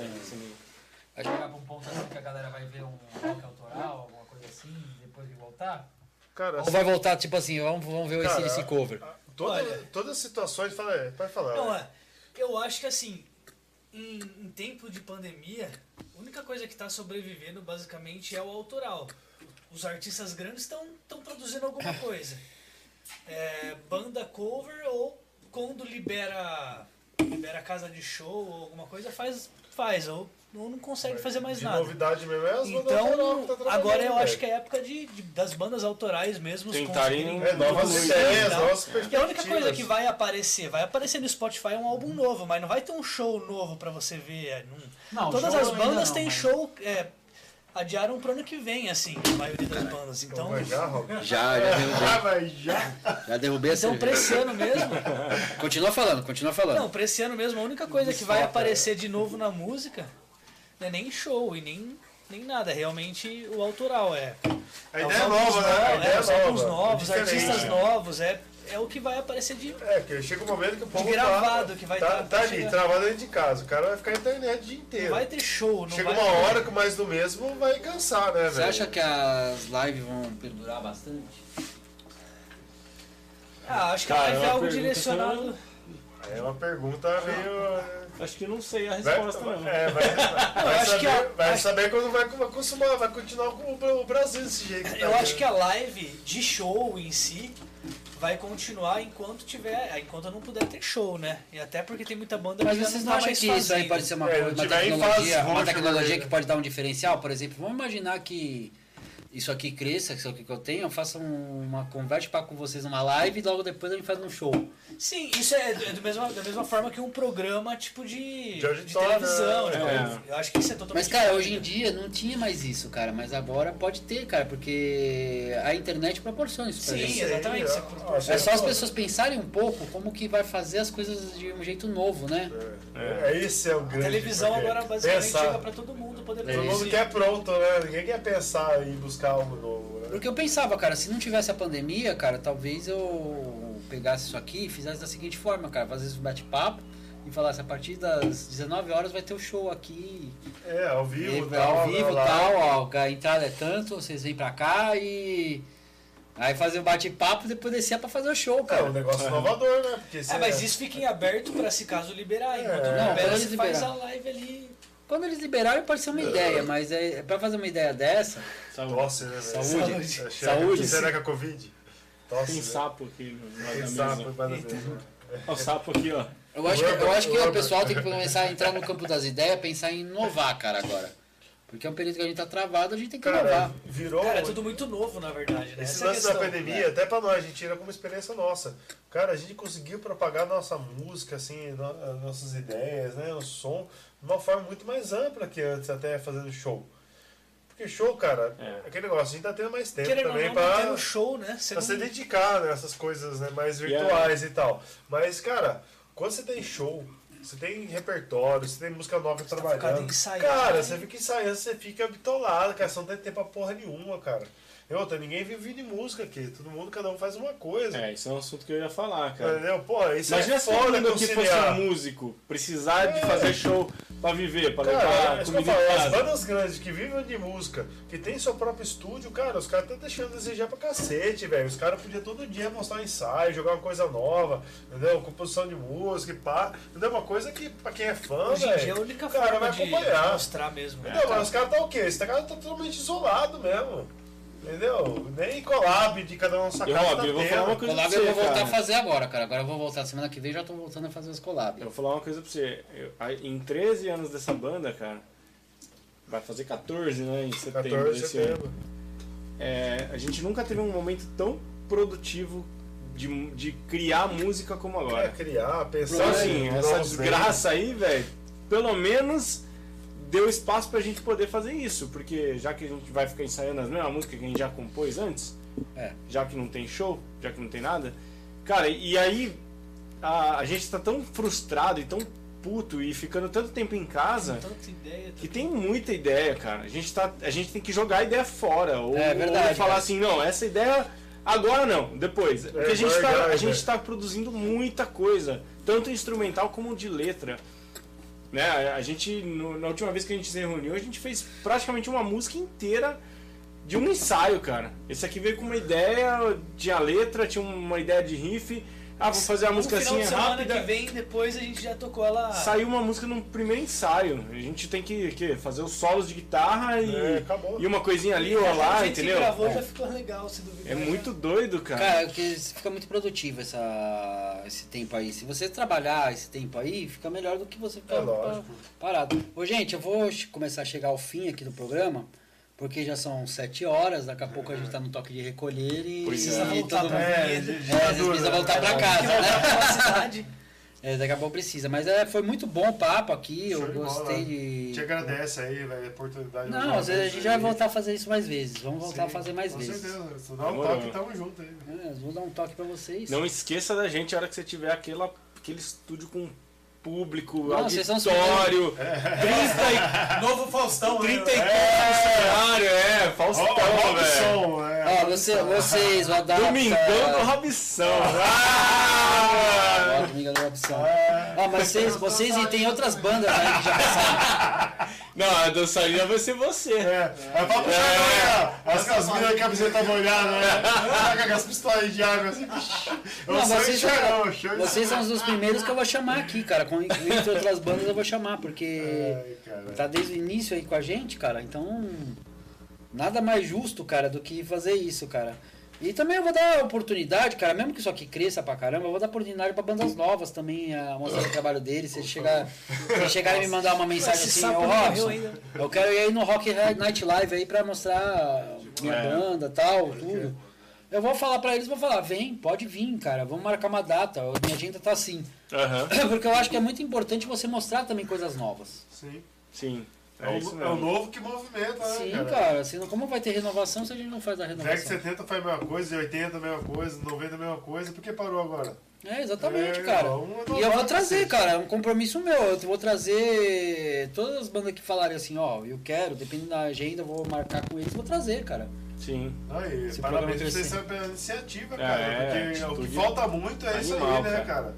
Vai chegar pra um ponto assim que a galera vai ver um rock autoral, alguma coisa assim, depois de voltar? Cara, Ou vai voltar, tipo assim, vamos, vamos ver o Cara, ACDC cover. Toda, Olha. todas as situações, fala, pode falar. Não, é. Eu acho que assim, em, em tempo de pandemia, a única coisa que está sobrevivendo basicamente é o autoral. Os artistas grandes estão produzindo alguma coisa. É, banda cover ou quando libera libera casa de show ou alguma coisa, faz, faz. Ou, ou não consegue fazer mais de nada. novidade mesmo é as Então, que tá agora eu acho que é época de, de- das bandas autorais mesmo Tentarem- É, novas ideias, novas E a única coisa que vai aparecer, vai aparecer no Spotify um álbum novo, mas não vai ter um show novo pra você ver. é, não- Não, Todas as bandas não, têm mas- show. é, adiaram pro ano que vem, assim, a maioria das bandas. Então, Vai já? Já, já derrubei, Ah, vai já. já derrubei a então pra cerveja. esse ano mesmo. Continua falando, continua falando. Não, pra esse ano mesmo, a única coisa que vai aparecer de novo na música não é nem show e nem, nem nada. É realmente o autoral. É, A é ideia é nova, né? A novos, ideia é, é nova. novos, é diferente. artistas novos. É, é o que vai aparecer de. É, que chega um momento que o povo gravado, tá, que vai tá, tá- tá vai ali, chegar. travado dentro de casa. O cara vai ficar na internet o dia Não inteiro. vai ter show, não Chega vai uma ter- hora que mais do mesmo vai cansar, né, velho? Você acha que as lives vão perdurar bastante? Ah, acho que Cara, vai é ter uma algo direcionado. É uma pergunta meio... Acho que não sei a Vai, resposta, não. é, vai, vai, saber, que a- vai acho- saber quando vai, vai consumar, vai continuar com o, Brasil desse jeito. tá Eu acho que a live de show em si vai continuar enquanto tiver, enquanto não puder ter show, né? E até porque tem muita banda Mas que já vocês não não tá acham mais que isso aí fazendo. pode ser uma, É, uma tecnologia, fase uma roxa, tecnologia né? que pode dar um diferencial? Por exemplo, vamos imaginar que isso aqui cresça, isso aqui que eu tenho, eu faço um- uma conversa para com vocês numa live e logo depois a gente faz um show. Sim, isso é do, do mesma, da mesma forma que um programa tipo de, De auditório, televisão. né? né? Eu acho que isso é totalmente Mas, cara, diferente. hoje em dia não tinha mais isso, cara. Mas agora pode ter, cara, porque a internet proporciona isso pra Sim, gente. exatamente. Sim, Você ó, proporciona- É só as pessoas pensarem um pouco como que vai fazer as coisas de um jeito novo, né? É, esse é o A grande. televisão porque agora basicamente pensar, chega pra todo mundo poder Todo mundo quer pronto, né? Ninguém quer pensar em buscar algo novo, né? Porque eu pensava, cara, se não tivesse a pandemia, cara, talvez eu pegasse isso aqui e fizesse da seguinte forma, cara, fazesse um bate-papo e falasse a partir das 19 horas vai ter o show aqui, É, ao vivo, e, tal, ao vivo e lá. tal, ó, a entrada é tanto, vocês vêm pra cá e aí fazer o bate-papo e depois descer pra fazer o show, É um cara. negócio inovador, né? Porque É, mas isso fica em aberto pra se caso liberar. Enquanto É. não Não, libera, você faz a live ali. Quando eles liberarem pode ser uma ideia, mas é, pra fazer uma ideia dessa, Tosse, né? Saúde. É, Saúde. Será que é Covid? Tosse, Tem né? sapo aqui Tem sapo da. Ó, o sapo aqui, ó. eu acho, que, eu acho que o pessoal tem que começar a entrar no campo das ideias, pensar em inovar, cara, agora. Porque é um período que a gente tá travado, a gente tem que Cara, inovar. virou. Cara, é tudo muito novo, na verdade, né? Esse Essa é lance da questão. pandemia, até pra nós, a gente tira como experiência nossa. Cara, a gente conseguiu propagar nossa música, assim, no- nossas ideias, né? O som, de uma forma muito mais ampla que antes, até fazendo show. Porque show, cara, É. aquele negócio, a gente tá tendo mais tempo Querendo também não, pra, manter o show, né? Você pra não- se dedicar nessas coisas né, mais é- virtuais e tal. Mas, cara, quando você tem show, você tem repertório, você tem música nova tá trabalhando. em ensaiar, cara, né? você fica ensaiando, você fica bitolado, cara, você não tem tempo pra porra nenhuma, cara. E outra, ninguém vive de música aqui, todo mundo, cada um faz uma coisa. É, isso é um assunto que eu ia falar, cara. Entendeu? Pô, isso Imagina é se todo foda mundo aqui fosse um músico, precisar de É. fazer show pra viver, pra Cara, levar é que comida falo, as bandas grandes que vivem de música, que tem seu próprio estúdio, cara, os caras estão deixando a desejar pra cacete, velho. Os caras podiam todo dia mostrar um ensaio, jogar uma coisa nova, entendeu? Composição de música e pá. Entendeu? Uma coisa que, pra quem é fã, Hoje é a velho, única o cara forma vai de acompanhar. mostrar mesmo. né? Entendeu? Mas os caras tá o quê? Esse cara tá totalmente isolado mesmo. Entendeu? Nem collab de cada um E, sacada Rob, tá eu vou falar uma coisa pra Collab você, eu vou voltar cara. a fazer agora, cara. Agora eu vou voltar semana que vem já tô voltando a fazer os collab. Eu vou falar uma coisa pra você. Eu- em 13 anos dessa banda, cara, vai fazer 14, né? Em setembro 14 de desse ano. setembro. É, a gente nunca teve um momento tão produtivo de, de criar música como É, agora. criar, pensar Então, assim, essa desgraça aí, velho, pelo menos deu espaço pra gente poder fazer isso. Porque já que a gente vai ficar ensaiando as mesmas músicas que a gente já compôs antes, É. já que não tem show, já que não tem nada. Cara, e aí a, a gente tá tão frustrado e tão puto e ficando tanto tempo em casa. Ideia. Que tem muita ideia, cara. A gente, tá, a gente tem que jogar a ideia fora. Ou, É verdade, ou falar cara. assim, não, essa ideia agora não, depois. Porque a gente, tá, guardar, a gente tá produzindo muita coisa, tanto instrumental como de letra. Né? A gente, no- na última vez que a gente se reuniu, a gente fez praticamente uma música inteira de um ensaio, cara. Esse aqui veio com uma ideia, tinha letra, tinha uma ideia de riff. Ah, vou fazer a música assim de semana rápida. que vem, depois a gente já tocou ela. Saiu uma música no primeiro ensaio. A gente tem que, que fazer os solos de guitarra e, É, e uma coisinha ali ou A lá, gente entendeu? gravou já ficou legal, se duvidar. É muito doido, cara. Cara, porque fica muito produtivo essa, esse tempo aí. Se você trabalhar esse tempo aí, fica melhor do que você ficar É parado. Ô, gente, eu vou começar a chegar ao fim aqui do programa, porque já são sete horas, daqui a pouco a gente tá no toque de recolher e, Precisa e voltar pra. É, É, às vezes precisa voltar pra casa, né? Uma cidade. É, daqui a pouco precisa. Mas é, foi muito bom o papo aqui, eu Show de bola. gostei de... Te agradece aí, velho, a oportunidade. Não, às vezes a gente vai voltar a fazer isso mais vezes. Vamos voltar a Sim, fazer mais com vezes. certeza. Se dá um Demorou. toque, tamo junto aí. É, vou dar um toque pra vocês. Não esqueça da gente a hora que você tiver aquela, aquele estúdio com público, Não, auditório, 30 e, Novo Faustão, 30 e né? poucos cenário, é, Faustão, velho. Robson, é. Ó, você, vocês, o Adapta... Domingão do Robson. Ah! Robson. Ó, mas vocês, vocês e tem outras bandas aí que já passaram. Não, a dançarina vai ser você. É, é pra puxar é. as casminas de camiseta molhada, né? Saca com as pistolas de água assim. Eu Não, vocês, vocês são os dos primeiros que eu vou chamar aqui, cara. Com, entre outras bandas eu vou chamar, porque Ai, tá desde o início aí com a gente, cara. Então, nada mais justo, cara, do que fazer isso, cara. E também eu vou dar oportunidade, cara, mesmo que isso aqui cresça pra caramba, eu vou dar oportunidade pra bandas novas também a mostrar o trabalho deles. Se eles chegar, se chegarem e me mandar uma mensagem Esse assim, ô Robson, eu quero ir aí no Rock Night Live aí pra mostrar minha É. banda tal, tudo. Eu vou falar pra eles, vou falar, vem, pode vir, cara, vamos marcar uma data. Minha agenda tá assim. Aham. Porque eu acho que é muito importante você mostrar também coisas novas. Sim. Sim. É, É o, isso é o novo que movimenta, né, Sim, cara? cara, senão como vai ter renovação se a gente não faz a Década renovação? 70 faz a mesma coisa, 80 a mesma coisa, 90 a mesma coisa, por que parou agora? É, exatamente, É, cara. E eu vou trazer, cara, é um compromisso meu. Eu vou trazer todas as bandas que falarem assim, ó, eu quero, dependendo da agenda, eu vou marcar com eles, vou trazer, cara. Sim. Aí, Esse parabéns pra vocês pela iniciativa, É, cara. é, porque o atitude que falta muito é isso animal, aí, né, cara. cara?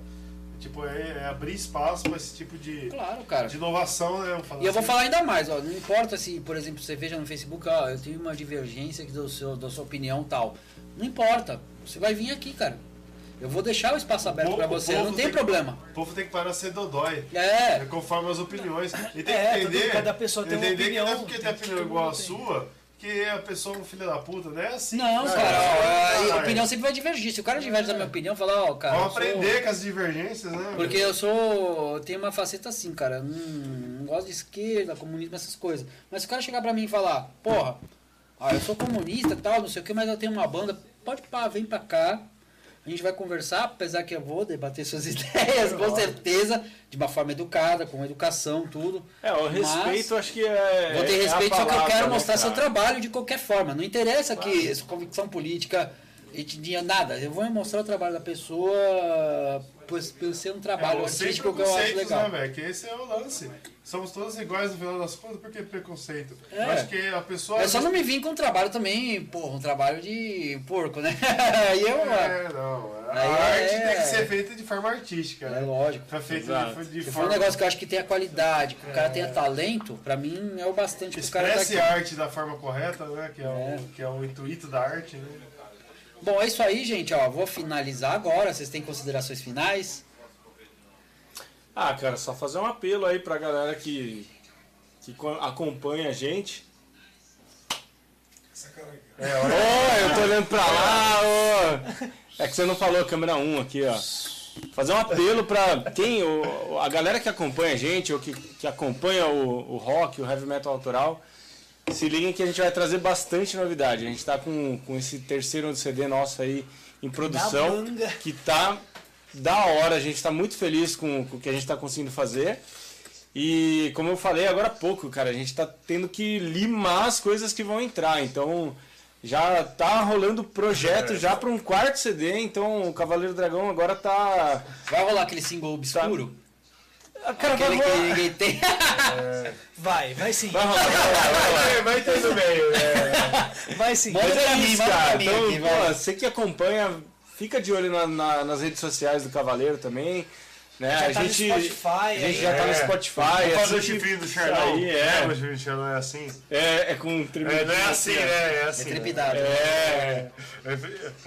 Tipo, é, é abrir espaço pra esse tipo de, Claro, cara. de inovação, né? E eu vou assim. falar ainda mais, ó, não importa se, por exemplo, você veja no Facebook, ó, eu tenho uma divergência do seu, da sua opinião tal. Não importa, você vai vir aqui, cara. Eu vou deixar o espaço aberto o você, não tem tem que- problema. O povo tem que parar de ser dodói. É, É conforme as opiniões. E tem É, que todo- entender. cada pessoa tem uma entender que não é opinião, porque tem tem que- opinião igual a sua, que a pessoa é um filho da puta, não é assim. não, cara, ó, a Caralho. opinião sempre vai divergir. Se o cara diverge da minha opinião, fala, ó, cara. Vamos eu sou- aprender com as divergências, né? Porque eu sou. Eu tenho uma faceta assim, cara. Não, não gosto de esquerda, comunismo, essas coisas. Mas se o cara chegar pra mim e falar, porra, ó, eu sou comunista e tal, não sei o que, mas eu tenho uma banda, pode pá, vem pra cá. A gente vai conversar, apesar que eu vou debater suas ideias, com certeza, de uma forma educada, com educação, tudo. É, o respeito acho que é. Vou ter é respeito, só que eu palavra, quero né, mostrar seu cara? trabalho de qualquer forma. Não interessa que sua convicção política, etnia, nada. Eu vou mostrar o trabalho da pessoa por, por ser um trabalho É, artístico que eu acho legal. né, velho? Que esse é o lance. Somos todos iguais no final das contas, por que preconceito? É. Eu acho que a pessoa. É só não me vir com um trabalho também, porra, um trabalho de porco, né? Aí eu. É, não. A Aí arte é- tem que ser feita de forma artística, É né? lógico. Foi feita Exato. de, de Se for forma. um negócio que eu acho que tenha qualidade, que o cara tenha talento, pra mim é o bastante tá Expresse a arte da forma correta, né? Que é, É. O, que é o intuito da arte, né? Bom, é isso aí, gente, ó. Vou finalizar agora. Vocês têm considerações finais? Ah, cara, só fazer um apelo aí pra galera que, que co- acompanha a gente. Aqui. Ô, eu tô olhando pra lá, ô. É que você não falou câmera 1 aqui, ó. Fazer um apelo pra quem, o, a galera que acompanha a gente, ou que, que acompanha o, o rock, o heavy metal autoral, se liguem que a gente vai trazer bastante novidade. A gente tá com, com esse terceiro CD nosso aí em produção, que tá da hora, a gente tá muito feliz com, com o que a gente tá conseguindo fazer. E como eu falei agora há pouco, cara, a gente tá tendo que limar as coisas que vão entrar. Então já tá rolando projeto já para um quarto CD, então o Cavaleiro Dragão agora tá. Vai rolar aquele single obscuro? Ah, Cara, vai Aquele que rolar. ninguém tem. Vai, vai sim. Vai rolar, vai vai. É, vai ter no meio. É. Vai sim. Manda Mas pra é mim, cara. Então, aqui, pô, vai. você que acompanha, fica de olho na- na- nas redes sociais do Cavaleiro também. Né? Já a tá no gente, Spotify a gente já tá no É. Spotify. Vamos fazer o assiste chifrinho do Charlão. aí, É, é. o chifrinho do Charlão é assim. É, é com tremidinho É, não é assim, ó. né? É É assim. né? trepidado. É.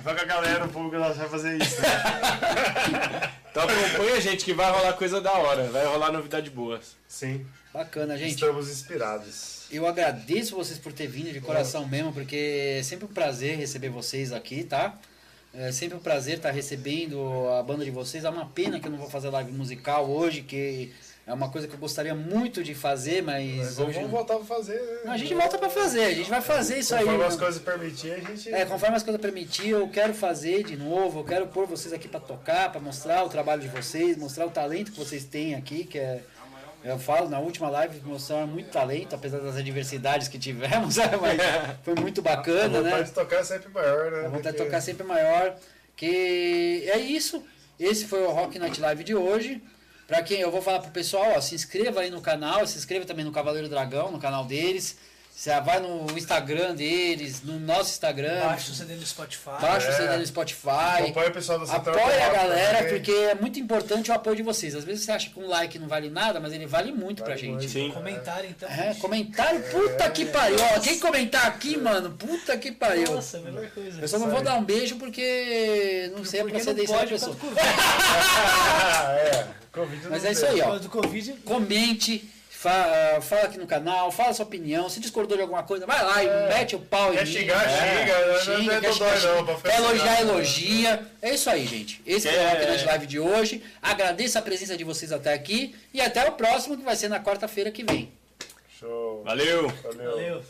Vai com a galera, o público ela vai fazer isso. Né? Então acompanha, gente, que vai rolar coisa da hora. Vai rolar novidade boa. Sim, Bacana, gente. estamos inspirados. Eu agradeço vocês por ter vindo de coração mesmo, porque é sempre um prazer receber vocês aqui, tá? É sempre um prazer estar recebendo a banda de vocês. É uma pena que eu não vou fazer live musical hoje, que é uma coisa que eu gostaria muito de fazer, mas Mas vamos, hoje... vamos voltar pra fazer, né? Não, a gente volta pra fazer, a gente vai fazer isso aí. Conforme as né? coisas permitirem, a gente. É, conforme as coisas permitir, eu quero fazer de novo, eu quero pôr vocês aqui pra tocar, pra mostrar o trabalho de vocês, mostrar o talento que vocês têm aqui, que é eu falo, na última live mostraram muito talento, apesar das adversidades que tivemos, mas foi muito a bacana, vontade né? de tocar é sempre maior, né? A vontade de tocar sempre maior. Que é isso. Esse foi o Rock Night Live de hoje. Pra quem eu vou falar pro pessoal, ó, se inscreva aí no canal, se inscreva também no Cavaleiro Dragão, no canal deles. Você vai no Instagram deles, no nosso Instagram. Baixa o CD no Spotify. Baixa o É. CD no Spotify. Apoia o pessoal da Central Apoia a galera, também. porque é muito importante o apoio de vocês. Às vezes você acha que um like não vale nada, mas ele vale muito pra Vale gente. muito. Sim. Comentário então. É, comentário, puta que pariu. Ó, quem comentar aqui, mano, puta que pariu. Nossa, a melhor coisa. Eu só não vou dar um beijo porque não sei a Porque procedência da pessoa. Covid. É. Covid Mas é isso aí, ó. causa do Covid. Comente, fa- fala aqui no canal, fala sua opinião. Se discordou de alguma coisa, vai lá e mete o pau em Quer mim. xingar, xinga, não- não Xinga, é quer, dodói xingar, não, pra ficar quer elogiar, elogia. É isso aí, gente. Esse foi o É. Rock Live de hoje. Agradeço a presença de vocês até aqui e até o próximo, que vai ser na quarta-feira que vem. Show. Valeu! Valeu. Valeu.